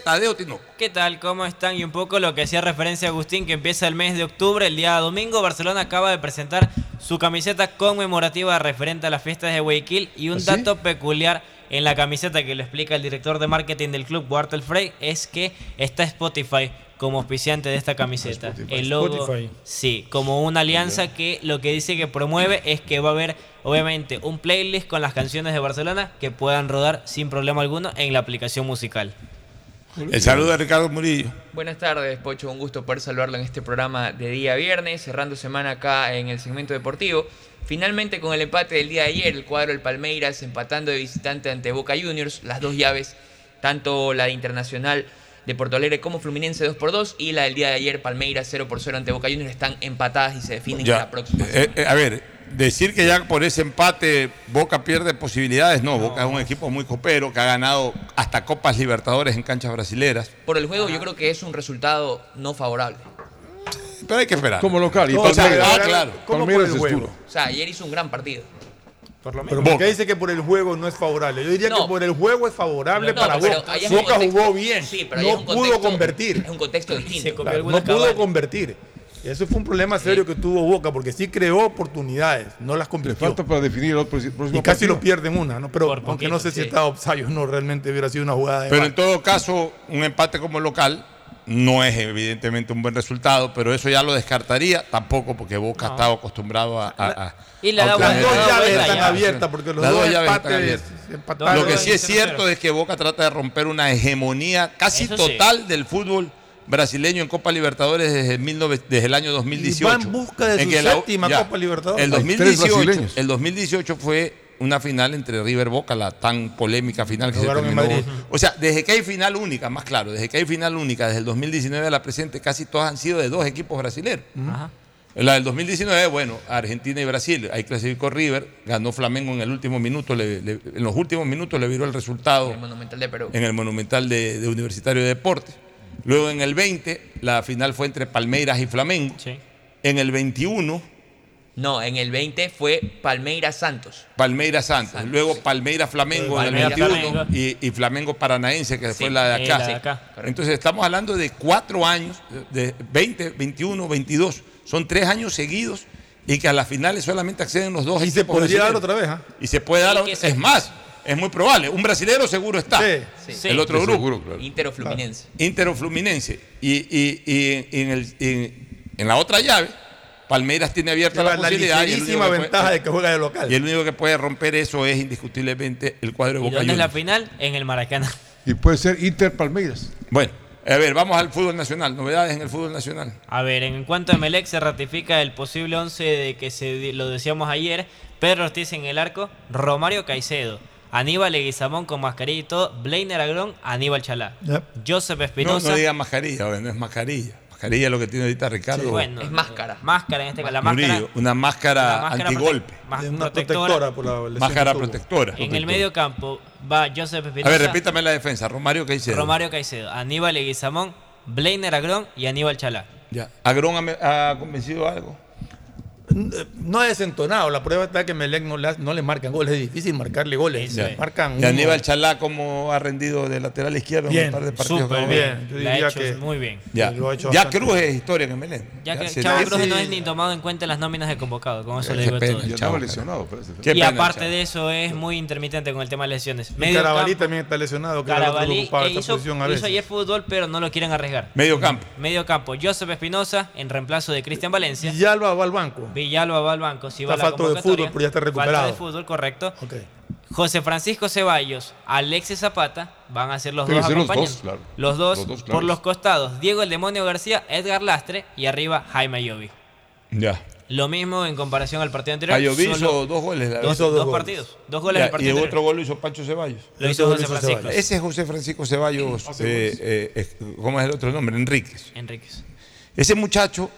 Tadeo Tinoco. ¿Qué tal? ¿Cómo están? Y un poco lo que hacía referencia a Agustín, que empieza el mes de octubre, el día domingo, Barcelona acaba de presentar su camiseta conmemorativa referente a las fiestas de Guayaquil y un ¿Ah, dato peculiar en la camiseta que lo explica el director de marketing del club, Bartel Frey, es que está Spotify como auspiciante de esta camiseta. Spotify. El logo, Spotify. sí, como una alianza que lo que dice que promueve es que va a haber obviamente un playlist con las canciones de Barcelona que puedan rodar sin problema alguno en la aplicación musical. El saludo de Ricardo Murillo. Buenas tardes, Pocho. Un gusto poder saludarlo en este programa de día viernes, cerrando semana acá en el segmento deportivo. Finalmente, con el empate del día de ayer, el cuadro del Palmeiras empatando de visitante ante Boca Juniors, las dos llaves, tanto la de Internacional de Porto Alegre como Fluminense 2 por 2 y la del día de ayer, Palmeiras 0 por 0 ante Boca Juniors, están empatadas y se definen Ya. la próxima. Eh, eh, a ver, decir que ya por ese empate Boca pierde posibilidades, no, Boca es un equipo muy copero que ha ganado hasta Copas Libertadores en canchas brasileras. Por el juego, yo creo que es un resultado no favorable. Pero hay que esperar. Como local. Y O sea, Palmeiras. ah, claro. ¿Cómo por el es juego? duro. O sea, ayer hizo un gran partido. Pero Boca. porque dice que por el juego no es favorable. Yo diría No. que por el juego es favorable No, para Boca. Boca contexto- jugó bien. Sí, pero no pudo convertir. Es un contexto distinto. Claro, no pudo cabal. convertir. Eso fue un problema serio que tuvo Boca, porque sí creó oportunidades, no las Le convirtió. falta para definir el otro- próximo Y casi partido. lo pierden una, ¿no? Pero Por aunque poquito, no sé si estaba offside o no, realmente hubiera sido una jugada de Pero en todo caso, un empate como local no es evidentemente un buen resultado, pero eso ya lo descartaría tampoco porque Boca No. estaba acostumbrado a... a- a- Y a Las dos llaves están abiertas porque los Las dos dos empates. Lo que sí es 0-0. cierto es que Boca trata de romper una hegemonía casi Eso sí. total del fútbol brasileño en Copa Libertadores desde el, 19 desde el año 2018. Y va en busca de En su que la- séptima Copa Libertadores. El Hay tres 2018, brasileños. el 2018 fue una final entre River Boca, la tan polémica final que se Jugaron en terminó. Madrid. O sea, desde que hay final única, más claro, desde que hay final única, desde el 2019 a la presente, casi todas han sido de dos equipos brasileños. Ajá. La del 2019, bueno, Argentina y Brasil, ahí clasificó River, ganó Flamengo en el último minuto, le- le- en los últimos minutos le viró el resultado El Monumental de Perú. en el Monumental de, de Universitario de Deportes. Luego en el 20, la final fue entre Palmeiras y Flamengo. Sí. En el 21, No, en el 20 fue Palmeiras Santos. Palmeiras Santos. Santos. Luego Palmeiras Flamengo en el Palmeiras 21 Flamengo. y, y Flamengo Paranaense, que Sí, fue la de acá. la de acá. Entonces estamos hablando de cuatro años, de 20, 21, 22. Son tres años seguidos y que a las finales solamente acceden los dos Y se podría dar otra vez, ¿ah? Y se puede dar, otra- es más, es muy probable. Un brasilero seguro está. Sí. Sí. El otro Sí, grupo. seguro, claro. Inter o Fluminense. Inter o Fluminense. Y, y- y en, el- en- en la otra llave, Palmeiras tiene abierta Lleva la la posibilidad. y el único ventaja puede- de que juega de local. Y el único que puede romper eso es indiscutiblemente el cuadro de ¿Y Boca dónde es la final? En el Maracaná. Y puede ser Inter Palmeiras. Bueno, a ver, vamos al fútbol nacional. Novedades en el fútbol nacional. A ver, en cuanto a Melec se ratifica el posible 11 de que se lo decíamos ayer. Pedro Ortiz en el arco, Romario Caicedo, Aníbal Leguizamón con mascarilla y todo, Blainer Agrón, Aníbal Chalá, Yep. Joseph No, Espinosa. no diga mascarilla, no es mascarilla. Mascarilla es lo que tiene ahorita Ricardo. bueno, Es máscara. Máscara en este caso. La Murillo, una máscara, máscara antigolpe. prote- una protectora. protectora por la lesión Máscara protectora. En el medio campo va Joseph A Espinosa, ver, repítame la defensa. Romario Caicedo. Romario Caicedo, Aníbal Leguizamón, Blainer Agrón y Aníbal Chalá. Ya. ¿Agrón ha convencido algo? No ha desentonado. La prueba está que Melec no le, no le marcan goles. Es difícil marcarle goles. Marcan ¿Y. Aníbal Chalá cómo ha rendido de lateral izquierdo en Bien, un par de partidos? Súper que bien. Yo ha hecho que- muy bien. Ya, Lo ha hecho ya Cruz es historia en Melén. Ya que Chavo se- Cruz no es ni tomado en cuenta en las nóminas de convocado, con eso le digo pena, todo. Lesionado, Y pena, aparte Chavo. de eso es muy intermitente con el tema de lesiones. Y Medio Carabalí campo, también está lesionado. Que que Carabalí esta hizo, posición a hizo ayer fútbol, pero no lo quieren arriesgar. Medio campo. Medio campo, Joseph Espinosa en reemplazo de Cristian Valencia. Y Alba va al banco. Villalba va al banco. Si va Está a la falto de fútbol, pero ya está Falta recuperado. de fútbol, correcto. Ok. José Francisco Ceballos, Alexis Zapata van a ser los dos los acompañantes. dos, claro. Los dos, Los dos, por los costados, Diego el Demonio García, Edgar Lastre y arriba Jaime Ayovi. Ya. Lo mismo en comparación al partido anterior. Ayoví hizo dos goles. la dos, partidos. Dos goles Ya, en el y partido el anterior. otro gol lo hizo Pancho Ceballos. Lo hizo José Francisco. Ese es José Francisco Ceballos. eh, eh, ¿Cómo es el otro nombre? Enríquez. Enríquez. Ese muchacho,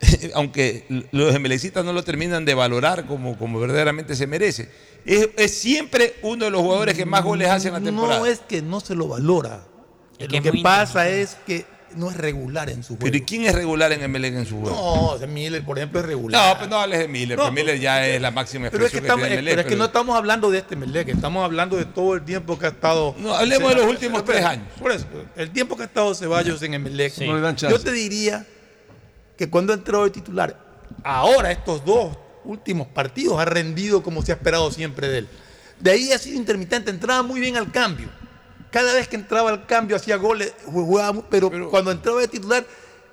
aunque los gemelecistas no lo terminan de valorar como, como verdaderamente se merece, es, es siempre uno de los jugadores que más goles hace en la temporada. No es que no se lo valora. Es que lo que pasa es que no es regular en su juego. Pero ¿y quién es regular en Emelec en su juego? No, Miller, por ejemplo, es regular. No, pues no hables de Miller, No, porque Miller ya es la máxima Pero es que, expresión que, estamos, tiene Emelec. pero es que pero- no estamos hablando de este Melec, estamos hablando de todo el tiempo que ha estado. No, hablemos de los últimos tres años. Por eso, el tiempo que ha estado Ceballos en Emelec. Sí. No. Yo te diría que cuando ha entrado de titular, ahora estos dos últimos partidos ha rendido como se ha esperado siempre de él. De ahí ha sido intermitente, entraba muy bien al cambio. Cada vez que entraba al cambio hacía goles, jugaba, mu- pero, cuando entraba de titular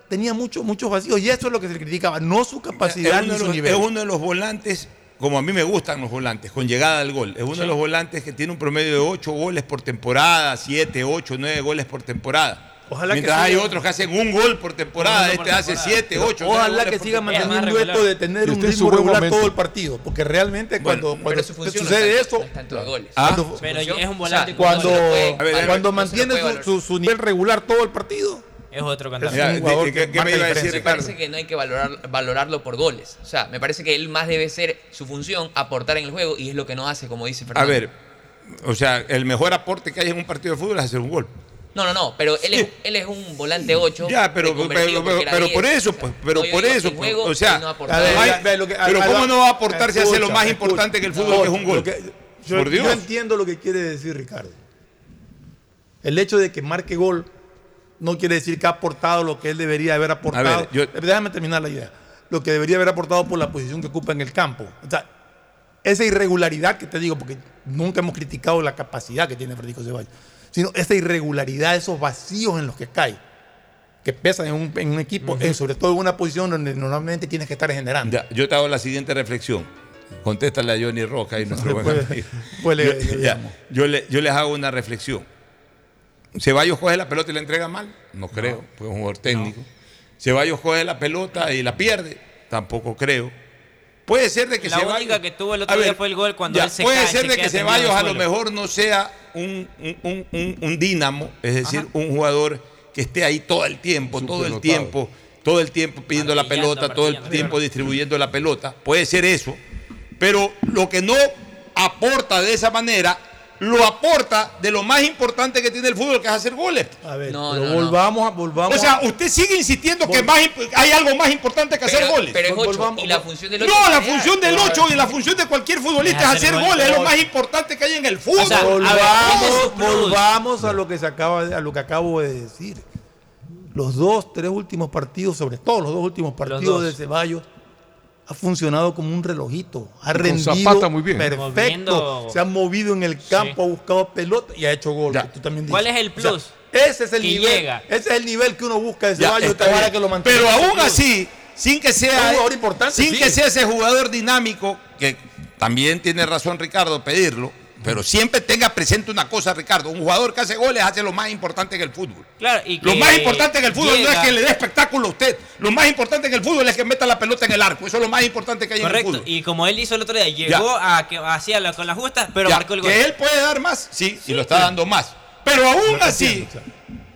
tenía muchos muchos vacíos y eso es lo que se le criticaba, no su capacidad ni su los, nivel. es uno de los volantes, como a mí me gustan los volantes, con llegada al gol. Es uno de los volantes que tiene un promedio de 8 goles por temporada, 7, 8, 9 goles por temporada. Ojalá que Mientras hay siga- otros que hacen un gol por temporada, este hace temporada. 7, 8. Ojalá que siga manteniendo esto de tener un ritmo regular momento. todo el partido, porque realmente cuando, sucede no es eso, tanto- no es tanto de goles. Ah. cuando- Pero función- es un o volante sea, cuando, A ver, mantiene su, valorar. su- su nivel regular todo el partido, Es otro cantante. Ya, un jugador ¿qué- que me iba a decir, diferencia. Me parece que no hay que valorar, valorarlo por goles. O sea, me parece que él más debe ser su función aportar en el juego y es lo que no hace, como dice A Fernando. ver, o sea, el mejor aporte que hay en un partido de fútbol es hacer un gol. No, no, no, pero él, es, él es un volante 8. Ya, pero, pero, pero- pero por eso, pues, pero por eso, pues, o sea, no ver, lo que- pero a- ¿cómo no va a aportar si hace lo más importante que el fútbol, que es un gol? Lo que- yo, Por Dios. yo entiendo lo que quiere decir Ricardo. El hecho de que marque gol no quiere decir que ha aportado lo que él debería haber aportado. ver, yo- Déjame terminar la idea. Lo que debería haber aportado por la posición que ocupa en el campo. O sea, esa irregularidad que te digo, porque nunca hemos criticado la capacidad que tiene Federico Ceballos, sino esa irregularidad, esos vacíos en los que cae, que pesan en un, en un equipo, eh, sobre todo en una posición donde normalmente tienes que estar generando. Ya, yo te hago la siguiente reflexión. Contéstale a Johnny Roca y nuestro buen Pues- amigo. pues le- yo, le ya, yo le- yo les hago una reflexión. Ceballos coge la pelota y la entrega mal. No creo, fue un jugador técnico. Ceballos coge la pelota y la pierde. Tampoco creo. Puede ser de que La Ceballos. única que tuvo el A otro día fue el gol cuando ya, él se puede cae, ser se de que Ceballos a lo mejor no sea un, un- un- un- un dínamo, es decir, un jugador que esté ahí todo el tiempo, todo el tiempo, todo el tiempo pidiendo la pelota, todo el tiempo distribuyendo la pelota. Puede ser eso. Pero lo que no aporta de esa manera, lo aporta de lo más importante que tiene el fútbol, que es hacer goles. A ver, No, pero no, volvamos a volvamos O sea, usted sigue insistiendo que más hay algo más importante que hacer goles. pero es Vol- 8. volvamos- Y la función del 8 No, la función del 8 y la función de cualquier futbolista Es es hacer goles. goles, es lo más importante que hay en el fútbol. O sea, a ver, volvamos, volvamos a lo que se acaba de- a lo que acabo de decir. Los dos, tres últimos partidos, sobre todo los dos últimos partidos dos. de Ceballos, ha funcionado como un relojito. Ha con rendido Zapata muy bien. perfecto. Moviendo- Se ha movido en el campo, ha buscado pelota y ha hecho gol. Tú también ¿Cuál es el O sea, plus? ese es el Que nivel. llega. Ese es el nivel que uno busca de Ceballos. que lo mantenga. Pero aún así, sin que sea, un jugador importante, sin sí. que sea ese jugador dinámico, que también tiene razón Ricardo pedirlo, pero siempre tenga presente una cosa, Ricardo, un jugador que hace goles hace lo más importante en el fútbol. Claro, y Lo más importante en el fútbol no es que le dé espectáculo a usted. Lo más importante en el fútbol es que meta la pelota en el arco. Eso es lo más importante que hay en el Correcto, fútbol. y como él hizo el otro día, llegó a que hacía la- con la justa, pero Ya, marcó el gol. Que él puede dar más, sí, y lo está dando más. Pero aún así,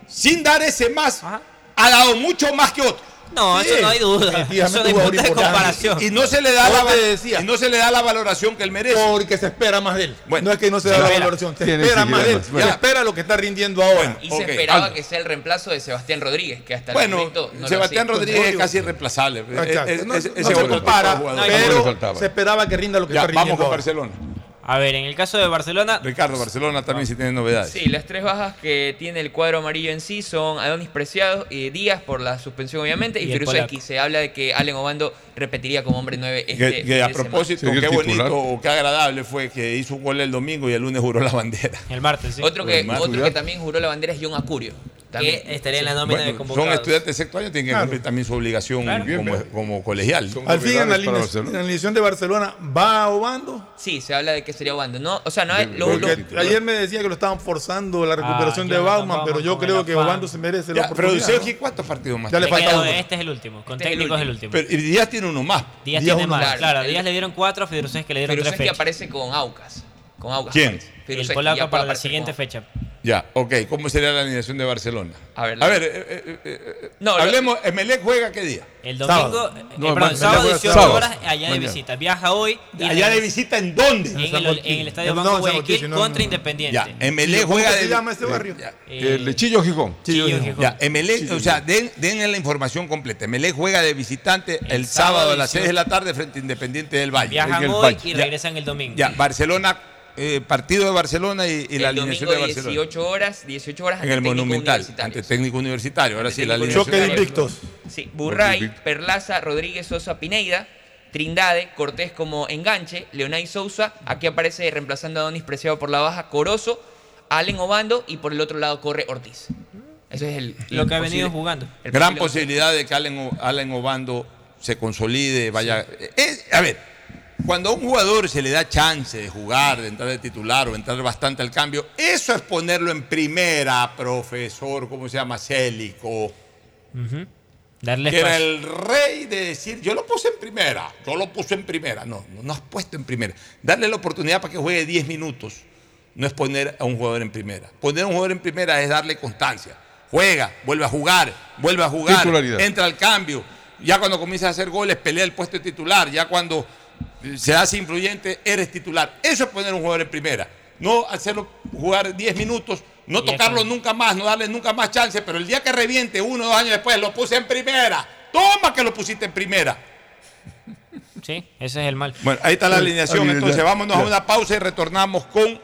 sin dar ese más, Ajá. ha dado mucho más que otro. No, Sí, eso no hay duda. Eso no hay punto de comparación. Y no se le da la decía. y no se le da la valoración que él merece. Porque se espera más de él. Bueno, no es que no se da la valoración, se espera que más de él. Bueno. Se espera lo que está rindiendo ahora. Y se esperaba que sea el reemplazo de Sebastián Rodríguez, que hasta el momento no Sebastián. Rodríguez es casi irreemplazable. Es- No- es- no ese se compara. No, pero se esperaba que rinda lo que Ya, está rindiendo vamos con ahora. Barcelona. A ver, en el caso de Barcelona, Ricardo, Barcelona también sí tiene novedades. Sí, las tres bajas que tiene el cuadro amarillo en sí son Adonis Preciado y Díaz por la suspensión obviamente y, Y el Firuzeski. Se habla de que Allen Obando repetiría como hombre 9 este Que, que a propósito, Sigue qué bonito o qué agradable fue que hizo un gol el domingo y el lunes juró la bandera. el martes, sí. Otro, que, otro que también juró la bandera es John Acurio. También. que estaría en la nómina de Bueno, convocados. son estudiantes de sexto año, tienen que Claro. cumplir también su obligación Claro. como, Bien, como colegial. Son Al fin, en la, alineación, de Barcelona, ¿va Obando? Sí, se habla de que sería Obando. No, o sea, no hay, lo, Porque lo- ayer me decía que lo estaban forzando la recuperación Ah, de Jonathan Bauman, pero yo creo que. Obando se merece la oportunidad. Produceski, ¿no? ¿cuántos partidos más Ya le Le tiene? falta queda- uno. este es el último. Con Este es el técnicos es el último. Pero, y Díaz tiene uno más. Díaz Díaz tiene más. Claro, Díaz le dieron cuatro, a Firuzeski le dieron tres fechas. aparece con Aucas. Con Aucas ¿Quién? El polaco para la siguiente fecha. Ya, ok. ¿Cómo sería la alineación de Barcelona? A ver, A ver, eh, eh, eh, No, lo- hablemos, Emelec juega qué día? El domingo, Sábado. eh, No, perdón, mañana sábado juega 18 sábado. horas allá de Mañana. visita. Viaja hoy y ¿Allá de visita en dónde? en, el, en el estadio Banco Guayaquil no, no, contra no. Independiente. Ya, Emelec ¿Cómo juega que se llama ese barrio? El Lechillo Gijón. Chillo Chillo Gijón. Ya, Emelec, o sea, den, den la información completa. Emelec juega de visitante el, El sábado, a las 6 de 18. la tarde frente a Independiente del Valle. Viajan el hoy y regresan el domingo. Ya, Barcelona, eh, partido de Barcelona y, y la alineación de Barcelona. 18 horas, 18 horas En el Técnico Monumental, Universitario. ante técnico universitario. Ahora Ante sí, la alineación. Choque de invictos. Sí, Burray. Perlaza, Rodríguez Sosa Pineida, Trindade, Cortés como enganche, Leonay Sousa, aquí aparece reemplazando a Donis Preciado por la baja, Corozo, Allen Obando y por el otro lado corre Ortiz. Ese es el, Lo el que ha venido jugando. el Gran posibilidad de que Allen, Allen Obando se consolide, vaya. Eh, a ver, cuando a un jugador se le da chance de jugar, de entrar de titular o entrar bastante al cambio, eso es ponerlo en primera, profesor, ¿cómo se llama? Célico. Darle que era el rey de decir, yo lo puse en primera, yo lo puse en primera. No, no, no has puesto en primera. Darle la oportunidad para que juegue 10 minutos no es poner a un jugador en primera. Poner a un jugador en primera es darle constancia. Juega, vuelve a jugar, vuelve a jugar, entra al cambio. Ya cuando comienza a hacer goles, pelea el puesto de titular. Ya cuando se hace influyente, eres titular. Eso es poner a un jugador en primera. No hacerlo jugar 10 minutos, no tocarlo nunca más, no darle nunca más chance, pero el día que reviente, uno o dos años después, lo puse en primera. Toma que lo pusiste en primera. Sí, ese es el mal. Bueno, ahí está la alineación. Entonces vámonos a una pausa y retornamos con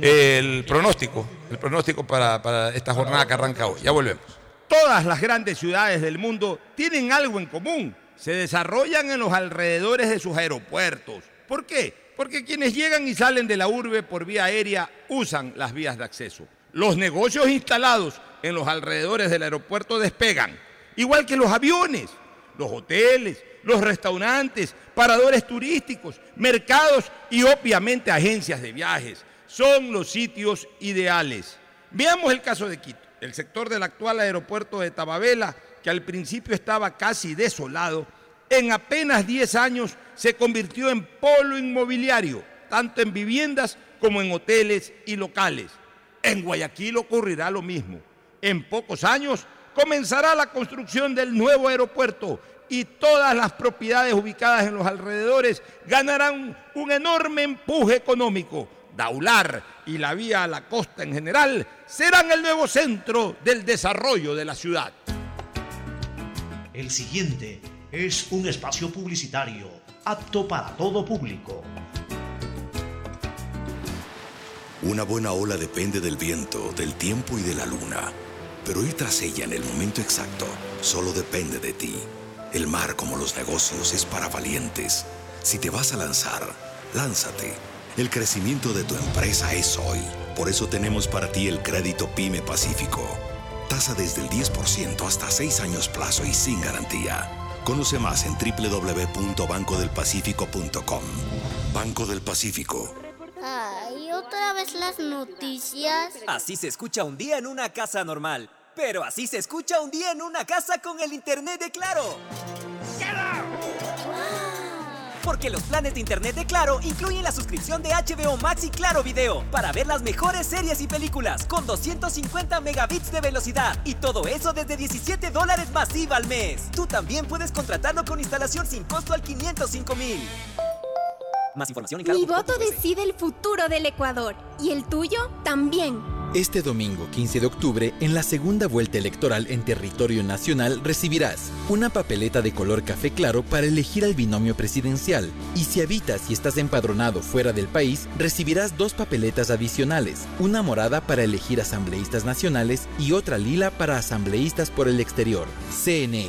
el pronóstico. El pronóstico para, para esta jornada que arranca hoy. Ya volvemos. Todas las grandes ciudades del mundo tienen algo en común. Se desarrollan en los alrededores de sus aeropuertos. ¿Por qué? Porque quienes llegan y salen de la urbe por vía aérea usan las vías de acceso. Los negocios instalados en los alrededores del aeropuerto despegan, igual que los aviones, los hoteles, los restaurantes, paradores turísticos, mercados y obviamente agencias de viajes. Son los sitios ideales. Veamos el caso de Quito, el sector del actual aeropuerto de Tababela, que al principio estaba casi desolado, en apenas 10 años se convirtió en polo inmobiliario, tanto en viviendas como en hoteles y locales. En Guayaquil ocurrirá lo mismo. En pocos años comenzará la construcción del nuevo aeropuerto y todas las propiedades ubicadas en los alrededores ganarán un enorme empuje económico. Daular y la vía a la costa en general serán el nuevo centro del desarrollo de la ciudad. El siguiente es un espacio publicitario apto para todo público. Una buena ola depende del viento, del tiempo y de la luna, pero ir tras ella en el momento exacto solo depende de ti. El mar, como los negocios, es para valientes. Si te vas a lanzar, lánzate. El crecimiento de tu empresa es hoy. Por eso tenemos para ti el crédito PYME Pacífico. Tasa desde el 10% hasta 6 años plazo y sin garantía. Conoce más en www.bancodelpacifico.com. Banco del Pacífico. Ay, otra vez las noticias. Así se escucha un día en una casa normal. Pero así se escucha un día en una casa con el internet de Claro. Porque los planes de internet de Claro incluyen la suscripción de HBO Max y Claro Video para ver las mejores series y películas con 250 megabits de velocidad y todo eso desde 17 dólares masiva al mes. Tú también puedes contratarlo con instalación sin costo al 505 mil. Más información en Mi claro.com.es. voto decide el futuro del Ecuador y el tuyo también. Este domingo 15 de octubre, en la segunda vuelta electoral en territorio nacional, recibirás una papeleta de color café claro para elegir al binomio presidencial. Y si habitas y estás empadronado fuera del país, recibirás dos papeletas adicionales, una morada para elegir asambleístas nacionales y otra lila para asambleístas por el exterior. CNE,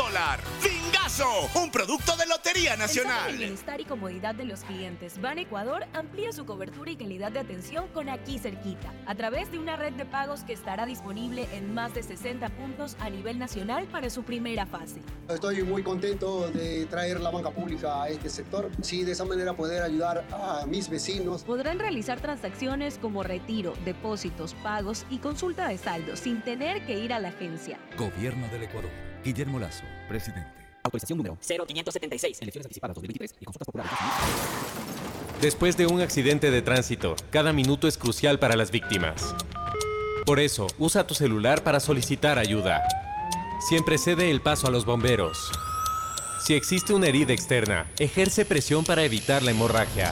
dólar. Bingazo, un producto de Lotería en el Nacional. bienestar y comodidad de los clientes, Ban Ecuador amplía su cobertura y calidad de atención con aquí cerquita, a través de una red de pagos que estará disponible en más de 60 puntos a nivel nacional para su primera fase. Estoy muy contento de traer la banca pública a este sector. Sí, de esa manera poder ayudar a mis vecinos. Podrán realizar transacciones como retiro, depósitos, pagos y consulta de saldo sin tener que ir a la agencia. Gobierno del Ecuador. Guillermo Lazo, presidente. Autorización número 0576. Elecciones anticipadas 2023 y consultas populares. Después de un accidente de tránsito, cada minuto es crucial para las víctimas. Por eso, usa tu celular para solicitar ayuda. Siempre cede el paso a los bomberos. Si existe una herida externa, ejerce presión para evitar la hemorragia.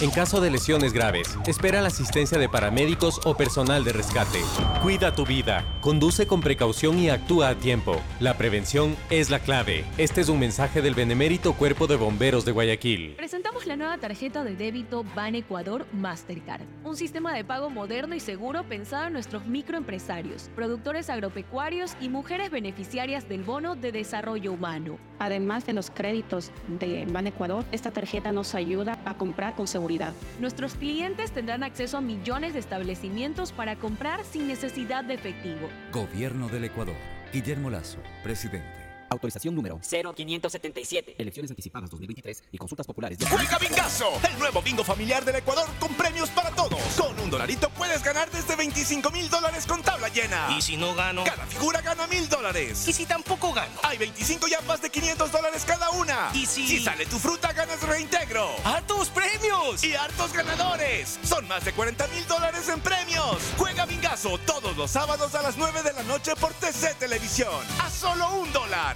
En caso de lesiones graves, espera la asistencia de paramédicos o personal de rescate. Cuida tu vida, conduce con precaución y actúa a tiempo. La prevención es la clave. Este es un mensaje del Benemérito Cuerpo de Bomberos de Guayaquil. Presentamos la nueva tarjeta de débito Ban Ecuador Mastercard, un sistema de pago moderno y seguro pensado en nuestros microempresarios, productores agropecuarios y mujeres beneficiarias del bono de desarrollo humano. De los créditos de Ban Ecuador, esta tarjeta nos ayuda a comprar con seguridad. Nuestros clientes tendrán acceso a millones de establecimientos para comprar sin necesidad de efectivo. Gobierno del Ecuador. Guillermo Lazo, presidente. Autorización número 0577. Elecciones anticipadas 2023 y consultas populares. Juega Bingazo, el nuevo bingo familiar del Ecuador con premios para todos. Con un dolarito puedes ganar desde 25 mil dólares con tabla llena. ¿Y si no gano? Cada figura gana mil dólares. ¿Y si tampoco gano? Hay 25 yapas de 500 dólares cada una. ¿Y si...? Si sale tu fruta, ganas reintegro. ¡Hartos premios! Y hartos ganadores. Son más de 40 mil dólares en premios. Juega Bingazo todos los sábados a las 9 de la noche por TC Televisión. A solo un dólar.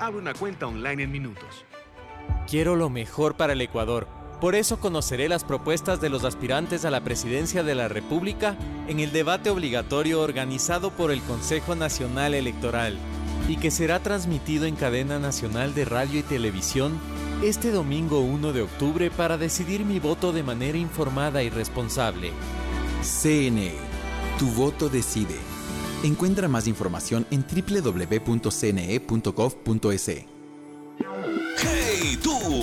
abre una cuenta online en minutos. Quiero lo mejor para el Ecuador. Por eso conoceré las propuestas de los aspirantes a la presidencia de la República en el debate obligatorio organizado por el Consejo Nacional Electoral y que será transmitido en cadena nacional de radio y televisión este domingo 1 de octubre para decidir mi voto de manera informada y responsable. CNE. Tu voto decide. Encuentra más información en www.cne.gov.es.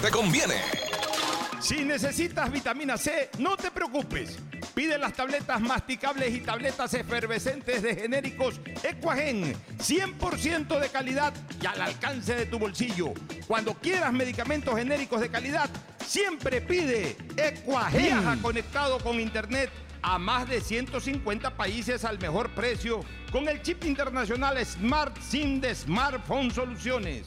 te conviene. Si necesitas vitamina C, no te preocupes. Pide las tabletas masticables y tabletas efervescentes de genéricos Equagen, 100% de calidad y al alcance de tu bolsillo. Cuando quieras medicamentos genéricos de calidad, siempre pide Equagen. Viaja conectado con internet a más de 150 países al mejor precio con el chip internacional Smart SIM de Smartphone Soluciones.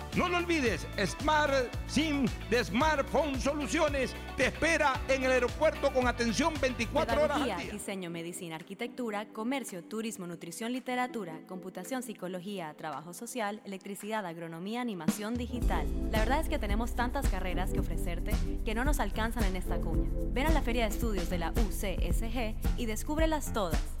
No lo olvides, Smart SIM de Smartphone Soluciones te espera en el aeropuerto con atención 24 horas al día. diseño, medicina, arquitectura, comercio, turismo, nutrición, literatura, computación, psicología, trabajo social, electricidad, agronomía, animación digital. La verdad es que tenemos tantas carreras que ofrecerte que no nos alcanzan en esta cuña. Ven a la Feria de Estudios de la UCSG y descúbrelas todas.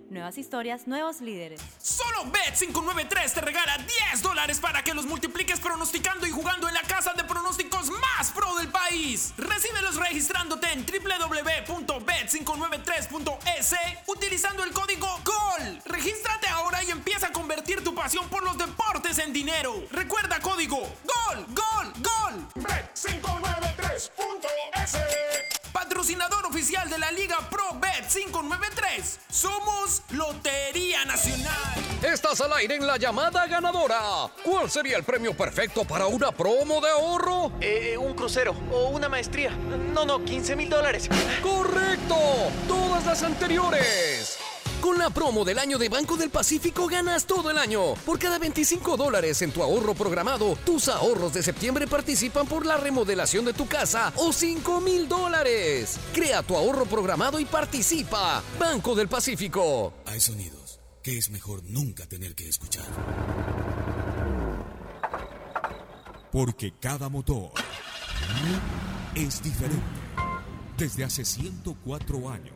Nuevas historias, nuevos líderes. Solo Bet593 te regala 10 dólares para que los multipliques pronosticando y jugando en la casa de pronósticos más pro del país. Recíbelos registrándote en www.bet593.es utilizando el código GOL. Regístrate ahora y empieza a convertir tu pasión por los deportes en dinero. Recuerda código GOL, GOL, GOL. Bet593.es Patrocinador oficial de la Liga Pro Bet 593. Somos Lotería Nacional. Estás al aire en la llamada ganadora. ¿Cuál sería el premio perfecto para una promo de ahorro? Eh, un crucero o una maestría. No, no, 15 mil dólares. ¡Correcto! Todas las anteriores. Con la promo del año de Banco del Pacífico ganas todo el año. Por cada 25 dólares en tu ahorro programado, tus ahorros de septiembre participan por la remodelación de tu casa o 5 mil dólares. Crea tu ahorro programado y participa. Banco del Pacífico. Hay sonidos que es mejor nunca tener que escuchar. Porque cada motor es diferente. Desde hace 104 años,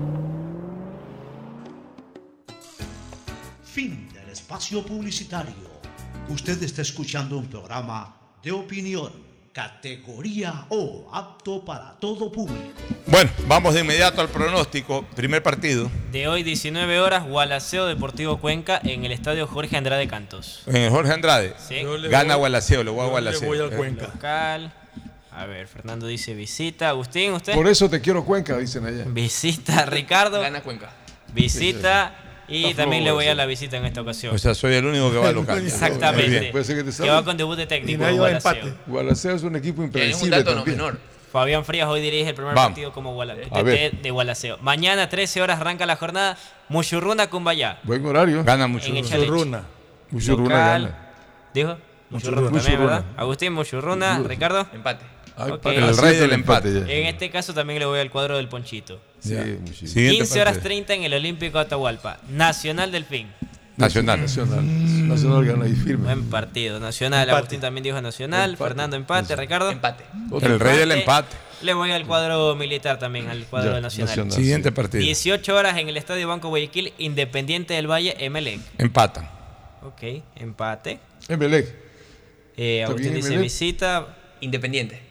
Fin del espacio publicitario. Usted está escuchando un programa de opinión, categoría O, apto para todo público. Bueno, vamos de inmediato al pronóstico. Primer partido. De hoy, 19 horas, Gualaceo Deportivo Cuenca en el estadio Jorge Andrade Cantos. En el Jorge Andrade. Sí. Gana voy- Gualaceo, le voy a Gualaceo. voy al Cuenca. Local. A ver, Fernando dice visita. Agustín, ¿usted? Por eso te quiero Cuenca, dicen allá. Visita, Ricardo. Gana Cuenca. Visita. Y Está también le voy a la visita en esta ocasión. O sea, soy el único que va local. Muy Exactamente. bien. Puede ser que te Que salga. va con debut de técnico. Gualaceo. empate. Gualaceo es un equipo impredecible también. Fabián Frías hoy dirige el primer Vamos. partido como Guala- A ver. TT de Gualaceo. Mañana, 13 horas, arranca la jornada. Muchurruna Cumbayá. Buen horario. Gana. Muchurruna Local. gana. ¿Dijo? Muchurruna Muchurruna. también, Muchurruna. ¿verdad? Agustín Muchurruna, Ricardo. Empate. Ay, El rey del empate ya. En este caso también le voy al cuadro del Ponchito. Sí, Ya. muchísimo. Siguiente 15 horas partido. 30 en el Olímpico Atahualpa. Nacional Delfín. Nacional. Nacional. Nacional gana ahí firme. Buen partido. Nacional. Empate. Agustín también dijo Nacional. Empate. Fernando empate. Ricardo. Empate. El rey del empate. Le voy al cuadro militar también, al cuadro Ya, Nacional. Nacional, Siguiente sí. partido. 18 horas en el Estadio Banco Guayaquil, Independiente del Valle, Emelec. Empatan. Ok, empate. Emelec. Eh, Agustín dice Emelec. visita. Independiente.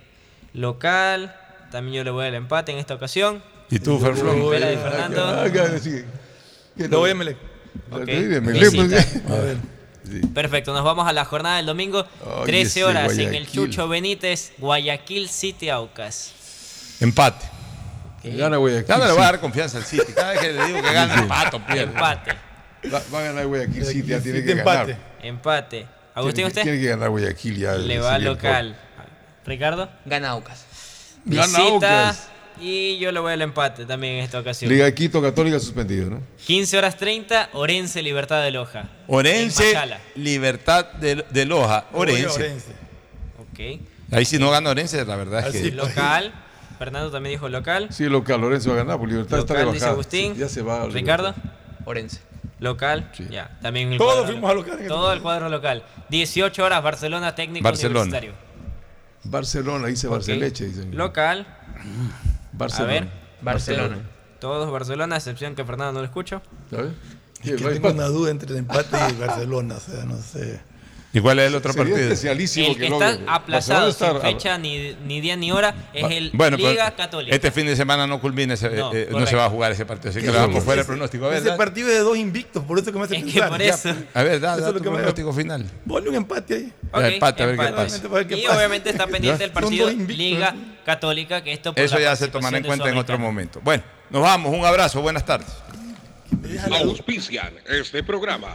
Local. También yo le voy al empate en esta ocasión. ¿Y tú, Ferflón? De Fernando. Sí. ¿Qué Lo voy a Emelec, pues. A ver. Perfecto, nos vamos a la jornada del domingo. Oye, 13 ese horas en el. Chucho Benítez, Guayaquil City Aucas. Empate. Gana Guayaquil. Ya no le voy a dar confianza al City. Cada vez que le digo que gana, Sí. empato, pierde. Empate. Va, va a ganar Guayaquil City, ya tiene que empate. ganar. Empate. Agustín, Tiene, ¿usted? tiene que ganar Guayaquil ya. Le va local. Ricardo. Gana Aucas. Gana. Aucas. Y yo le voy al empate también en esta ocasión. Liga de Quito Católica suspendido, ¿no? 15 horas 30, Orense, Libertad de Loja. En Orense. Libertad de, de Loja. Orense. Orense. Ok. Ahí si no gana Orense, la verdad es que. Local. Fernando también dijo local. Sí, local, Lorenzo va a ganar, por Libertad está de Local, dice bajada. Agustín. Sí, ya se va. Ricardo. Orense. Local. Ya. También el Todos cuadro fuimos a local Todo el cuadro local. 18 horas, Barcelona técnico Barcelona. universitario. Barcelona, dice Ok. Barceleche, dicen. Local. Barcelona. A ver. Barcelona. Todos Barcelona, a excepción que Fernando no lo escucho. ¿Sabes? Es que tengo una duda entre el empate y Barcelona, o sea, no sé. ¿Y cuál es el otro Sería partido? especialísimo El que que está aplazado Barcelona sin fecha ni, ni día ni hora es el Bueno, Liga Católica. Este fin de semana no culmina, ese- No, eh, no, correcto. se va a jugar ese partido, así que ese- fuera el pronóstico. A ver, Ese partido es de dos invictos, por eso que me hace Es que pensar. por Ya, eso. a ver, da, Eso da es lo tu que me- pronóstico final. Ponle un empate ahí. Ok, Ya, empate, a ver qué empate. pasa. Qué Y pasa. obviamente está pendiente el partido. Liga Católica, que esto por Eso ya se tomará en cuenta en otro momento. Bueno, nos vamos. Un abrazo. Buenas tardes. Auspician este programa.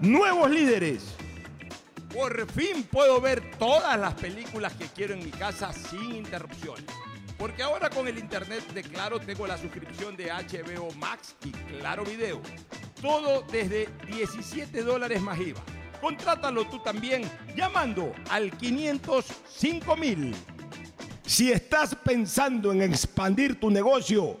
nuevos líderes. Por fin puedo ver todas las películas que quiero en mi casa sin interrupciones. Porque ahora con el internet de Claro tengo la suscripción de HBO Max y Claro Video. Todo desde 17 dólares más IVA. Contrátalo tú también llamando al 505 mil. Si estás pensando en expandir tu negocio,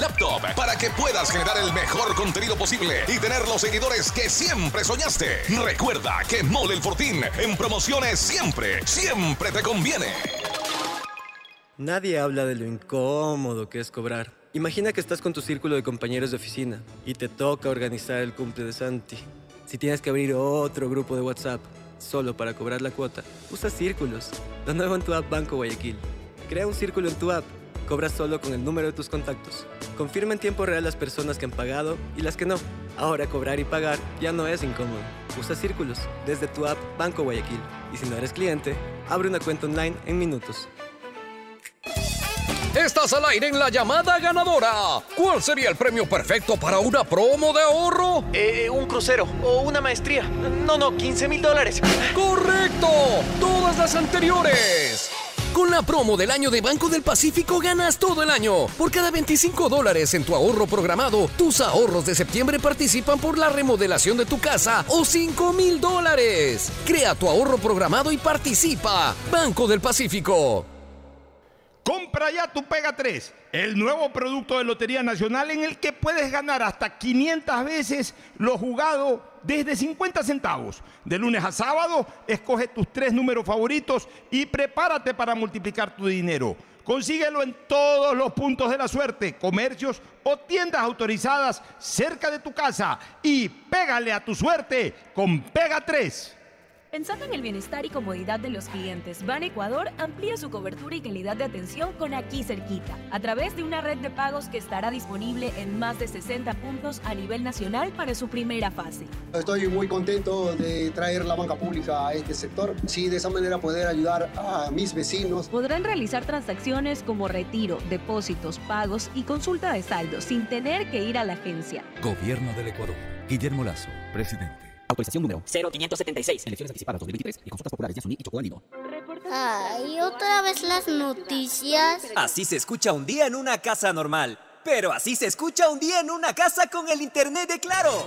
laptop para que puedas generar el mejor contenido posible y tener los seguidores que siempre soñaste. Recuerda que Mole el Fortín en promociones siempre, siempre te conviene. Nadie habla de lo incómodo que es cobrar. Imagina que estás con tu círculo de compañeros de oficina y te toca organizar el cumple de Santi. Si tienes que abrir otro grupo de WhatsApp solo para cobrar la cuota, usa círculos. Lo en tu app Banco Guayaquil. Crea un círculo en tu app. Cobras solo con el número de tus contactos. Confirma en tiempo real las personas que han pagado y las que no. Ahora cobrar y pagar ya no es incómodo. Usa círculos desde tu app Banco Guayaquil. Y si no eres cliente, abre una cuenta online en minutos. Estás al aire en la llamada ganadora. ¿Cuál sería el premio perfecto para una promo de ahorro? Eh, un crucero o una maestría. No, no, 15 mil dólares. ¡Correcto! Todas las anteriores. Con la promo del año de Banco del Pacífico ganas todo el año. Por cada 25 dólares en tu ahorro programado, tus ahorros de septiembre participan por la remodelación de tu casa o 5 mil dólares. Crea tu ahorro programado y participa. Banco del Pacífico. Compra ya tu Pega 3, el nuevo producto de Lotería Nacional en el que puedes ganar hasta 500 veces lo jugado desde 50 centavos. De lunes a sábado, escoge tus tres números favoritos y prepárate para multiplicar tu dinero. Consíguelo en todos los puntos de la suerte, comercios o tiendas autorizadas cerca de tu casa y pégale a tu suerte con Pega 3. Pensando en el bienestar y comodidad de los clientes, Ban Ecuador amplía su cobertura y calidad de atención con aquí cerquita, a través de una red de pagos que estará disponible en más de 60 puntos a nivel nacional para su primera fase. Estoy muy contento de traer la banca pública a este sector, sí, de esa manera poder ayudar a mis vecinos. Podrán realizar transacciones como retiro, depósitos, pagos y consulta de saldo sin tener que ir a la agencia. Gobierno del Ecuador. Guillermo Lazo, presidente. Autorización número 0576. Elecciones anticipadas 2023 y consultas populares de Yasuní y Chocó Andino. Ay, otra vez las noticias. Así se escucha un día en una casa normal. Pero así se escucha un día en una casa con el internet de Claro.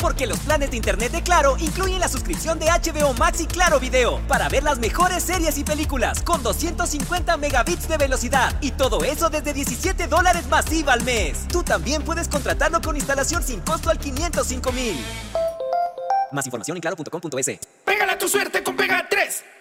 Porque los planes de internet de Claro incluyen la suscripción de HBO Max y Claro Video para ver las mejores series y películas con 250 megabits de velocidad y todo eso desde 17 dólares masiva al mes. Tú también puedes contratarlo con instalación sin costo al 505 mil. Más información en claro.com.es. Pégala tu suerte con Pega 3.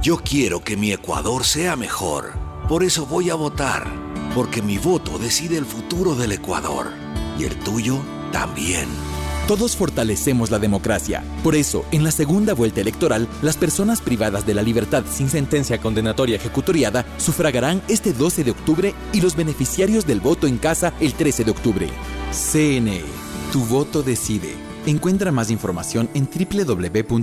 Yo quiero que mi Ecuador sea mejor. Por eso voy a votar. Porque mi voto decide el futuro del Ecuador. Y el tuyo también. Todos fortalecemos la democracia. Por eso, en la segunda vuelta electoral, las personas privadas de la libertad sin sentencia condenatoria ejecutoriada sufragarán este 12 de octubre y los beneficiarios del voto en casa el 13 de octubre. CNE. Tu voto decide. Encuentra más información en www.cne.gov.es.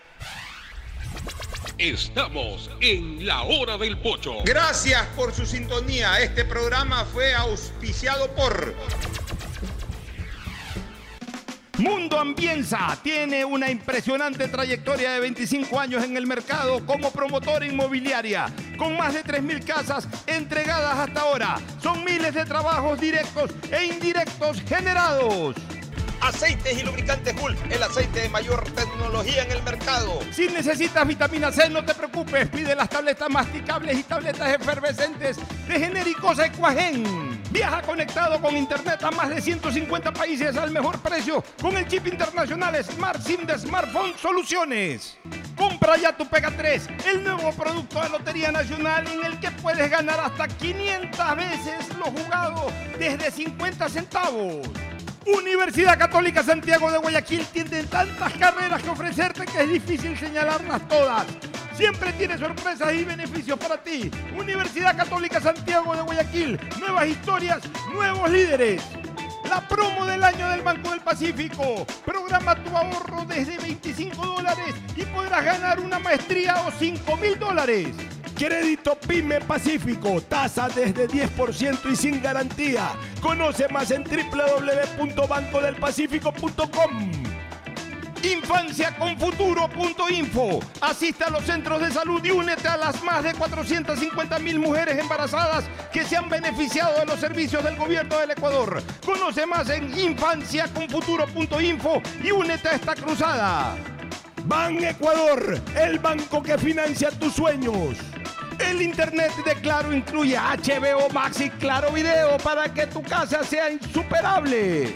Estamos en la hora del pocho. Gracias por su sintonía. Este programa fue auspiciado por Mundo Ambienza tiene una impresionante trayectoria de 25 años en el mercado como promotora inmobiliaria, con más de 3.000 casas entregadas hasta ahora. Son miles de trabajos directos e indirectos generados. Aceites y lubricantes Hulk, el aceite de mayor tecnología en el mercado. Si necesitas vitamina C, no te preocupes. Pide las tabletas masticables y tabletas efervescentes de genéricos Equagen. Viaja conectado con internet a más de 150 países al mejor precio con el chip internacional Smart SIM de Smartphone Soluciones. Compra ya tu Pega 3, el nuevo producto de Lotería Nacional en el que puedes ganar hasta 500 veces lo jugado desde 50 centavos. Universidad Católica Santiago de Guayaquil tiene tantas carreras que ofrecerte que es difícil señalarlas todas. Siempre tiene sorpresas y beneficios para ti. Universidad Católica Santiago de Guayaquil. Nuevas historias, nuevos líderes. La promo del año del Banco del Pacífico. Programa tu ahorro desde 25 dólares y podrás ganar una maestría o 5 mil dólares. Crédito Pyme Pacífico, tasa desde 10% y sin garantía. Conoce más en www.bancodelpacifico.com. Infanciaconfuturo.info. Asista a los centros de salud y únete a las más de 450 mil mujeres embarazadas que se han beneficiado de los servicios del gobierno del Ecuador. Conoce más en infanciaconfuturo.info y únete a esta cruzada. Ban Ecuador, el banco que financia tus sueños. El internet de Claro incluye HBO Max y Claro Video para que tu casa sea insuperable.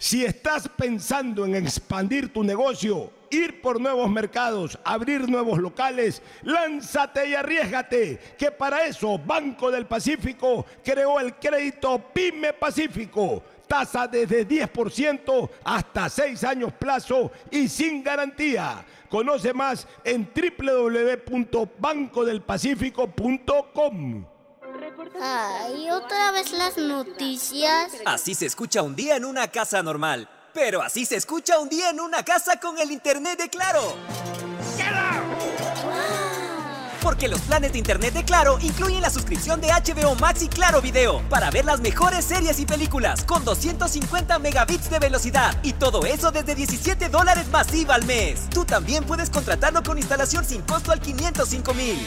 Si estás pensando en expandir tu negocio, ir por nuevos mercados, abrir nuevos locales, lánzate y arriesgate, que para eso Banco del Pacífico creó el crédito Pyme Pacífico. Tasa desde 10% hasta 6 años plazo y sin garantía. Conoce más en www.bancodelpacifico.com. Ay, otra vez las noticias. Así se escucha un día en una casa normal. Pero así se escucha un día en una casa con el internet de Claro. Porque los planes de internet de Claro incluyen la suscripción de HBO Max y Claro Video para ver las mejores series y películas con 250 megabits de velocidad y todo eso desde 17 dólares masiva al mes. Tú también puedes contratarlo con instalación sin costo al 505 mil.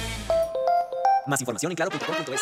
Más información en claro.com.es.